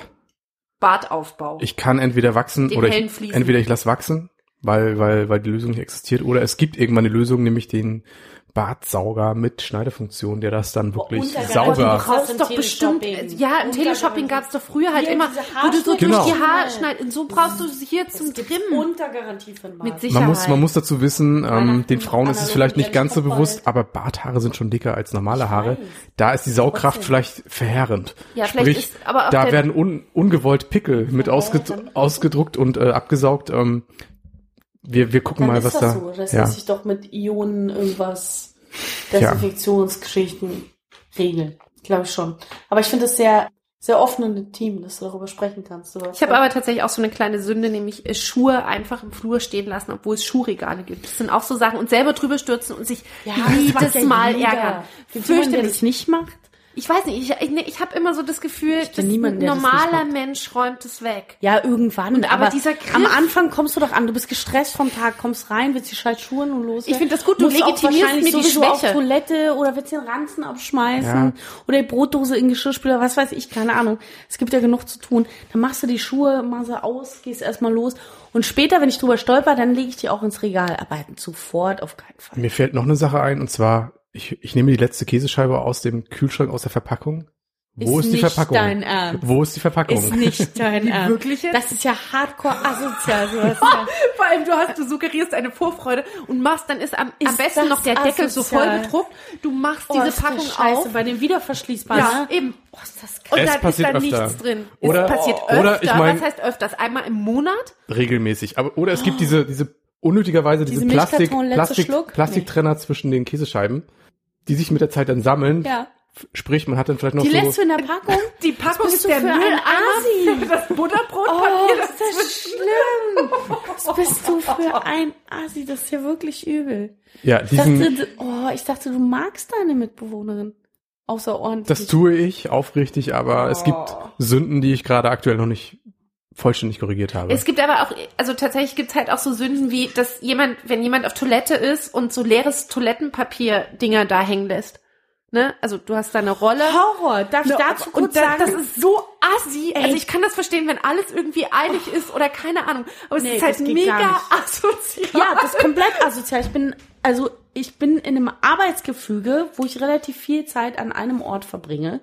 S3: Bartaufbau.
S1: Ich kann entweder wachsen
S3: Den
S1: oder ich, entweder ich lasse wachsen, weil, weil, weil die Lösung nicht existiert, oder es gibt irgendwann eine Lösung, nämlich den Bartsauger mit Schneidefunktion, der das dann wirklich
S2: Untergarantie.
S3: Du
S1: sauber.
S2: Krass,
S3: brauchst doch bestimmt, ja, im Teleshopping gab es doch früher halt
S2: Hier
S3: immer, wo du so
S2: Haarschnitte.
S3: durch die
S2: Genau.
S3: Haarschneiden, so brauchst du sie hier zum Trimmen.
S2: Untergarantie für den Bart.
S3: Mit Sicherheit.
S1: Man muss, man muss dazu wissen, ähm, den Frauen ist es vielleicht nicht
S2: du
S1: ganz so bewusst, aber Barthaare sind schon dicker als normale Haare. Da ist die Saugkraft vielleicht verheerend.
S3: Ja, vielleicht
S1: Sprich,
S3: ist aber auch
S1: da werden un, ungewollt Pickel mit ausged ausgedruckt und äh, abgesaugt. Ähm, wir, wir gucken
S2: Dann
S1: mal,
S2: ist
S1: was
S2: das
S1: da.
S2: so. Das
S1: ja.
S2: lässt sich doch mit Ionen irgendwas. Desinfektionsgeschichten regeln. Glaube ich schon. Aber ich finde es sehr, sehr offen und intim, dass du darüber sprechen kannst. Du
S3: Ich habe aber tatsächlich auch so eine kleine Sünde, nämlich äh, Schuhe einfach im Flur stehen lassen, obwohl es Schuhregale gibt. Das sind auch so Sachen und selber drüber stürzen und sich jedes Mal ärgern.
S2: Gibt jemand, der
S3: Fürchterlich.
S2: das nicht macht?
S3: Ich weiß nicht, ich, ich, ich habe immer so das Gefühl, dass
S2: niemanden,
S3: ein
S2: das
S3: normaler
S2: macht.
S3: Mensch räumt es weg.
S2: Ja, irgendwann.
S3: Und aber dieser Griff-
S2: am Anfang kommst du doch an, du bist gestresst vom Tag, kommst rein, willst die scheiß Schuhe und los.
S3: Ich find das gut, du legitimierst mir die
S2: sowieso auf
S3: Schwäche.
S2: Toilette oder willst den Ranzen abschmeißen
S1: Ja.
S2: oder die Brotdose in den Geschirrspüler, was weiß ich, keine Ahnung. Es gibt ja genug zu tun. Dann machst du die Schuhe mal so aus, gehst erstmal los und später, wenn ich drüber stolper, dann lege ich die auch ins Regal. Aber halt sofort auf keinen Fall.
S1: Mir fällt noch eine Sache ein, und zwar, ich, ich nehme die letzte Käsescheibe aus dem Kühlschrank, aus der Verpackung. Wo
S2: Ist
S1: ist, die
S2: nicht
S1: Verpackung?
S2: dein Ernst.
S1: Wo ist die Verpackung?
S2: Ist nicht dein Ernst.
S3: Wirklich jetzt?
S2: Das ist ja hardcore asozial. sowas. ja.
S3: Vor allem, du hast, du suggerierst eine Vorfreude und machst, dann ist am, am
S2: Ist
S3: besten
S2: das
S3: noch der Deckel so voll
S2: asozial?
S3: bedruckt. Du machst
S2: Oh,
S3: diese Packung
S2: Scheiße,
S3: auf.
S2: bei den wiederverschließbaren.
S3: Ja,
S2: ne?
S3: eben.
S2: Oh, ist das
S3: Und
S1: Es
S3: dann ist
S1: passiert
S3: da
S1: öfter.
S3: nichts drin.
S1: Oder-
S3: es passiert öfter.
S1: oder ich mein-
S3: Was heißt öfters? Einmal im Monat?
S1: Regelmäßig. Aber, oder es gibt diese, diese unnötigerweise diese,
S2: Diese
S1: Plastik, Plastik,
S2: Schluck?
S1: Plastiktrenner zwischen den Käsescheiben, die sich mit der Zeit dann sammeln.
S2: Ja.
S1: Sprich, man hat dann vielleicht noch
S2: Die
S1: so.
S2: lässt du in der Packung?
S3: Die Packung
S2: bist
S3: ist
S2: du
S3: der
S2: für ein
S3: Mülleimer
S2: Asi?
S3: für das Butterbrotpapier.
S2: Oh,
S3: das
S2: ist das schlimm. Was bist du für ein Asi? Das ist ja wirklich übel.
S1: Ja,
S2: Ich
S1: diesen,
S2: dachte, du- oh, ich dachte, du magst deine Mitbewohnerin. Außerordentlich.
S1: das tue ich aufrichtig, aber es gibt
S2: Oh.
S1: Sünden, die ich gerade aktuell noch nicht vollständig korrigiert habe.
S3: Es gibt aber auch, also tatsächlich gibt es halt auch so Sünden wie, dass jemand, wenn jemand auf Toilette ist und so leeres Toilettenpapier-Dinger da hängen lässt. Ne? Also du hast da eine Rolle.
S2: Horror. Darf ich dazu
S3: und
S2: kurz
S3: da,
S2: sagen?
S3: das ist so assi.
S2: Ey.
S3: Also ich kann das verstehen, wenn alles irgendwie eilig ist oder keine Ahnung. Aber es
S2: Nee,
S3: ist halt
S2: das
S3: mega asozial.
S2: Ja, das ist komplett asozial. Ich bin, also ich bin in einem Arbeitsgefüge, wo ich relativ viel Zeit an einem Ort verbringe.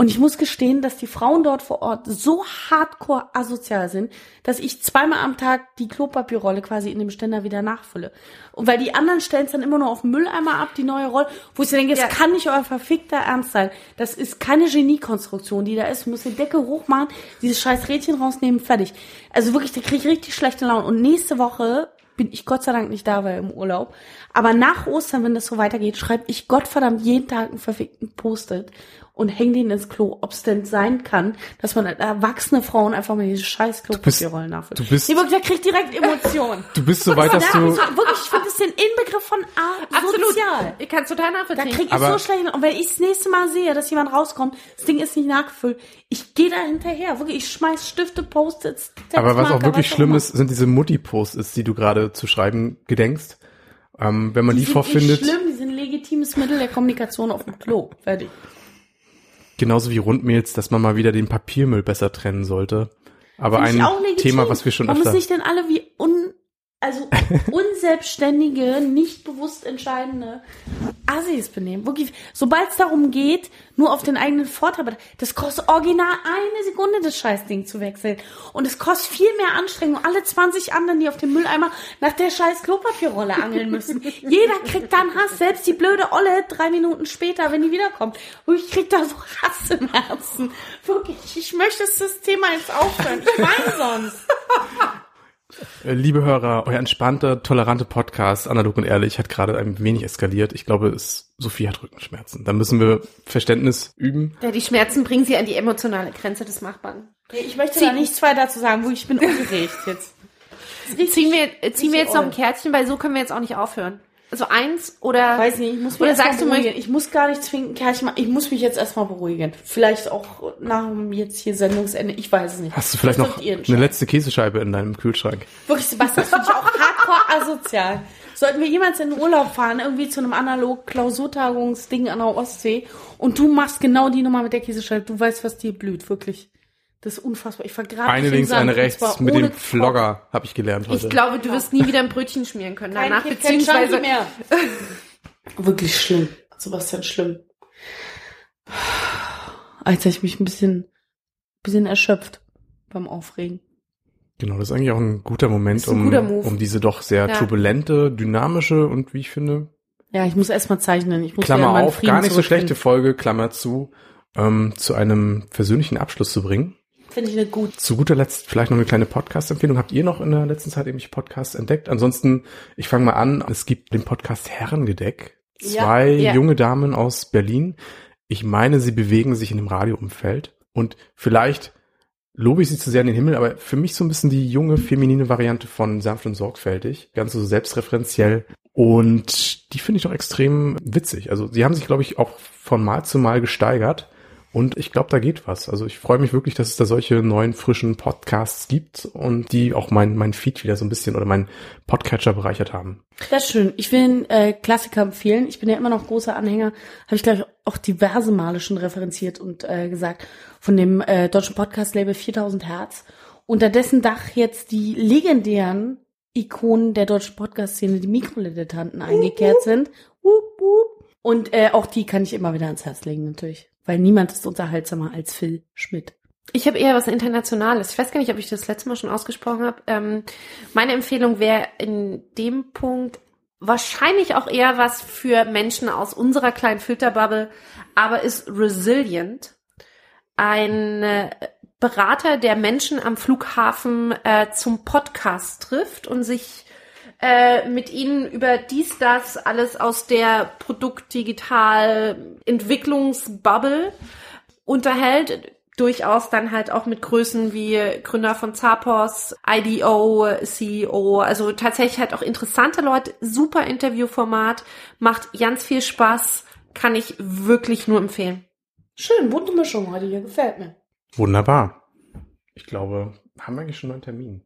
S2: Und ich muss gestehen, dass die Frauen dort vor Ort so hardcore asozial sind, dass ich zweimal am Tag die Klopapierrolle quasi in dem Ständer wieder nachfülle. Und weil die anderen stellen es dann immer nur auf den Mülleimer ab, die neue Rolle, wo ich so denke, das
S3: Ja.
S2: kann nicht euer verfickter Ernst sein. Das ist keine Geniekonstruktion, die da ist. Du musst die Decke hochmachen, dieses scheiß Rädchen rausnehmen, fertig. Also wirklich, da kriege ich richtig schlechte Laune. Und nächste Woche bin ich Gott sei Dank nicht da, weil im Urlaub. Aber nach Ostern, wenn das so weitergeht, schreibe ich Gottverdammt jeden Tag einen verfickten Post-it und häng den ins Klo, ob es denn sein kann, dass man erwachsene Frauen einfach mal diese scheiß Klopapierrollen nachfüllt.
S1: du bist-
S2: Nee, wirklich, da kriegt direkt Emotionen.
S1: du bist so weit, dass du,
S2: wirklich, ich finde das den Inbegriff von asozial.
S3: Ich kann es total
S2: Da
S3: nachvollziehen.
S2: krieg ich
S1: Aber-
S2: so schlecht. Und wenn ich das nächste Mal sehe, dass jemand rauskommt, das Ding ist nicht nachgefüllt, ich gehe da hinterher. Wirklich, ich schmeiß Stifte, Post-its,
S1: aber was auch wirklich
S2: was
S1: schlimm ist, sind diese Mutti-Posts, die du gerade zu schreiben gedenkst. Ähm, wenn man die,
S2: Die sind
S1: vorfindet,
S2: nicht schlimm, die sind ein legitimes Mittel der Kommunikation auf dem Klo. Fertig.
S1: Genauso wie Rundmails, dass man mal wieder den Papiermüll besser trennen sollte. Aber
S2: Find
S1: ein. Thema, was wir schon
S2: Warum
S1: öfter...
S2: ist nicht denn alle wie un, also unselbstständige, nicht bewusst entscheidende Assis benehmen? Wirklich, sobald es darum geht, nur auf den eigenen Vorteil, das kostet original eine Sekunde, das Scheißding zu wechseln. Und es kostet viel mehr Anstrengung. Alle 20 anderen, die auf dem Mülleimer nach der scheiß Klopapierrolle angeln müssen. Jeder kriegt dann Hass, selbst die blöde Olle drei Minuten später, wenn die wiederkommt. Und ich krieg da so Hass im Herzen. Wirklich, ich möchte das Thema jetzt aufhören. Ich meine sonst.
S1: Äh, Liebe Hörer, euer entspannter, tolerante Podcast, analog und ehrlich, hat gerade ein wenig eskaliert. Ich glaube, es, Sophie hat Rückenschmerzen. Da müssen wir Verständnis üben.
S3: Ja, die Schmerzen bringen sie an die emotionale Grenze des Machbaren.
S2: Ich möchte da nichts weiter dazu sagen, wo ich bin aufgeregt jetzt.
S3: Ziehen wir, äh, ziehen wir jetzt noch ein. Kärtchen, weil so können wir jetzt auch nicht aufhören. Also eins oder.
S2: Weiß nicht, ich muss mich
S3: Oder
S2: mal
S3: sagst du,
S2: beruhigen.
S3: möcht-
S2: Ich muss gar nicht zwingen, machen. ich muss mich jetzt erstmal beruhigen. Vielleicht auch nach dem jetzt hier Sendungsende, ich weiß es nicht.
S1: Hast du vielleicht
S2: Das
S1: noch eine letzte Käsescheibe in deinem Kühlschrank?
S2: Wirklich, Sebastian, das finde ich auch hardcore asozial. Sollten wir jemals in den Urlaub fahren, irgendwie zu einem analog Klausurtagungsding an der Ostsee und du machst genau die Nummer mit der Käsescheibe, du weißt, was dir blüht, wirklich. Das ist unfassbar. Ich vergrabe
S1: Eine links,
S2: Sand,
S1: eine rechts mit dem Flogger, habe ich gelernt heute.
S3: Ich glaube, du wirst nie wieder ein Brötchen schmieren können
S2: Kein,
S3: danach,
S2: kein
S3: beziehungsweise
S2: mehr. Wirklich schlimm. Sebastian, schlimm. Als hätte ich mich ein bisschen, bisschen erschöpft beim Aufregen.
S1: Genau, das ist eigentlich auch ein guter Moment,
S3: ein
S1: um,
S3: guter
S1: um diese doch sehr
S3: Ja.
S1: turbulente, dynamische und wie ich finde,
S2: Ja, ich muss erst mal zeichnen. Ich muss
S1: Klammer auf,
S2: Frieden
S1: gar nicht so schlechte Folge, Klammer zu, ähm, zu einem versöhnlichen Abschluss zu bringen.
S2: Finde ich eine gut.
S1: Zu guter Letzt vielleicht noch eine kleine Podcast-Empfehlung. Habt ihr noch in der letzten Zeit irgendwelche Podcasts entdeckt? Ansonsten, ich fange mal an. Es gibt den Podcast Herrengedeck. Zwei
S3: ja.
S1: junge Damen aus Berlin. Ich meine, sie bewegen sich in dem Radioumfeld. Und vielleicht lobe ich sie zu sehr in den Himmel, aber für mich so ein bisschen die junge, feminine Variante von sanft und sorgfältig. Ganz so selbstreferenziell. Und die finde ich doch extrem witzig. Also sie haben sich, glaube ich, auch von Mal zu Mal gesteigert. Und ich glaube, da geht was. Also ich freue mich wirklich, dass es da solche neuen, frischen Podcasts gibt und die auch mein, mein Feed wieder so ein bisschen oder mein Podcatcher bereichert haben.
S2: Das ist schön. Ich will einen äh, Klassiker empfehlen. Ich bin ja immer noch großer Anhänger, habe ich glaube ich auch diverse Male schon referenziert und äh, gesagt, von dem äh, deutschen Podcast-Label 4000 Hertz. Unter dessen Dach jetzt die legendären Ikonen der deutschen Podcast-Szene, die Mikrodilettanten, eingekehrt sind. Wup, wup. Und äh, auch die kann ich immer wieder ans Herz legen, natürlich. Weil niemand ist unterhaltsamer als Phil Schmidt.
S3: Ich habe eher was Internationales. Ich weiß gar nicht, ob ich das letzte Mal schon ausgesprochen habe. Ähm, meine Empfehlung wäre in dem Punkt wahrscheinlich auch eher was für Menschen aus unserer kleinen Filterbubble, aber ist Resilient. Ein äh, Berater, der Menschen am Flughafen äh, zum Podcast trifft und sich äh, mit ihnen über dies, das, alles aus der Produkt-Digital-Entwicklungsbubble unterhält. Durchaus dann halt auch mit Größen wie Gründer von Zappos, IDO, CEO, also tatsächlich halt auch interessante Leute, super Interviewformat, macht ganz viel Spaß, kann ich wirklich nur empfehlen.
S2: Schön, bunte Mischung heute hier, gefällt mir.
S1: Wunderbar. Ich glaube, haben wir eigentlich schon einen Termin?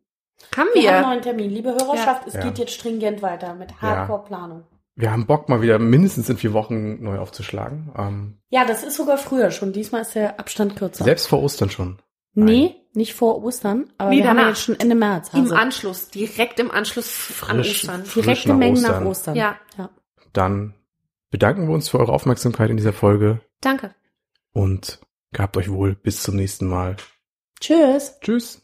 S3: Haben
S2: Wir
S3: wir.
S2: haben einen neuen Termin. Liebe Hörerschaft, es
S1: Ja.
S2: geht jetzt stringent weiter mit Hardcore-Planung.
S1: Wir haben Bock, mal wieder mindestens in vier Wochen neu aufzuschlagen. Ähm,
S2: Ja, das ist sogar früher schon. Diesmal ist der Abstand kürzer.
S1: selbst vor Ostern schon.
S2: nee, nicht vor Ostern, aber
S3: Nee,
S2: wir haben ja jetzt schon Ende März.
S3: Im
S2: Also
S3: Anschluss, direkt im Anschluss an
S1: Frisch.
S3: Ostern.
S1: frisch
S2: direkte
S1: nach
S2: Mengen
S1: Ostern.
S2: nach Ostern.
S3: Ja.
S2: ja.
S1: Dann bedanken wir uns für eure Aufmerksamkeit in dieser Folge
S3: Danke.
S1: und gehabt euch wohl. Bis zum nächsten Mal.
S2: Tschüss.
S1: Tschüss.